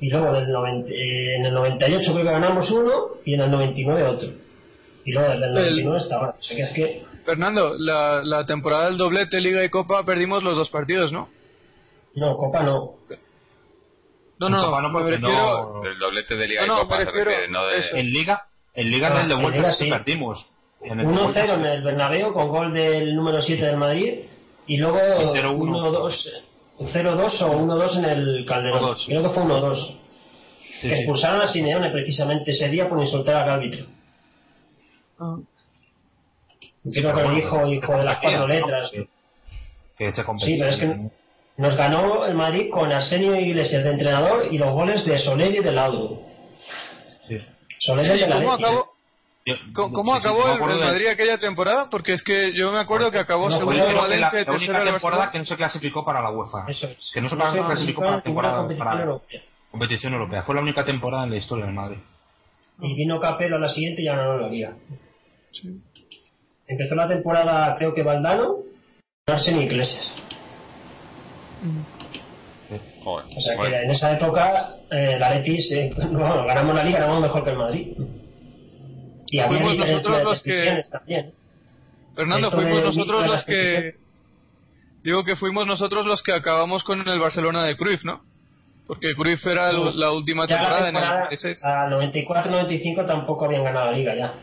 Y luego del 90, eh, en el 98 creo que ganamos uno y en el 99 otro. Y luego desde el El- 99 hasta ahora. O sea que es que Fernando, la, la temporada del doblete Liga y Copa perdimos los dos partidos, ¿no? No, Copa no. No, no, Copa no, me porque refiero... no- El doblete de Liga No, y no, Copa me se refiero- refiere, no de... En Liga, en Liga Ah, en el de vuelta sí perdimos. En el de vuelta 1-0 sí. en el Bernabéu con gol del número 7 del Madrid y luego El 0-1. 1-2 0-2 o 1-2 en el Calderón. 1-2. Creo que fue 1-2. Sí, que sí. expulsaron a Simeone precisamente ese día por insultar al árbitro. Ah. Creo que el hijo, hijo de las cuatro letras. Que, se Sí, pero es que nos ganó el Madrid con Arsenio Iglesias de entrenador y los goles de Soler y de Laudo. Sí. Soler ¿Y de la cómo acabó, cómo, cómo sí, sí, acabó el, el de- Madrid aquella temporada? Porque es que yo me acuerdo que acabó No, segundo la, Valencia y la única temporada Barcelona. que no se clasificó para la UEFA. Eso es. Que no se No se clasificó para la temporada competición para europea. competición europea. Fue la única temporada en la historia del Madrid. Y vino Capello a la siguiente y ganaron la liga. Sí. Empezó la temporada, creo que Valdano, Arsenio Iglesias. Joder, O sea bueno. que en esa época, eh, la Letis, eh, [LAUGHS] bueno, ganamos la liga, ganamos mejor que el Madrid. Y había Fuimos nosotros los que- también. Fernando, Esto fuimos nosotros los que Digo que fuimos nosotros los que acabamos con el Barcelona de Cruyff, ¿no? Porque Cruyff era la última la temporada en el temporada, 96. a 94-95 tampoco habían ganado la liga ya.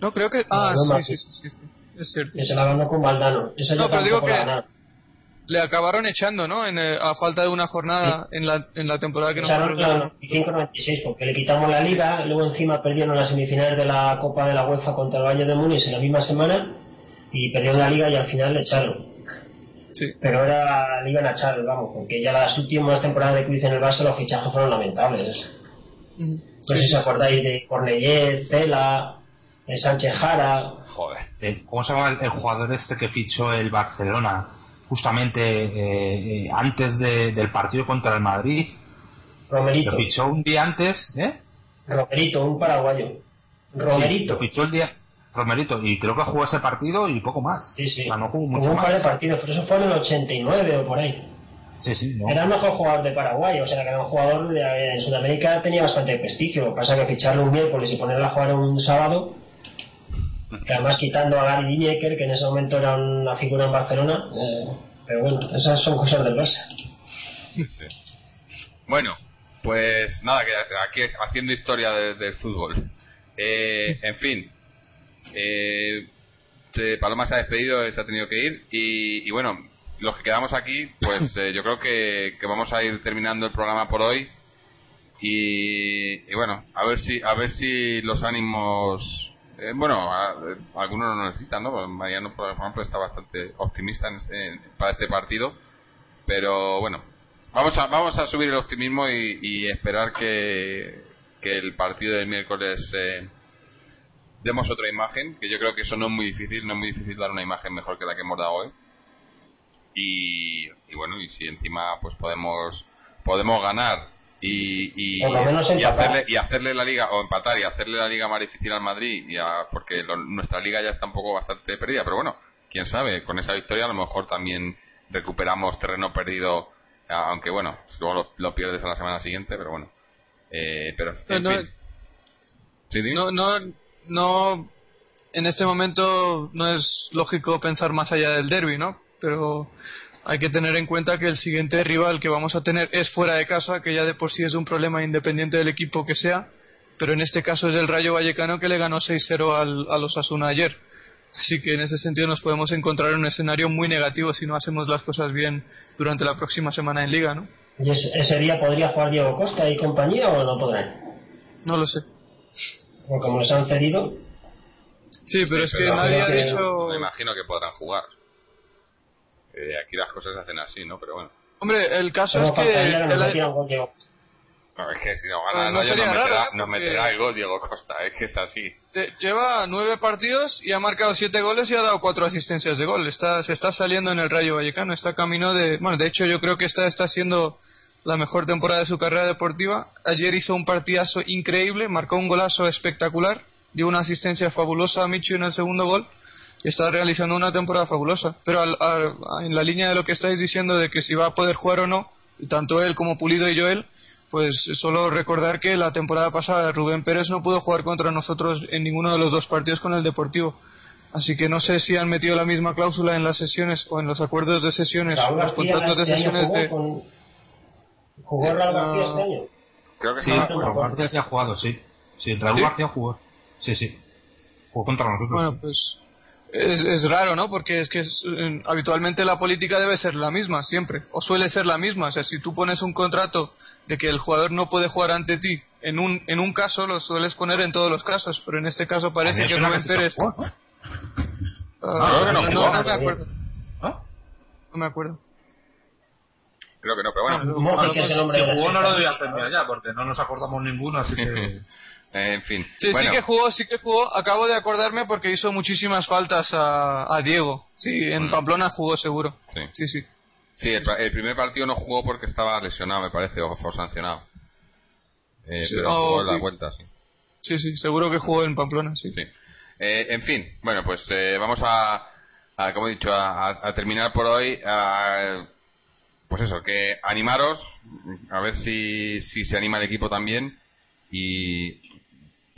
No, creo que... Ah, no, sí, no. sí, sí, sí, sí. Es cierto. Que se la ganó con Valdano. Eso No, pero digo que-. Le acabaron echando, ¿no? En, eh, a falta de una jornada en, la, en la temporada que Echaron nosotros... la 95-96 porque le quitamos la liga, luego encima perdieron las semifinales de la Copa de la UEFA contra el Bayern de Múnich en la misma semana y perdieron la liga y al final le echaron. Sí. Pero ahora le iban a echar, vamos, porque ya las últimas temporadas de Cruz en el Barça los fichajes fueron lamentables. Ujú. No sé si os acordáis de Cornellé, Tela, eh, Sánchez Jara, Joder. ¿Cómo se llama el, el jugador este que fichó el Barcelona justamente eh, eh, antes de- del partido contra el Madrid? Romerito, Lo fichó un día antes, ¿eh? Romerito, un paraguayo. Romerito. Sí, lo fichó el día Romerito y creo que jugó ese partido y poco más. Sí, sí. O sea, no jugó un par de partidos, pero eso fue en el 89 o por ahí. Sí, sí, no. Era el mejor jugador de Paraguay, o sea, que era un jugador de, en Sudamérica tenía bastante prestigio. Pasa que ficharlo un miércoles y ponerlo a jugar un sábado, que además quitando a Gary Lineker, que en ese momento era una figura en Barcelona, eh, pero bueno, esas son cosas del Barça. Sí. Bueno, pues nada, que aquí haciendo historia de- del fútbol. Eh, en fin, eh, Paloma se ha despedido, se ha tenido que ir y, y bueno, los que quedamos aquí, pues [LAUGHS] eh, yo creo que, que vamos a ir terminando el programa por hoy y, y bueno, a ver si a ver si los ánimos eh, bueno, a- eh, algunos lo necesitan, ¿no? Mariano, por ejemplo, está bastante optimista en este- para este partido, pero bueno, Vamos a, vamos a subir el optimismo y, y esperar que, que el partido del miércoles eh, demos otra imagen, que yo creo que eso no es muy difícil, no es muy difícil dar una imagen mejor que la que hemos dado hoy. Y, y bueno, y si encima pues podemos podemos ganar y, y, y hacerle y hacerle la liga o empatar y hacerle la liga más difícil al Madrid y a- porque lo- nuestra liga ya está un poco bastante perdida pero bueno quién sabe con esa victoria a lo mejor también recuperamos terreno perdido aunque bueno luego lo, lo pierdes a la semana siguiente pero bueno eh, pero en No, no, fin. ¿Sí? No, no, no, en este momento no es lógico pensar más allá del derby, ¿no? Pero hay que tener en cuenta que el siguiente rival que vamos a tener es fuera de casa, que ya de por sí es un problema independiente del equipo que sea, pero en este caso es el Rayo Vallecano que le ganó 6-0 al, a los Asuna ayer. Así que en ese sentido nos podemos encontrar en un escenario muy negativo si no hacemos las cosas bien durante la próxima semana en Liga, ¿no? ¿Y ese, día podría jugar Diego Costa y compañía o no podrán? No lo sé. Porque como les han cedido, Sí, pero es que nadie ha dicho... me imagino que podrán jugar Eh, aquí las cosas se hacen así no pero bueno Hombre, el caso es que nos el-. No, es que si no gana el no nos, meterá, ¿eh? nos meterá el gol Diego Costa es que es así te- lleva nueve partidos y ha marcado siete goles y ha dado cuatro asistencias de gol. Está, se está saliendo en el Rayo Vallecano, está camino de... Bueno, de hecho yo creo que esta está siendo la mejor temporada de su carrera deportiva. Ayer hizo un partidazo increíble, marcó un golazo espectacular, dio una asistencia fabulosa a Michu en el segundo gol y está realizando una temporada fabulosa. Pero al- al- en la línea de lo que estáis diciendo de que si va a poder jugar o no, y tanto él como Pulido y Joel, pues solo recordar que la temporada pasada Rubén Pérez no pudo jugar contra nosotros en ninguno de los dos partidos con el Deportivo. Así que no sé si han metido la misma cláusula en las sesiones o en los acuerdos de sesiones, los contratos de este sesiones jugó de... con- ¿Jugó Raúl García este año? creo que Sí, Raúl García sí ha jugado, sí. Sí, Raúl. García jugó. Sí, sí. Jugó contra nosotros. Bueno, pues es, es raro, ¿no? Porque es que es, eh, habitualmente la política debe ser la misma, siempre, o suele ser la misma. O sea, si tú pones un contrato de que el jugador no puede jugar ante ti, en un, en un caso lo sueles poner en todos los casos, pero en este caso parece que Rubén Pérez... ¿no? Creo que no no, jugó. no me acuerdo. ¿No? No me acuerdo. creo que no pero bueno Mojic es el hombre Si jugó no lo doy a defensa. hacer ya, porque no nos acordamos ninguno, así que... [LAUGHS] En fin Sí, bueno, sí que jugó, sí que jugó. Acabo de acordarme porque hizo muchísimas faltas a, a Diego. Sí, en Mm. Pamplona jugó seguro. sí. Sí, sí. Sí, el, el primer partido no jugó porque estaba lesionado, me parece, o fue sancionado. Eh, Sí, pero oh, jugó en la vuelta, sí. Sí, sí, seguro que jugó en Pamplona, sí. Sí. Eh, en fin, bueno, pues eh, vamos a, a, como he dicho, a, a- a terminar por hoy. a- pues eso, que animaros, a ver si, si se anima el equipo también y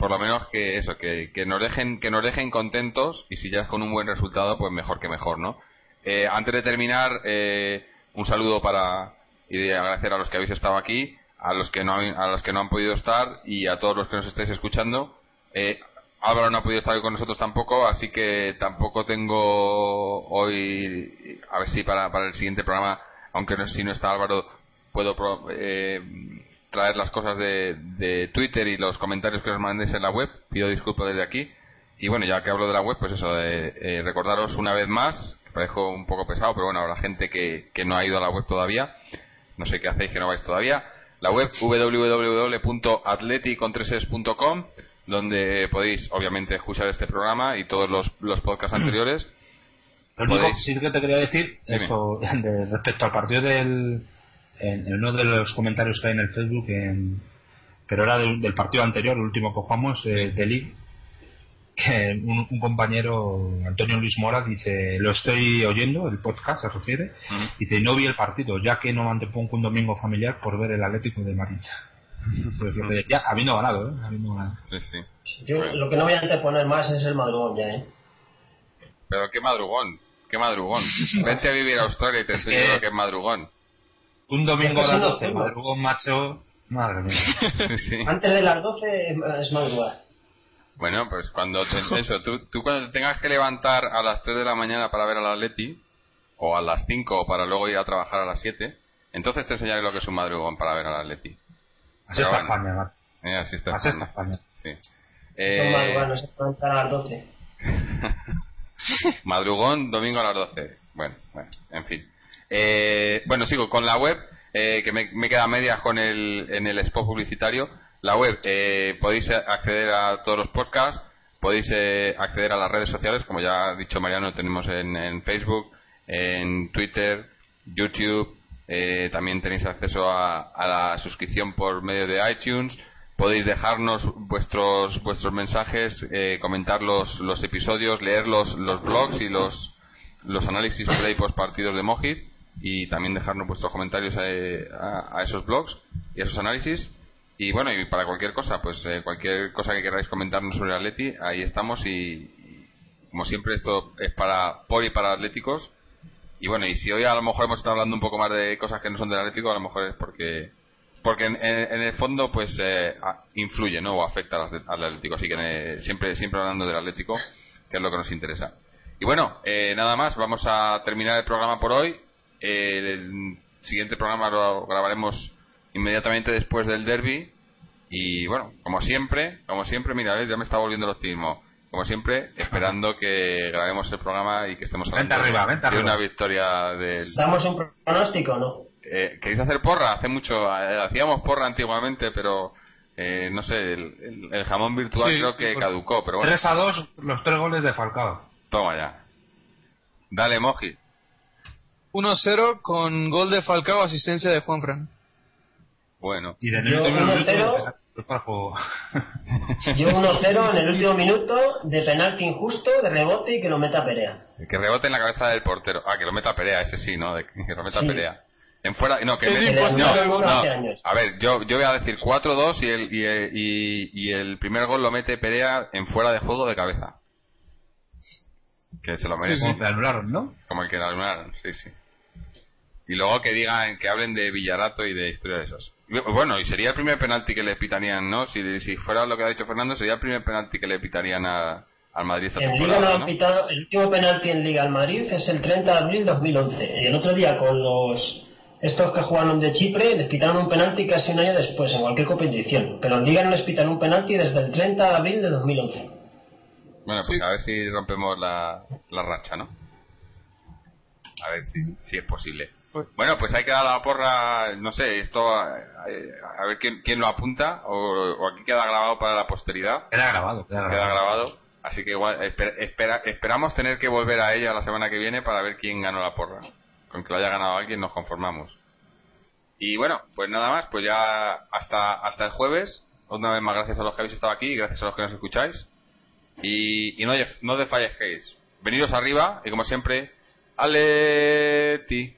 por lo menos que eso, que, que nos dejen, que nos dejen contentos y si ya es con un buen resultado, pues mejor que mejor, ¿no? Eh, antes de terminar, eh, un saludo para y agradecer a los que habéis estado aquí, a los que no a los que no han podido estar y a todos los que nos estáis escuchando. Eh, Álvaro no ha podido estar con nosotros tampoco, así que tampoco tengo hoy, a ver si para, para el siguiente programa, aunque no, si no está Álvaro, puedo eh, traer las cosas de, de, Twitter y los comentarios que os mandéis en la web. Pido disculpas desde aquí. Y bueno, ya que hablo de la web, pues eso, de, eh, recordaros una vez más, que parezco un poco pesado, pero bueno, a la gente que, que no ha ido a la web todavía, no sé qué hacéis que no vais todavía, la web www.atleticontreses.com donde podéis obviamente escuchar este programa y todos los, los podcasts anteriores. Lo único sí que te quería decir esto [LAUGHS] respecto al partido del en, uno de los comentarios que hay en el Facebook pero era del, partido anterior, el último que jugamos eh, del que un, compañero Antonio Luis Mora dice lo estoy oyendo el podcast se refiere dice no vi el partido ya que no mantepongo un domingo familiar por ver el Atlético de Marincha pues lo que ya habiendo ganado, ¿eh? Habiendo ganado. Sí, sí. Yo lo que no voy a anteponer más es el madrugón ya, ¿eh? Pero qué madrugón, qué madrugón. [LAUGHS] Vente a vivir a Australia y te enseño lo que es madrugón. Un domingo a las 12, madrugón macho, madre mía. [LAUGHS] sí. Antes de las 12 es madrugar. Bueno, pues cuando te, [LAUGHS] eso, tú, tú cuando te tengas que levantar a las 3 de la mañana para ver al Atleti, o a las 5 para luego ir a trabajar a las 7, entonces te enseñaré lo que es un madrugón para ver al Atleti. Así está España, eh, así está así España. Está España. Sí. Eh... Son se a las 12. [LAUGHS] Madrugón, domingo a las 12. Bueno, bueno, en fin. Eh, bueno, sigo con la web, eh, que me, queda media con el, en el spot publicitario. La web, eh, podéis acceder a todos los podcasts, podéis eh, acceder a las redes sociales, como ya ha dicho Mariano, tenemos en, en Facebook, en Twitter, YouTube, eh, también tenéis acceso a, la suscripción por medio de iTunes. Podéis dejarnos vuestros vuestros mensajes, eh, comentar los, los episodios, leer los, los blogs y los, los análisis pre y post partidos de Mojit y también dejarnos vuestros comentarios eh, a, esos blogs y a esos análisis. Y bueno, y para cualquier cosa, pues cualquier cosa que queráis comentarnos sobre Atleti, ahí estamos y, como siempre esto es para por y para atléticos y bueno, y si hoy a lo mejor hemos estado hablando un poco más de cosas que no son del Atlético, a lo mejor es porque porque en, el fondo pues eh, influye, ¿no? O afecta al, Atlético. Así que eh, siempre siempre hablando del Atlético, que es lo que nos interesa. Y bueno, eh, nada más, vamos a terminar el programa por hoy. El siguiente programa lo grabaremos inmediatamente después del derby. Y bueno, como siempre, como siempre, mira, ya me está volviendo el optimismo como siempre, [LAUGHS] esperando que grabemos el programa y que estemos hablando de una victoria del... ¿Damos un pronóstico no? Eh, ¿Queréis hacer porra? Hace mucho, eh, hacíamos porra antiguamente, pero eh, no sé, el, jamón virtual creo que pues, caducó, pero bueno. 3 a 2 los tres goles de Falcao. Toma ya. Dale, Moji. 1-0 con gol de Falcao, asistencia de Juanfran. Bueno. Y de nuevo Yo 1-0 en el último [LAUGHS] minuto de penalti injusto, de rebote y que lo meta Perea. Que rebote en la cabeza del portero. Ah, que lo meta Perea, ese sí, ¿no? que lo meta Perea. En fuera, no, que es no, no, A ver, yo, yo voy a decir 4-2 y el, y, y, el primer gol lo mete Perea en fuera de juego de cabeza. Que se lo merece. Como que anularon, ¿no? Como el que lo anularon, sí, sí. Y luego que digan, que hablen de Villarato y de historia de esos. Bueno, y sería el primer penalti que le pitarían, ¿no? Si, si fuera lo que ha dicho Fernando, sería el primer penalti que le pitarían a, al Madrid esta temporada, ¿no? el último penalti en Liga al Madrid es el 30 de abril de 2011. Y el otro día con los estos que jugaron de Chipre les pitaron un penalti casi un año después en cualquier competición. Pero en Liga no les pitan un penalti desde el 30 de abril de 2011. Bueno, pues a ver si rompemos la, la racha, ¿no? A ver si, si es posible. Pues, bueno, pues hay que dar la porra, no sé, esto, a, ver quién, quién, lo apunta, o, aquí queda grabado para la posteridad. Queda grabado, queda grabado. Así que igual, espera, esperamos tener que volver a ella la semana que viene para ver quién ganó la porra. Con que lo haya ganado alguien nos conformamos. Y bueno, pues nada más, pues ya hasta, hasta el jueves. Una vez más, gracias a los que habéis estado aquí y gracias a los que nos escucháis. Y, y no, no desfallezquéis. Veniros arriba y como siempre, Aleti.